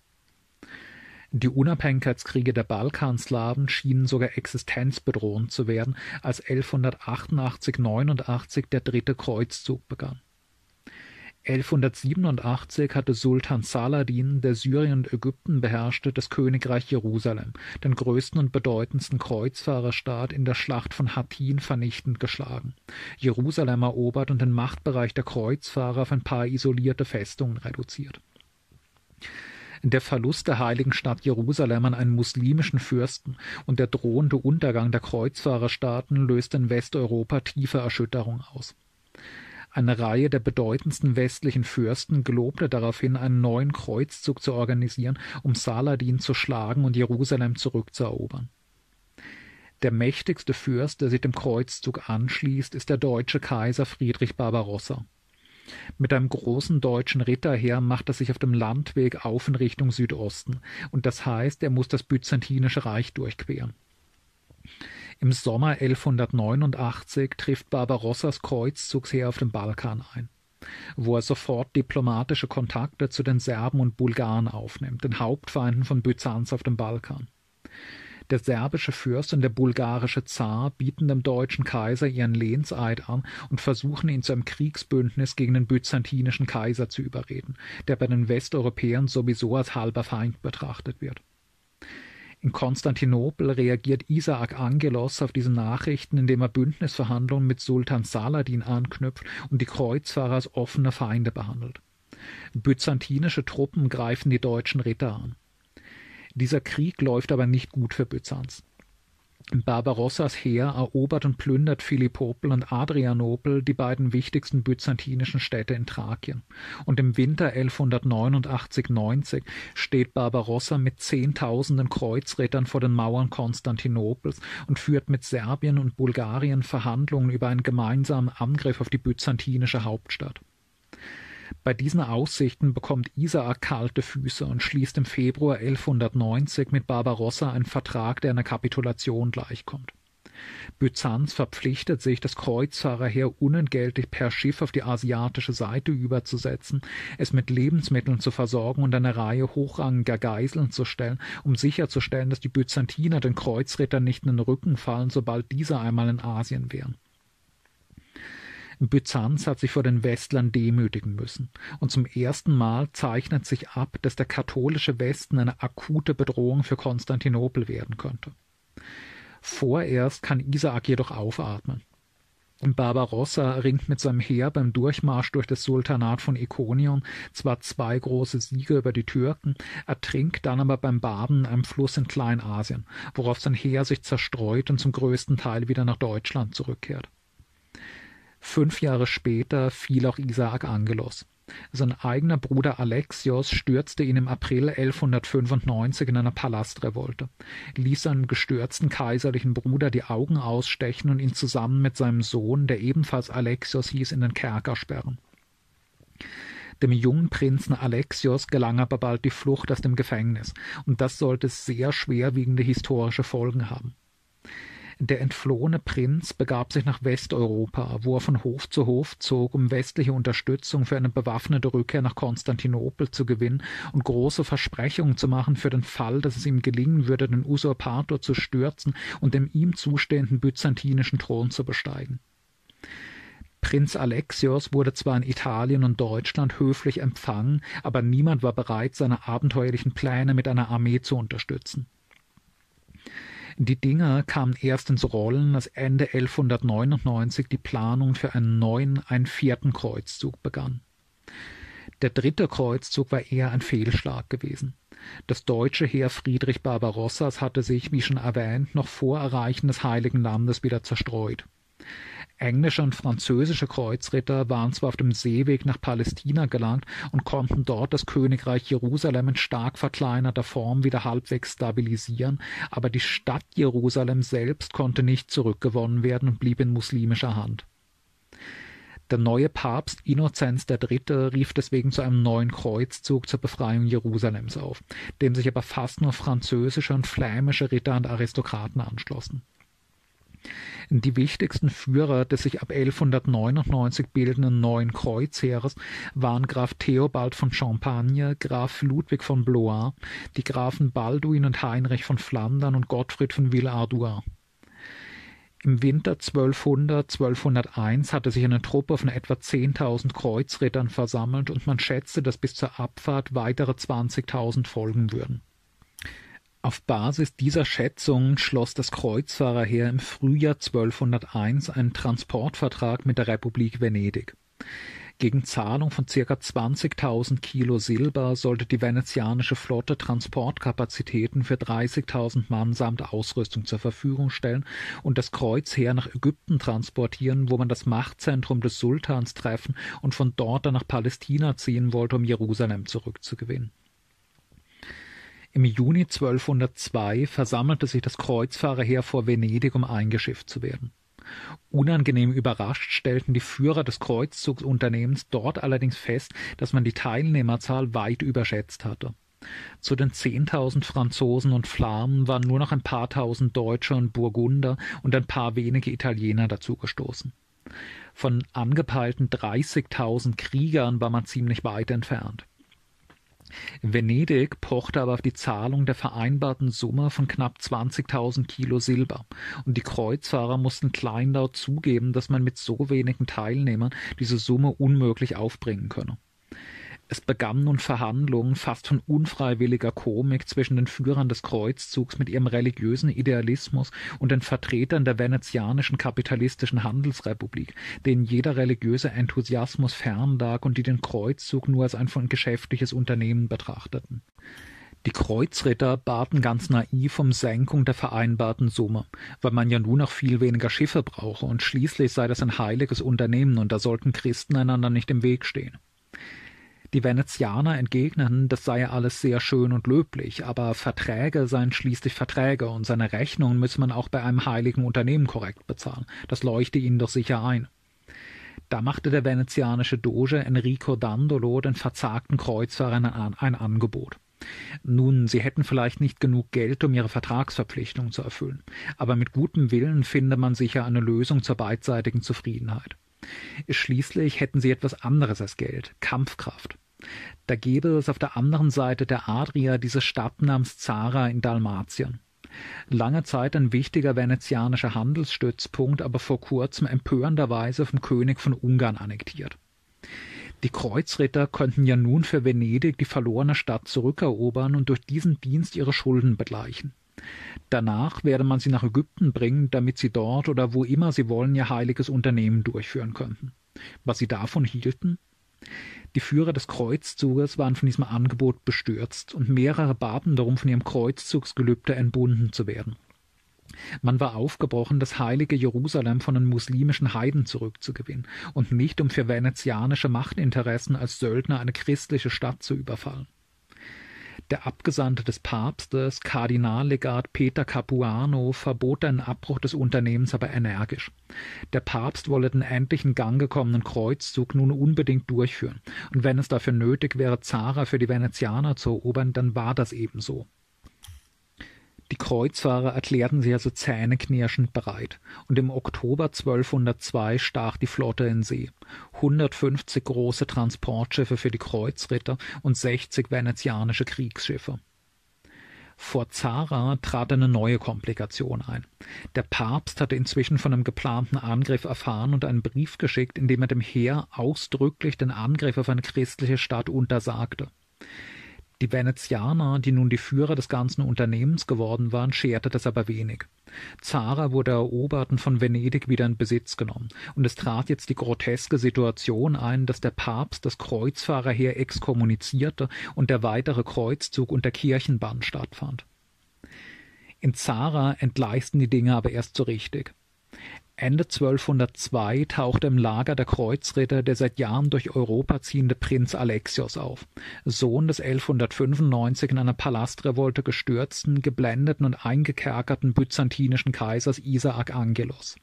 Die Unabhängigkeitskriege der Balkanslawen schienen sogar existenzbedrohend zu werden, als 1188-89 der dritte Kreuzzug begann. 1187 hatte Sultan Saladin, der Syrien und Ägypten beherrschte, das Königreich Jerusalem, den größten und bedeutendsten Kreuzfahrerstaat, in der Schlacht von Hattin vernichtend geschlagen, Jerusalem erobert und den Machtbereich der Kreuzfahrer auf ein paar isolierte Festungen reduziert. Der Verlust der heiligen Stadt Jerusalem an einen muslimischen Fürsten und der drohende Untergang der Kreuzfahrerstaaten löste in Westeuropa tiefe Erschütterung aus. Eine Reihe der bedeutendsten westlichen Fürsten gelobte daraufhin, einen neuen Kreuzzug zu organisieren, um Saladin zu schlagen und Jerusalem zurückzuerobern. Der mächtigste Fürst, der sich dem Kreuzzug anschließt, ist der deutsche Kaiser Friedrich Barbarossa. Mit einem großen deutschen Ritterheer macht er sich auf dem Landweg auf in Richtung Südosten, und das heißt, er muss das Byzantinische Reich durchqueren. Im Sommer 1189 trifft Barbarossas Kreuzzugsheer auf dem Balkan ein, wo er sofort diplomatische Kontakte zu den Serben und Bulgaren aufnimmt, den Hauptfeinden von Byzanz auf dem Balkan. Der serbische Fürst und der bulgarische Zar bieten dem deutschen Kaiser ihren Lehnseid an und versuchen ihn zu einem Kriegsbündnis gegen den byzantinischen Kaiser zu überreden, der bei den Westeuropäern sowieso als halber Feind betrachtet wird. In Konstantinopel reagiert Isaak Angelos auf diese Nachrichten, indem er Bündnisverhandlungen mit Sultan Saladin anknüpft und die Kreuzfahrer als offene Feinde behandelt. Byzantinische Truppen greifen die deutschen Ritter an. Dieser Krieg läuft aber nicht gut für Byzanz. Barbarossas Heer erobert und plündert Philippopel und Adrianopel, die beiden wichtigsten byzantinischen Städte in Thrakien. Und im Winter 1189-90 steht Barbarossa mit Zehntausenden Kreuzrittern vor den Mauern Konstantinopels und führt mit Serbien und Bulgarien Verhandlungen über einen gemeinsamen Angriff auf die byzantinische Hauptstadt. Bei diesen Aussichten bekommt Isaak kalte Füße und schließt im Februar 1190 mit Barbarossa einen Vertrag, der einer Kapitulation gleichkommt. Byzanz verpflichtet sich, das Kreuzfahrerheer unentgeltlich per Schiff auf die asiatische Seite überzusetzen, es mit Lebensmitteln zu versorgen und eine Reihe hochrangiger Geiseln zu stellen, um sicherzustellen, dass die Byzantiner den Kreuzrittern nicht in den Rücken fallen, sobald diese einmal in Asien wären. Byzanz hat sich vor den Westlern demütigen müssen, und zum ersten Mal zeichnet sich ab, dass der katholische Westen eine akute Bedrohung für Konstantinopel werden könnte. Vorerst kann Isaak jedoch aufatmen. Barbarossa ringt mit seinem Heer beim Durchmarsch durch das Sultanat von Ikonion zwar zwei große Siege über die Türken, ertrinkt dann aber beim Baden in einem Fluss in Kleinasien, worauf sein Heer sich zerstreut und zum größten Teil wieder nach Deutschland zurückkehrt. Fünf Jahre später fiel auch Isaak Angelos. Sein eigener Bruder Alexios stürzte ihn im April 1195 in einer Palastrevolte, ließ seinem gestürzten kaiserlichen Bruder die Augen ausstechen und ihn zusammen mit seinem Sohn, der ebenfalls Alexios hieß, in den Kerker sperren. Dem jungen Prinzen Alexios gelang aber bald die Flucht aus dem Gefängnis, und das sollte sehr schwerwiegende historische Folgen haben. Der entflohene Prinz begab sich nach Westeuropa, wo er von Hof zu Hof zog, um westliche Unterstützung für eine bewaffnete Rückkehr nach Konstantinopel zu gewinnen und große Versprechungen zu machen für den Fall, dass es ihm gelingen würde, den Usurpator zu stürzen und den ihm zustehenden byzantinischen Thron zu besteigen. Prinz Alexios wurde zwar in Italien und Deutschland höflich empfangen, aber niemand war bereit, seine abenteuerlichen Pläne mit einer Armee zu unterstützen. Die Dinge kamen erst ins Rollen, als Ende 1199 die Planung für einen neuen, einen vierten Kreuzzug begann. Der dritte Kreuzzug war eher ein Fehlschlag gewesen. Das deutsche Heer Friedrich Barbarossas hatte sich, wie schon erwähnt, noch vor Erreichen des Heiligen Landes wieder zerstreut. Englische und französische Kreuzritter waren zwar auf dem Seeweg nach Palästina gelangt und konnten dort das Königreich Jerusalem in stark verkleinerter Form wieder halbwegs stabilisieren, aber die Stadt Jerusalem selbst konnte nicht zurückgewonnen werden und blieb in muslimischer Hand. Der neue Papst Innozenz III. rief deswegen zu einem neuen Kreuzzug zur Befreiung Jerusalems auf, dem sich aber fast nur französische und flämische Ritter und Aristokraten anschlossen. Die wichtigsten Führer des sich ab 1199 bildenden Neuen Kreuzheeres waren Graf Theobald von Champagne, Graf Ludwig von Blois, die Grafen Balduin und Heinrich von Flandern und Gottfried von Villehardouin. Im Winter 1200/1201 hatte sich eine Truppe von etwa 10.000 Kreuzrittern versammelt und man schätzte, dass bis zur Abfahrt weitere 20.000 folgen würden. Auf Basis dieser Schätzungen schloss das Kreuzfahrerheer im Frühjahr 1201 einen Transportvertrag mit der Republik Venedig. Gegen Zahlung von circa 20.000 Kilo Silber sollte die venezianische Flotte Transportkapazitäten für 30.000 Mann samt Ausrüstung zur Verfügung stellen und das Kreuzheer nach Ägypten transportieren, wo man das Machtzentrum des Sultans treffen und von dort dann nach Palästina ziehen wollte, um Jerusalem zurückzugewinnen. Im Juni 1202 versammelte sich das Kreuzfahrerheer vor Venedig, um eingeschifft zu werden. Unangenehm überrascht stellten die Führer des Kreuzzugsunternehmens dort allerdings fest, dass man die Teilnehmerzahl weit überschätzt hatte. Zu den zehntausend Franzosen und Flamen waren nur noch ein paar tausend Deutsche und Burgunder und ein paar wenige Italiener dazugestoßen. Von angepeilten dreißigtausend Kriegern war man ziemlich weit entfernt. Venedig pochte aber auf die Zahlung der vereinbarten Summe von knapp 20.000 Kilo Silber, und die Kreuzfahrer mussten kleinlaut zugeben, dass man mit so wenigen Teilnehmern diese Summe unmöglich aufbringen könne. Es begannen nun Verhandlungen fast von unfreiwilliger Komik zwischen den Führern des Kreuzzugs mit ihrem religiösen Idealismus und den Vertretern der venezianischen kapitalistischen Handelsrepublik, denen jeder religiöse Enthusiasmus fern lag und die den Kreuzzug nur als ein von geschäftliches Unternehmen betrachteten. Die Kreuzritter baten ganz naiv um Senkung der vereinbarten Summe, weil man ja nun noch viel weniger Schiffe brauche und schließlich sei das ein heiliges Unternehmen und da sollten Christen einander nicht im Weg stehen. Die Venezianer entgegnen, das sei alles sehr schön und löblich, aber Verträge seien schließlich Verträge und seine Rechnungen müsse man auch bei einem heiligen Unternehmen korrekt bezahlen. Das leuchte ihnen doch sicher ein. Da machte der venezianische Doge Enrico Dandolo den verzagten Kreuzfahrern ein, ein Angebot. Nun, sie hätten vielleicht nicht genug Geld, um ihre Vertragsverpflichtungen zu erfüllen, aber mit gutem Willen finde man sicher eine Lösung zur beidseitigen Zufriedenheit. Schließlich hätten sie etwas anderes als Geld, Kampfkraft. Da gäbe es auf der anderen Seite der Adria diese Stadt namens Zara in Dalmatien. Lange Zeit ein wichtiger venezianischer Handelsstützpunkt, aber vor kurzem empörenderweise vom König von Ungarn annektiert. Die Kreuzritter könnten ja nun für Venedig die verlorene Stadt zurückerobern und durch diesen Dienst ihre Schulden begleichen. Danach werde man sie nach Ägypten bringen, damit sie dort oder wo immer sie wollen ihr heiliges Unternehmen durchführen könnten. Was sie davon hielten? Die Führer des Kreuzzuges waren von diesem Angebot bestürzt, und mehrere baten darum, von ihrem Kreuzzugsgelübde entbunden zu werden. Man war aufgebrochen, das heilige Jerusalem von den muslimischen Heiden zurückzugewinnen und nicht um für venezianische Machtinteressen als Söldner eine christliche Stadt zu überfallen. Der Abgesandte des Papstes, Kardinallegat Peter Capuano, verbot den Abbruch des Unternehmens aber energisch. Der Papst wolle den endlich in Gang gekommenen Kreuzzug nun unbedingt durchführen, und wenn es dafür nötig wäre, Zara für die Venezianer zu erobern, dann war das ebenso. Die Kreuzfahrer erklärten sich also zähneknirschend bereit, und im Oktober 1202 stach die Flotte in See. 150 große Transportschiffe für die Kreuzritter und 60 venezianische Kriegsschiffe. Vor Zara trat eine neue Komplikation ein. Der Papst hatte inzwischen von einem geplanten Angriff erfahren und einen Brief geschickt, in dem er dem Heer ausdrücklich den Angriff auf eine christliche Stadt untersagte. Die Venezianer, die nun die Führer des ganzen Unternehmens geworden waren, scherte das aber wenig. Zara wurde erobert und von Venedig wieder in Besitz genommen, und es trat jetzt die groteske Situation ein, dass der Papst das Kreuzfahrerheer exkommunizierte und der weitere Kreuzzug unter Kirchenbann stattfand. In Zara entgleisten die Dinge aber erst so richtig. Ende 1202 tauchte im Lager der Kreuzritter der seit Jahren durch Europa ziehende Prinz Alexios auf, Sohn des 1195 in einer Palastrevolte gestürzten, geblendeten und eingekerkerten byzantinischen Kaisers Isaak Angelos.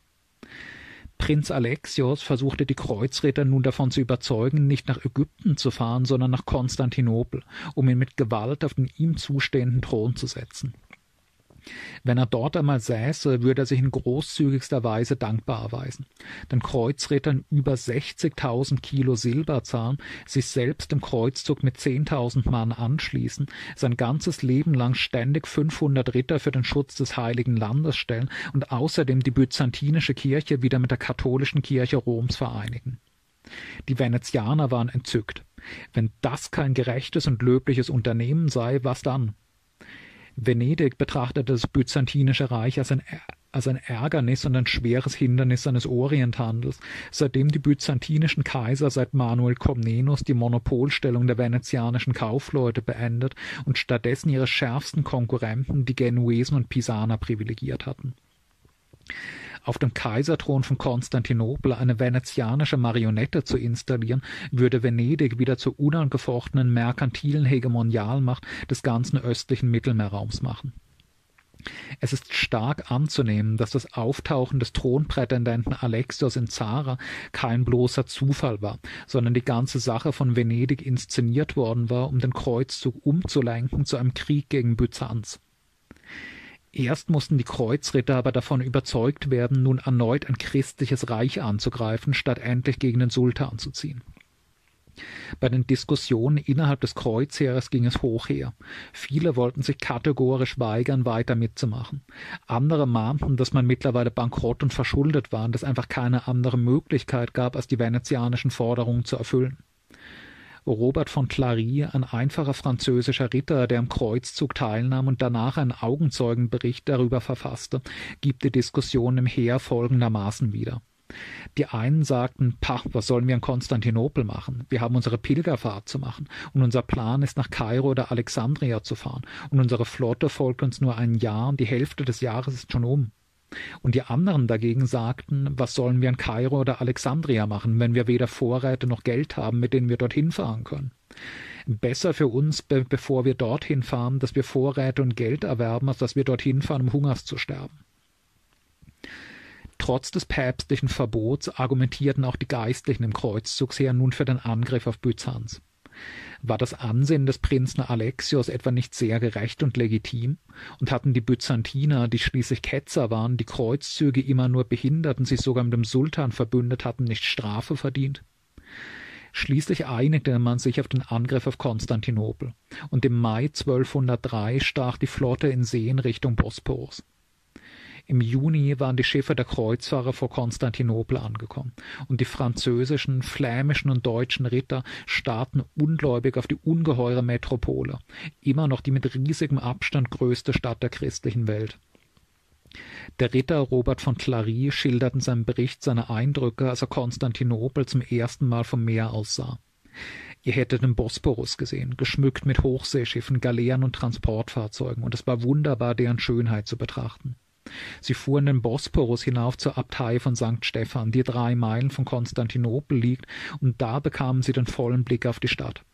Prinz Alexios versuchte die Kreuzritter nun davon zu überzeugen, nicht nach Ägypten zu fahren, sondern nach Konstantinopel, um ihn mit Gewalt auf den ihm zustehenden Thron zu setzen. Wenn er dort einmal säße, würde er sich in großzügigster Weise dankbar erweisen. Den Kreuzrittern über 60.000 Kilo Silber zahlen, sich selbst dem Kreuzzug mit 10.000 Mann anschließen, sein ganzes Leben lang ständig 500 Ritter für den Schutz des Heiligen Landes stellen und außerdem die byzantinische Kirche wieder mit der katholischen Kirche Roms vereinigen. Die Venezianer waren entzückt. Wenn das kein gerechtes und löbliches Unternehmen sei, was dann? Venedig betrachtete das byzantinische Reich als ein, als ein Ärgernis und ein schweres Hindernis seines Orienthandels, seitdem die byzantinischen Kaiser seit Manuel Komnenos die Monopolstellung der venezianischen Kaufleute beendet und stattdessen ihre schärfsten Konkurrenten, die Genuesen und Pisaner, privilegiert hatten auf dem Kaiserthron von Konstantinopel eine venezianische Marionette zu installieren, würde Venedig wieder zur unangefochtenen merkantilen Hegemonialmacht des ganzen östlichen Mittelmeerraums machen. Es ist stark anzunehmen, dass das Auftauchen des Thronprätendenten Alexios in Zara kein bloßer Zufall war, sondern die ganze Sache von Venedig inszeniert worden war, um den Kreuzzug umzulenken zu einem Krieg gegen Byzanz. Erst mussten die Kreuzritter aber davon überzeugt werden, nun erneut ein christliches Reich anzugreifen, statt endlich gegen den Sultan zu ziehen. Bei den Diskussionen innerhalb des Kreuzheeres ging es hoch her. Viele wollten sich kategorisch weigern, weiter mitzumachen. Andere mahnten, dass man mittlerweile bankrott und verschuldet war und es einfach keine andere Möglichkeit gab, als die venezianischen Forderungen zu erfüllen. Robert von Clary, ein einfacher französischer Ritter, der am Kreuzzug teilnahm und danach einen Augenzeugenbericht darüber verfasste, gibt die Diskussion im Heer folgendermaßen wieder. Die einen sagten, pah, was sollen wir in Konstantinopel machen? Wir haben unsere Pilgerfahrt zu machen und unser Plan ist nach Kairo oder Alexandria zu fahren und unsere Flotte folgt uns nur ein Jahr und die Hälfte des Jahres ist schon um. Und die anderen dagegen sagten, was sollen wir in Kairo oder Alexandria machen, wenn wir weder Vorräte noch Geld haben, mit denen wir dorthin fahren können? Besser für uns, be bevor wir dorthin fahren, dass wir Vorräte und Geld erwerben, als dass wir dorthin fahren, um Hungers zu sterben. Trotz des päpstlichen Verbots argumentierten auch die Geistlichen im Kreuzzugsheer nun für den Angriff auf Byzanz. War das Ansehen des Prinzen Alexios etwa nicht sehr gerecht und legitim? Und hatten die Byzantiner, die schließlich Ketzer waren, die Kreuzzüge immer nur behindert und sich sogar mit dem Sultan verbündet hatten, nicht Strafe verdient? Schließlich einigte man sich auf den Angriff auf Konstantinopel, und im Mai 1203 stach die Flotte in See in Richtung Bosporus. Im Juni waren die Schiffe der Kreuzfahrer vor Konstantinopel angekommen, und die französischen, flämischen und deutschen Ritter starrten ungläubig auf die ungeheure Metropole, immer noch die mit riesigem Abstand größte Stadt der christlichen Welt. Der Ritter Robert von Clary schildert in seinem Bericht seine Eindrücke, als er Konstantinopel zum ersten Mal vom Meer aus sah. Ihr hättet den Bosporus gesehen, geschmückt mit Hochseeschiffen, Galeeren und Transportfahrzeugen, und es war wunderbar, deren Schönheit zu betrachten. Sie fuhren den Bosporus hinauf zur Abtei von St. Stephan, die drei Meilen von Konstantinopel liegt, und da bekamen sie den vollen Blick auf die Stadt.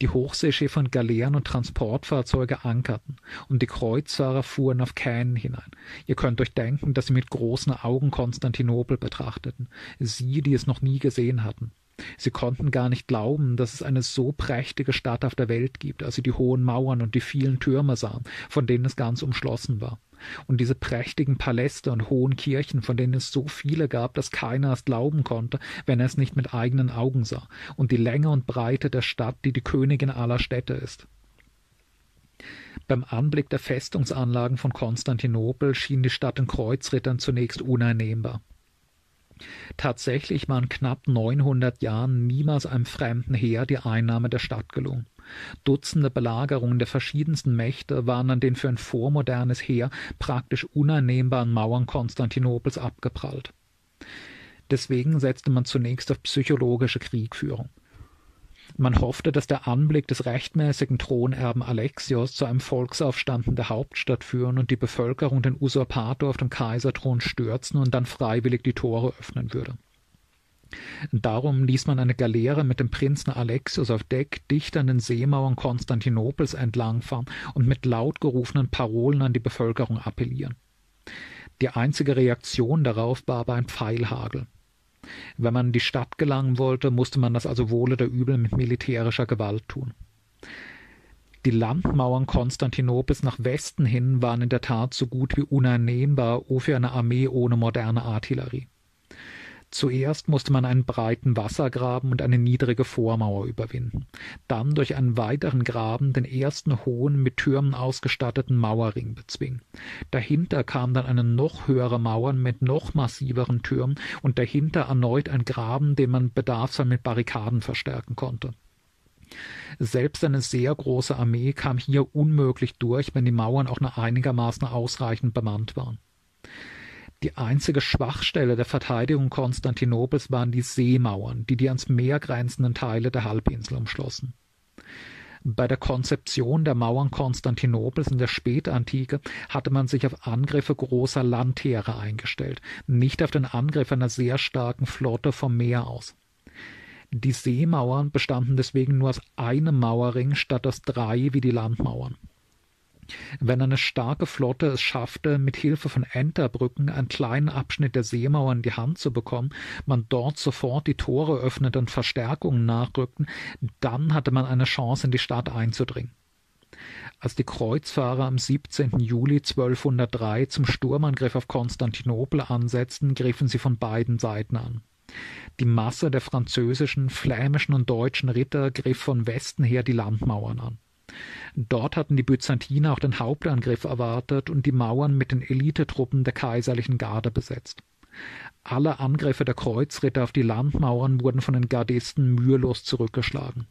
Die Hochseeschiffe und Galeeren und Transportfahrzeuge ankerten, und die Kreuzfahrer fuhren auf Kähnen hinein. Ihr könnt euch denken, dass sie mit großen Augen Konstantinopel betrachteten, sie, die es noch nie gesehen hatten. Sie konnten gar nicht glauben, dass es eine so prächtige Stadt auf der Welt gibt, als sie die hohen Mauern und die vielen Türme sahen, von denen es ganz umschlossen war und diese prächtigen Paläste und hohen Kirchen, von denen es so viele gab, dass keiner es glauben konnte, wenn er es nicht mit eigenen Augen sah, und die Länge und Breite der Stadt, die die Königin aller Städte ist. Beim Anblick der Festungsanlagen von Konstantinopel schien die Stadt den Kreuzrittern zunächst uneinnehmbar. Tatsächlich waren knapp 900 Jahren niemals einem fremden Heer die Einnahme der Stadt gelungen. Dutzende Belagerungen der verschiedensten Mächte waren an den für ein vormodernes Heer praktisch uneinnehmbaren Mauern Konstantinopels abgeprallt. Deswegen setzte man zunächst auf psychologische Kriegführung. Man hoffte, dass der Anblick des rechtmäßigen Thronerben Alexios zu einem Volksaufstand in der Hauptstadt führen und die Bevölkerung den Usurpator auf dem Kaiserthron stürzen und dann freiwillig die Tore öffnen würde. Darum ließ man eine Galeere mit dem Prinzen Alexios auf Deck dicht an den Seemauern Konstantinopels entlangfahren und mit laut gerufenen Parolen an die Bevölkerung appellieren. Die einzige Reaktion darauf war aber ein Pfeilhagel. Wenn man in die Stadt gelangen wollte, musste man das also wohl oder übel mit militärischer Gewalt tun. Die Landmauern Konstantinopels nach Westen hin waren in der Tat so gut wie uneinnehmbar für eine Armee ohne moderne Artillerie. Zuerst musste man einen breiten Wassergraben und eine niedrige Vormauer überwinden, dann durch einen weiteren Graben den ersten hohen, mit Türmen ausgestatteten Mauerring bezwingen. Dahinter kam dann eine noch höhere Mauer mit noch massiveren Türmen und dahinter erneut ein Graben, den man bedarfsfall mit Barrikaden verstärken konnte. Selbst eine sehr große Armee kam hier unmöglich durch, wenn die Mauern auch nur einigermaßen ausreichend bemannt waren. Die einzige Schwachstelle der Verteidigung Konstantinopels waren die Seemauern, die die ans Meer grenzenden Teile der Halbinsel umschlossen. Bei der Konzeption der Mauern Konstantinopels in der Spätantike hatte man sich auf Angriffe großer Landheere eingestellt, nicht auf den Angriff einer sehr starken Flotte vom Meer aus. Die Seemauern bestanden deswegen nur aus einem Mauerring statt aus drei wie die Landmauern. Wenn eine starke Flotte es schaffte, mit Hilfe von Enterbrücken einen kleinen Abschnitt der Seemauer in die Hand zu bekommen, man dort sofort die Tore öffnete und Verstärkungen nachrückten, dann hatte man eine Chance, in die Stadt einzudringen. Als die Kreuzfahrer am 17. Juli 1203 zum Sturmangriff auf Konstantinopel ansetzten, griffen sie von beiden Seiten an. Die Masse der französischen, flämischen und deutschen Ritter griff von Westen her die Landmauern an. Dort hatten die Byzantiner auch den Hauptangriff erwartet und die Mauern mit den Elitetruppen der kaiserlichen Garde besetzt. Alle Angriffe der Kreuzritter auf die Landmauern wurden von den Gardisten mühelos zurückgeschlagen.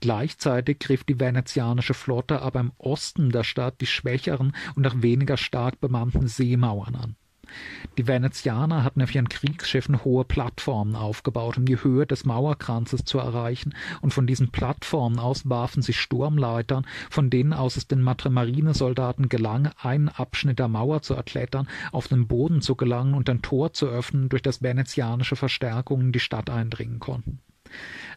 Gleichzeitig griff die venezianische Flotte aber im Osten der Stadt die schwächeren und auch weniger stark bemannten Seemauern an. Die Venezianer hatten auf ihren Kriegsschiffen hohe Plattformen aufgebaut, um die Höhe des Mauerkranzes zu erreichen, und von diesen Plattformen aus warfen sie Sturmleitern, von denen aus es den Marinesoldaten gelang, einen Abschnitt der Mauer zu erklettern, auf den Boden zu gelangen und ein Tor zu öffnen, durch das venezianische Verstärkungen in die Stadt eindringen konnten.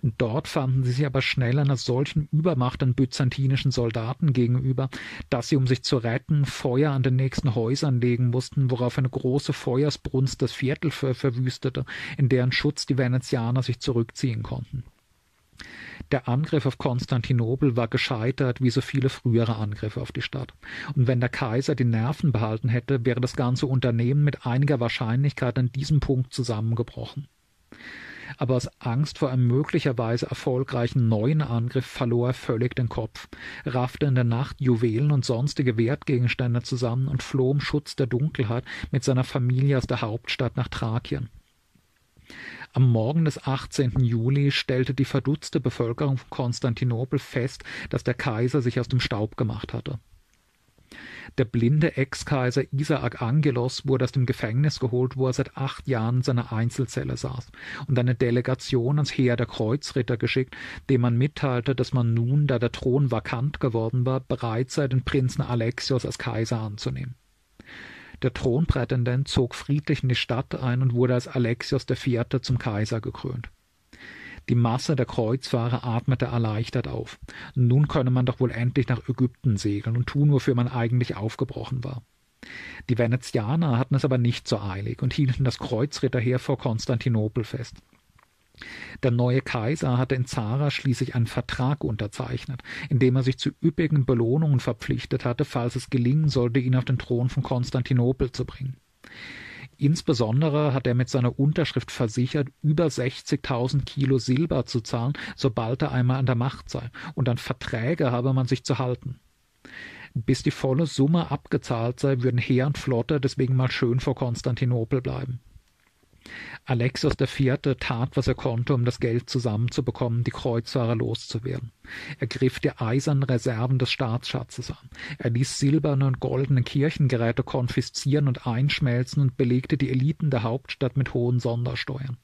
Dort fanden sie sich aber schnell einer solchen Übermacht an byzantinischen Soldaten gegenüber, dass sie, um sich zu retten, Feuer an den nächsten Häusern legen mussten, worauf eine große Feuersbrunst das Viertel ver verwüstete, in deren Schutz die Venezianer sich zurückziehen konnten. Der Angriff auf Konstantinopel war gescheitert wie so viele frühere Angriffe auf die Stadt. Und wenn der Kaiser die Nerven behalten hätte, wäre das ganze Unternehmen mit einiger Wahrscheinlichkeit an diesem Punkt zusammengebrochen aber aus Angst vor einem möglicherweise erfolgreichen neuen Angriff verlor er völlig den Kopf, raffte in der Nacht Juwelen und sonstige Wertgegenstände zusammen und floh im Schutz der Dunkelheit mit seiner Familie aus der Hauptstadt nach Thrakien. Am Morgen des 18. Juli stellte die verdutzte Bevölkerung von Konstantinopel fest, dass der Kaiser sich aus dem Staub gemacht hatte. Der blinde Ex-Kaiser Isaac Angelos wurde aus dem Gefängnis geholt, wo er seit acht Jahren in seiner Einzelzelle saß, und eine Delegation ans Heer der Kreuzritter geschickt, dem man mitteilte, dass man nun, da der Thron vakant geworden war, bereit sei, den Prinzen Alexios als Kaiser anzunehmen. Der Thronprätendent zog friedlich in die Stadt ein und wurde als Alexios IV. zum Kaiser gekrönt. Die Masse der Kreuzfahrer atmete erleichtert auf. Nun könne man doch wohl endlich nach Ägypten segeln und tun, wofür man eigentlich aufgebrochen war. Die Venezianer hatten es aber nicht so eilig und hielten das Kreuzritterheer vor Konstantinopel fest. Der neue Kaiser hatte in Zara schließlich einen Vertrag unterzeichnet, in dem er sich zu üppigen Belohnungen verpflichtet hatte, falls es gelingen sollte, ihn auf den Thron von Konstantinopel zu bringen. Insbesondere hat er mit seiner Unterschrift versichert, über 60.000 Kilo Silber zu zahlen, sobald er einmal an der Macht sei, und an Verträge habe man sich zu halten. Bis die volle Summe abgezahlt sei, würden Heer und Flotte deswegen mal schön vor Konstantinopel bleiben. Alexios IV. tat, was er konnte, um das Geld zusammenzubekommen, die Kreuzfahrer loszuwerden. Er griff die eisernen Reserven des Staatsschatzes an. Er ließ silberne und goldene Kirchengeräte konfiszieren und einschmelzen und belegte die Eliten der Hauptstadt mit hohen Sondersteuern.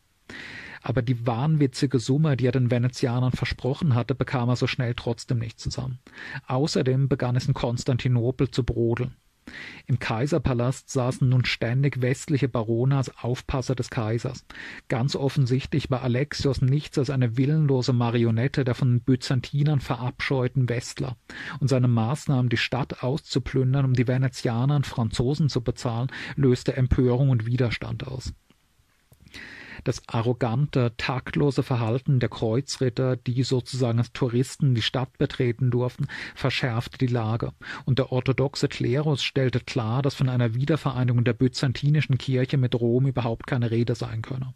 Aber die wahnwitzige Summe, die er den Venezianern versprochen hatte, bekam er so schnell trotzdem nicht zusammen. Außerdem begann es in Konstantinopel zu brodeln. Im Kaiserpalast saßen nun ständig westliche Barone als Aufpasser des Kaisers. Ganz offensichtlich war Alexios nichts als eine willenlose Marionette der von den Byzantinern verabscheuten Westler, und seine Maßnahmen, die Stadt auszuplündern, um die Venezianer und Franzosen zu bezahlen, löste Empörung und Widerstand aus. Das arrogante, taktlose Verhalten der Kreuzritter, die sozusagen als Touristen die Stadt betreten durften, verschärfte die Lage, und der orthodoxe Klerus stellte klar, dass von einer Wiedervereinigung der byzantinischen Kirche mit Rom überhaupt keine Rede sein könne.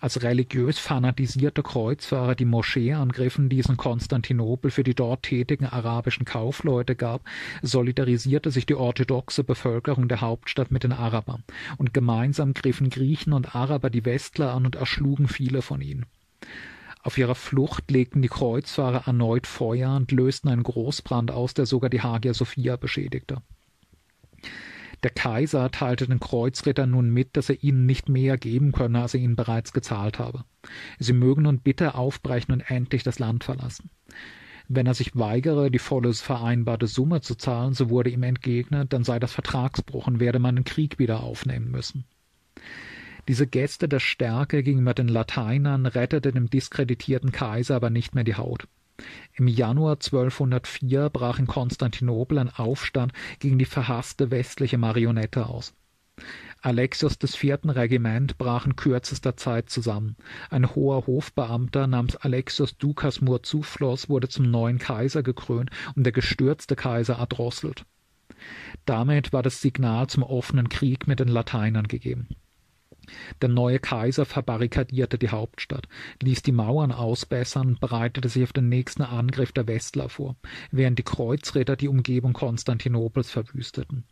Als religiös fanatisierte Kreuzfahrer die Moschee angriffen, die es in Konstantinopel für die dort tätigen arabischen Kaufleute gab, solidarisierte sich die orthodoxe Bevölkerung der Hauptstadt mit den Arabern, und gemeinsam griffen Griechen und Araber die Westler an und erschlugen viele von ihnen. Auf ihrer Flucht legten die Kreuzfahrer erneut Feuer und lösten einen Großbrand aus, der sogar die Hagia Sophia beschädigte. Der Kaiser teilte den Kreuzrittern nun mit, dass er ihnen nicht mehr geben könne, als er ihnen bereits gezahlt habe. Sie mögen nun bitte aufbrechen und endlich das Land verlassen. Wenn er sich weigere, die volle vereinbarte Summe zu zahlen, so wurde ihm entgegnet, dann sei das Vertragsbruch und werde man den Krieg wieder aufnehmen müssen. Diese Geste der Stärke gegenüber den Lateinern rettete dem diskreditierten Kaiser aber nicht mehr die Haut. Im Januar 1204 brach in Konstantinopel ein Aufstand gegen die verhasste westliche Marionette aus. Alexios des vierten Regiment brach in kürzester Zeit zusammen. Ein hoher Hofbeamter namens Alexios Dukas Murtzouphlos wurde zum neuen Kaiser gekrönt und der gestürzte Kaiser erdrosselt. Damit war das Signal zum offenen Krieg mit den Lateinern gegeben. Der neue Kaiser verbarrikadierte die Hauptstadt, ließ die Mauern ausbessern und bereitete sich auf den nächsten Angriff der Westler vor, während die Kreuzritter die Umgebung Konstantinopels verwüsteten.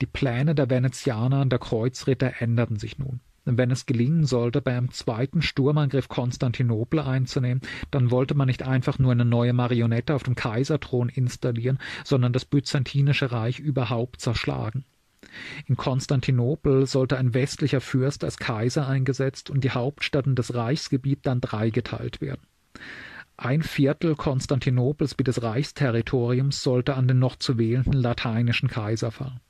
Die Pläne der Venezianer und der Kreuzritter änderten sich nun. Wenn es gelingen sollte, bei einem zweiten Sturmangriff Konstantinopel einzunehmen, dann wollte man nicht einfach nur eine neue Marionette auf dem Kaiserthron installieren, sondern das byzantinische Reich überhaupt zerschlagen. In Konstantinopel sollte ein westlicher Fürst als Kaiser eingesetzt und die Hauptstadt und das Reichsgebiet dann dreigeteilt werden. Ein Viertel Konstantinopels wie des Reichsterritoriums sollte an den noch zu wählenden lateinischen Kaiser fallen.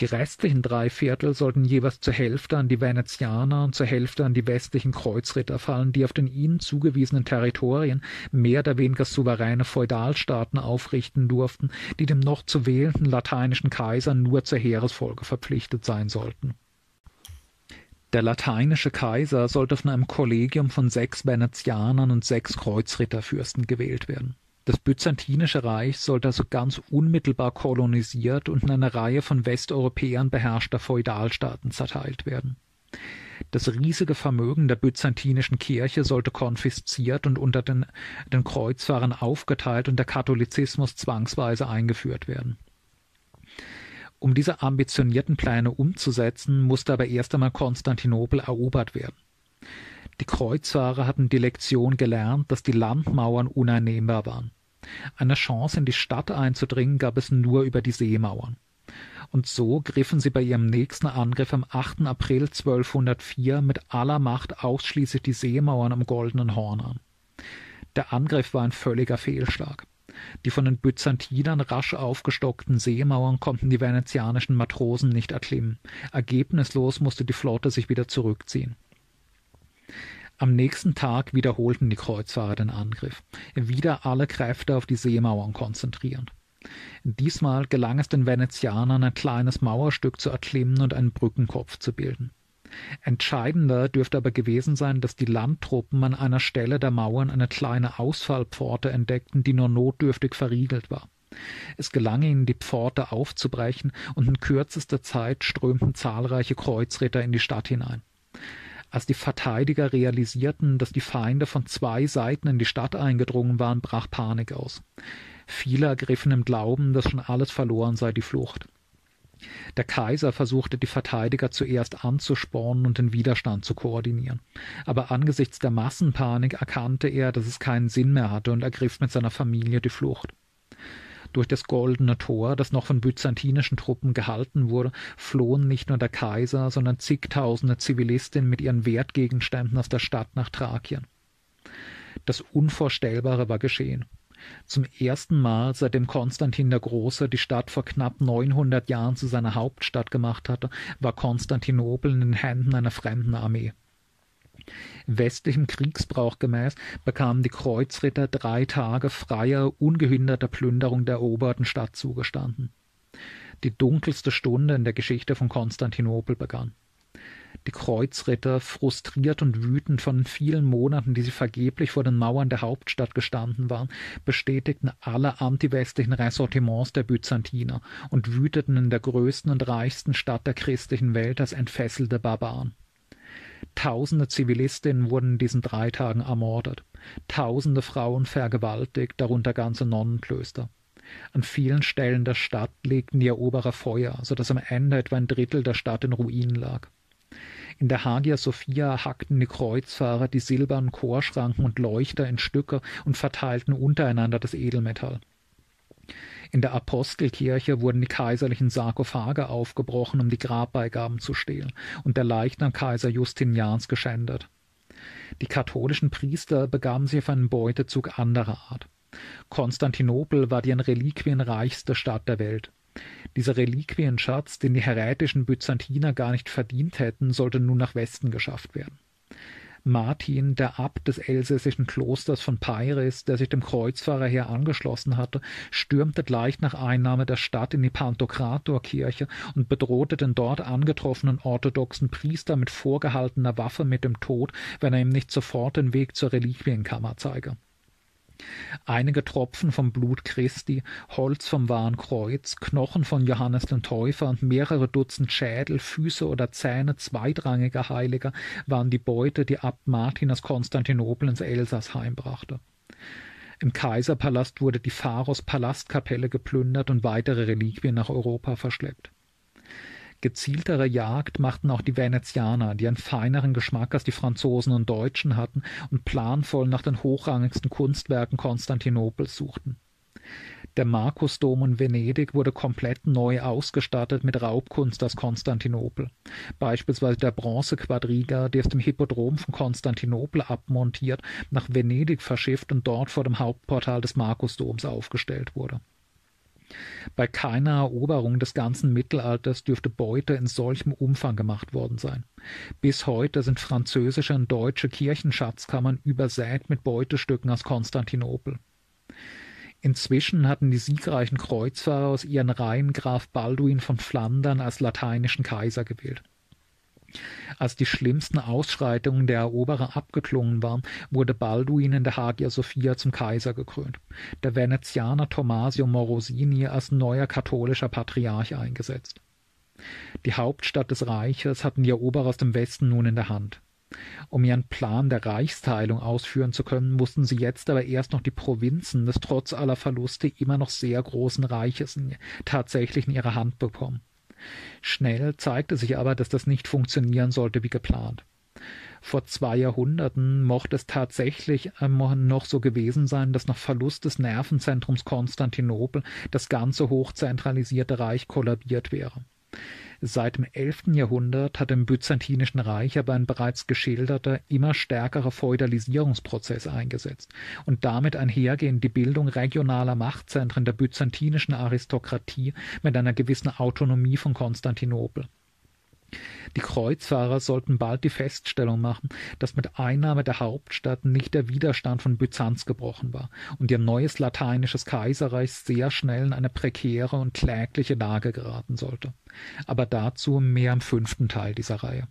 Die restlichen drei Viertel sollten jeweils zur Hälfte an die Venezianer und zur Hälfte an die westlichen Kreuzritter fallen, die auf den ihnen zugewiesenen Territorien mehr oder weniger souveräne Feudalstaaten aufrichten durften, die dem noch zu wählenden lateinischen Kaiser nur zur Heeresfolge verpflichtet sein sollten. Der lateinische Kaiser sollte von einem Kollegium von sechs Venezianern und sechs Kreuzritterfürsten gewählt werden. Das Byzantinische Reich sollte also ganz unmittelbar kolonisiert und in eine Reihe von Westeuropäern beherrschter Feudalstaaten zerteilt werden. Das riesige Vermögen der byzantinischen Kirche sollte konfisziert und unter den, den Kreuzfahrern aufgeteilt und der Katholizismus zwangsweise eingeführt werden. Um diese ambitionierten Pläne umzusetzen, musste aber erst einmal Konstantinopel erobert werden. Die Kreuzfahrer hatten die Lektion gelernt, dass die Landmauern uneinnehmbar waren. Eine Chance in die Stadt einzudringen gab es nur über die Seemauern. Und so griffen sie bei ihrem nächsten Angriff am 8. April 1204 mit aller Macht ausschließlich die Seemauern am Goldenen Horn an. Der Angriff war ein völliger Fehlschlag. Die von den Byzantinern rasch aufgestockten Seemauern konnten die venezianischen Matrosen nicht erklimmen. Ergebnislos musste die Flotte sich wieder zurückziehen. Am nächsten Tag wiederholten die Kreuzfahrer den Angriff, wieder alle Kräfte auf die Seemauern konzentrierend. Diesmal gelang es den Venezianern, ein kleines Mauerstück zu erklimmen und einen Brückenkopf zu bilden. Entscheidender dürfte aber gewesen sein, dass die Landtruppen an einer Stelle der Mauern eine kleine Ausfallpforte entdeckten, die nur notdürftig verriegelt war. Es gelang ihnen, die Pforte aufzubrechen, und in kürzester Zeit strömten zahlreiche Kreuzritter in die Stadt hinein. Als die Verteidiger realisierten, dass die Feinde von zwei Seiten in die Stadt eingedrungen waren, brach Panik aus. Viele ergriffen im Glauben, dass schon alles verloren sei, die Flucht. Der Kaiser versuchte die Verteidiger zuerst anzuspornen und den Widerstand zu koordinieren. Aber angesichts der Massenpanik erkannte er, dass es keinen Sinn mehr hatte und ergriff mit seiner Familie die Flucht. Durch das Goldene Tor, das noch von byzantinischen Truppen gehalten wurde, flohen nicht nur der Kaiser, sondern zigtausende Zivilistinnen mit ihren Wertgegenständen aus der Stadt nach Thrakien. Das Unvorstellbare war geschehen. Zum ersten Mal, seitdem Konstantin der Große die Stadt vor knapp 900 Jahren zu seiner Hauptstadt gemacht hatte, war Konstantinopel in den Händen einer fremden Armee. Westlichem Kriegsbrauch gemäß bekamen die Kreuzritter drei Tage freier, ungehinderter Plünderung der eroberten Stadt zugestanden. Die dunkelste Stunde in der Geschichte von Konstantinopel begann. Die Kreuzritter, frustriert und wütend von den vielen Monaten, die sie vergeblich vor den Mauern der Hauptstadt gestanden waren, bestätigten alle antiwestlichen Ressortiments der Byzantiner und wüteten in der größten und reichsten Stadt der christlichen Welt als entfesselte Barbaren. Tausende Zivilistinnen wurden in diesen drei Tagen ermordet, tausende Frauen vergewaltigt, darunter ganze Nonnenklöster. An vielen Stellen der Stadt legten die Eroberer Feuer, so dass am Ende etwa ein Drittel der Stadt in Ruinen lag. In der Hagia Sophia hackten die Kreuzfahrer die silbernen Chorschranken und Leuchter in Stücke und verteilten untereinander das Edelmetall. In der Apostelkirche wurden die kaiserlichen Sarkophage aufgebrochen, um die Grabbeigaben zu stehlen, und der Leichnam Kaiser Justinians geschändet. Die katholischen Priester begaben sich auf einen Beutezug anderer Art. Konstantinopel war die an Reliquien reichste Stadt der Welt. Dieser Reliquienschatz, den die herätischen Byzantiner gar nicht verdient hätten, sollte nun nach Westen geschafft werden. Martin, der Abt des elsässischen Klosters von Peiris, der sich dem Kreuzfahrerheer angeschlossen hatte, stürmte gleich nach Einnahme der Stadt in die Pantokratorkirche und bedrohte den dort angetroffenen orthodoxen Priester mit vorgehaltener Waffe mit dem Tod, wenn er ihm nicht sofort den Weg zur Reliquienkammer zeige. Einige Tropfen vom Blut Christi, Holz vom wahren Kreuz, Knochen von Johannes den Täufer und mehrere Dutzend Schädel, Füße oder Zähne zweitrangiger Heiliger waren die Beute, die Abt Martin aus Konstantinopel ins Elsass heimbrachte. Im Kaiserpalast wurde die Pharos Palastkapelle geplündert und weitere Reliquien nach Europa verschleppt. Gezieltere Jagd machten auch die Venezianer, die einen feineren Geschmack als die Franzosen und Deutschen hatten und planvoll nach den hochrangigsten Kunstwerken Konstantinopels suchten. Der Markusdom in Venedig wurde komplett neu ausgestattet mit Raubkunst aus Konstantinopel. Beispielsweise der Bronzequadriga, der aus dem Hippodrom von Konstantinopel abmontiert, nach Venedig verschifft und dort vor dem Hauptportal des Markusdoms aufgestellt wurde. Bei keiner Eroberung des ganzen Mittelalters dürfte Beute in solchem Umfang gemacht worden sein. Bis heute sind französische und deutsche Kirchenschatzkammern übersät mit Beutestücken aus Konstantinopel. Inzwischen hatten die siegreichen Kreuzfahrer aus ihren Reihen Graf Balduin von Flandern als lateinischen Kaiser gewählt. Als die schlimmsten Ausschreitungen der Eroberer abgeklungen waren, wurde Balduin in der Hagia Sophia zum Kaiser gekrönt, der Venezianer Tommasio Morosini als neuer katholischer Patriarch eingesetzt. Die Hauptstadt des Reiches hatten die Eroberer aus dem Westen nun in der Hand. Um ihren Plan der Reichsteilung ausführen zu können, mussten sie jetzt aber erst noch die Provinzen des trotz aller Verluste immer noch sehr großen Reiches tatsächlich in ihre Hand bekommen. Schnell zeigte sich aber, dass das nicht funktionieren sollte wie geplant. Vor zwei Jahrhunderten mochte es tatsächlich noch so gewesen sein, dass nach Verlust des Nervenzentrums Konstantinopel das ganze hochzentralisierte Reich kollabiert wäre. Seit dem elften Jahrhundert hat im Byzantinischen Reich aber ein bereits geschilderter, immer stärkerer Feudalisierungsprozess eingesetzt und damit einhergehend die Bildung regionaler Machtzentren der byzantinischen Aristokratie mit einer gewissen Autonomie von Konstantinopel. Die Kreuzfahrer sollten bald die Feststellung machen, dass mit Einnahme der Hauptstadt nicht der Widerstand von Byzanz gebrochen war und ihr neues lateinisches Kaiserreich sehr schnell in eine prekäre und klägliche Lage geraten sollte. Aber dazu mehr im fünften Teil dieser Reihe.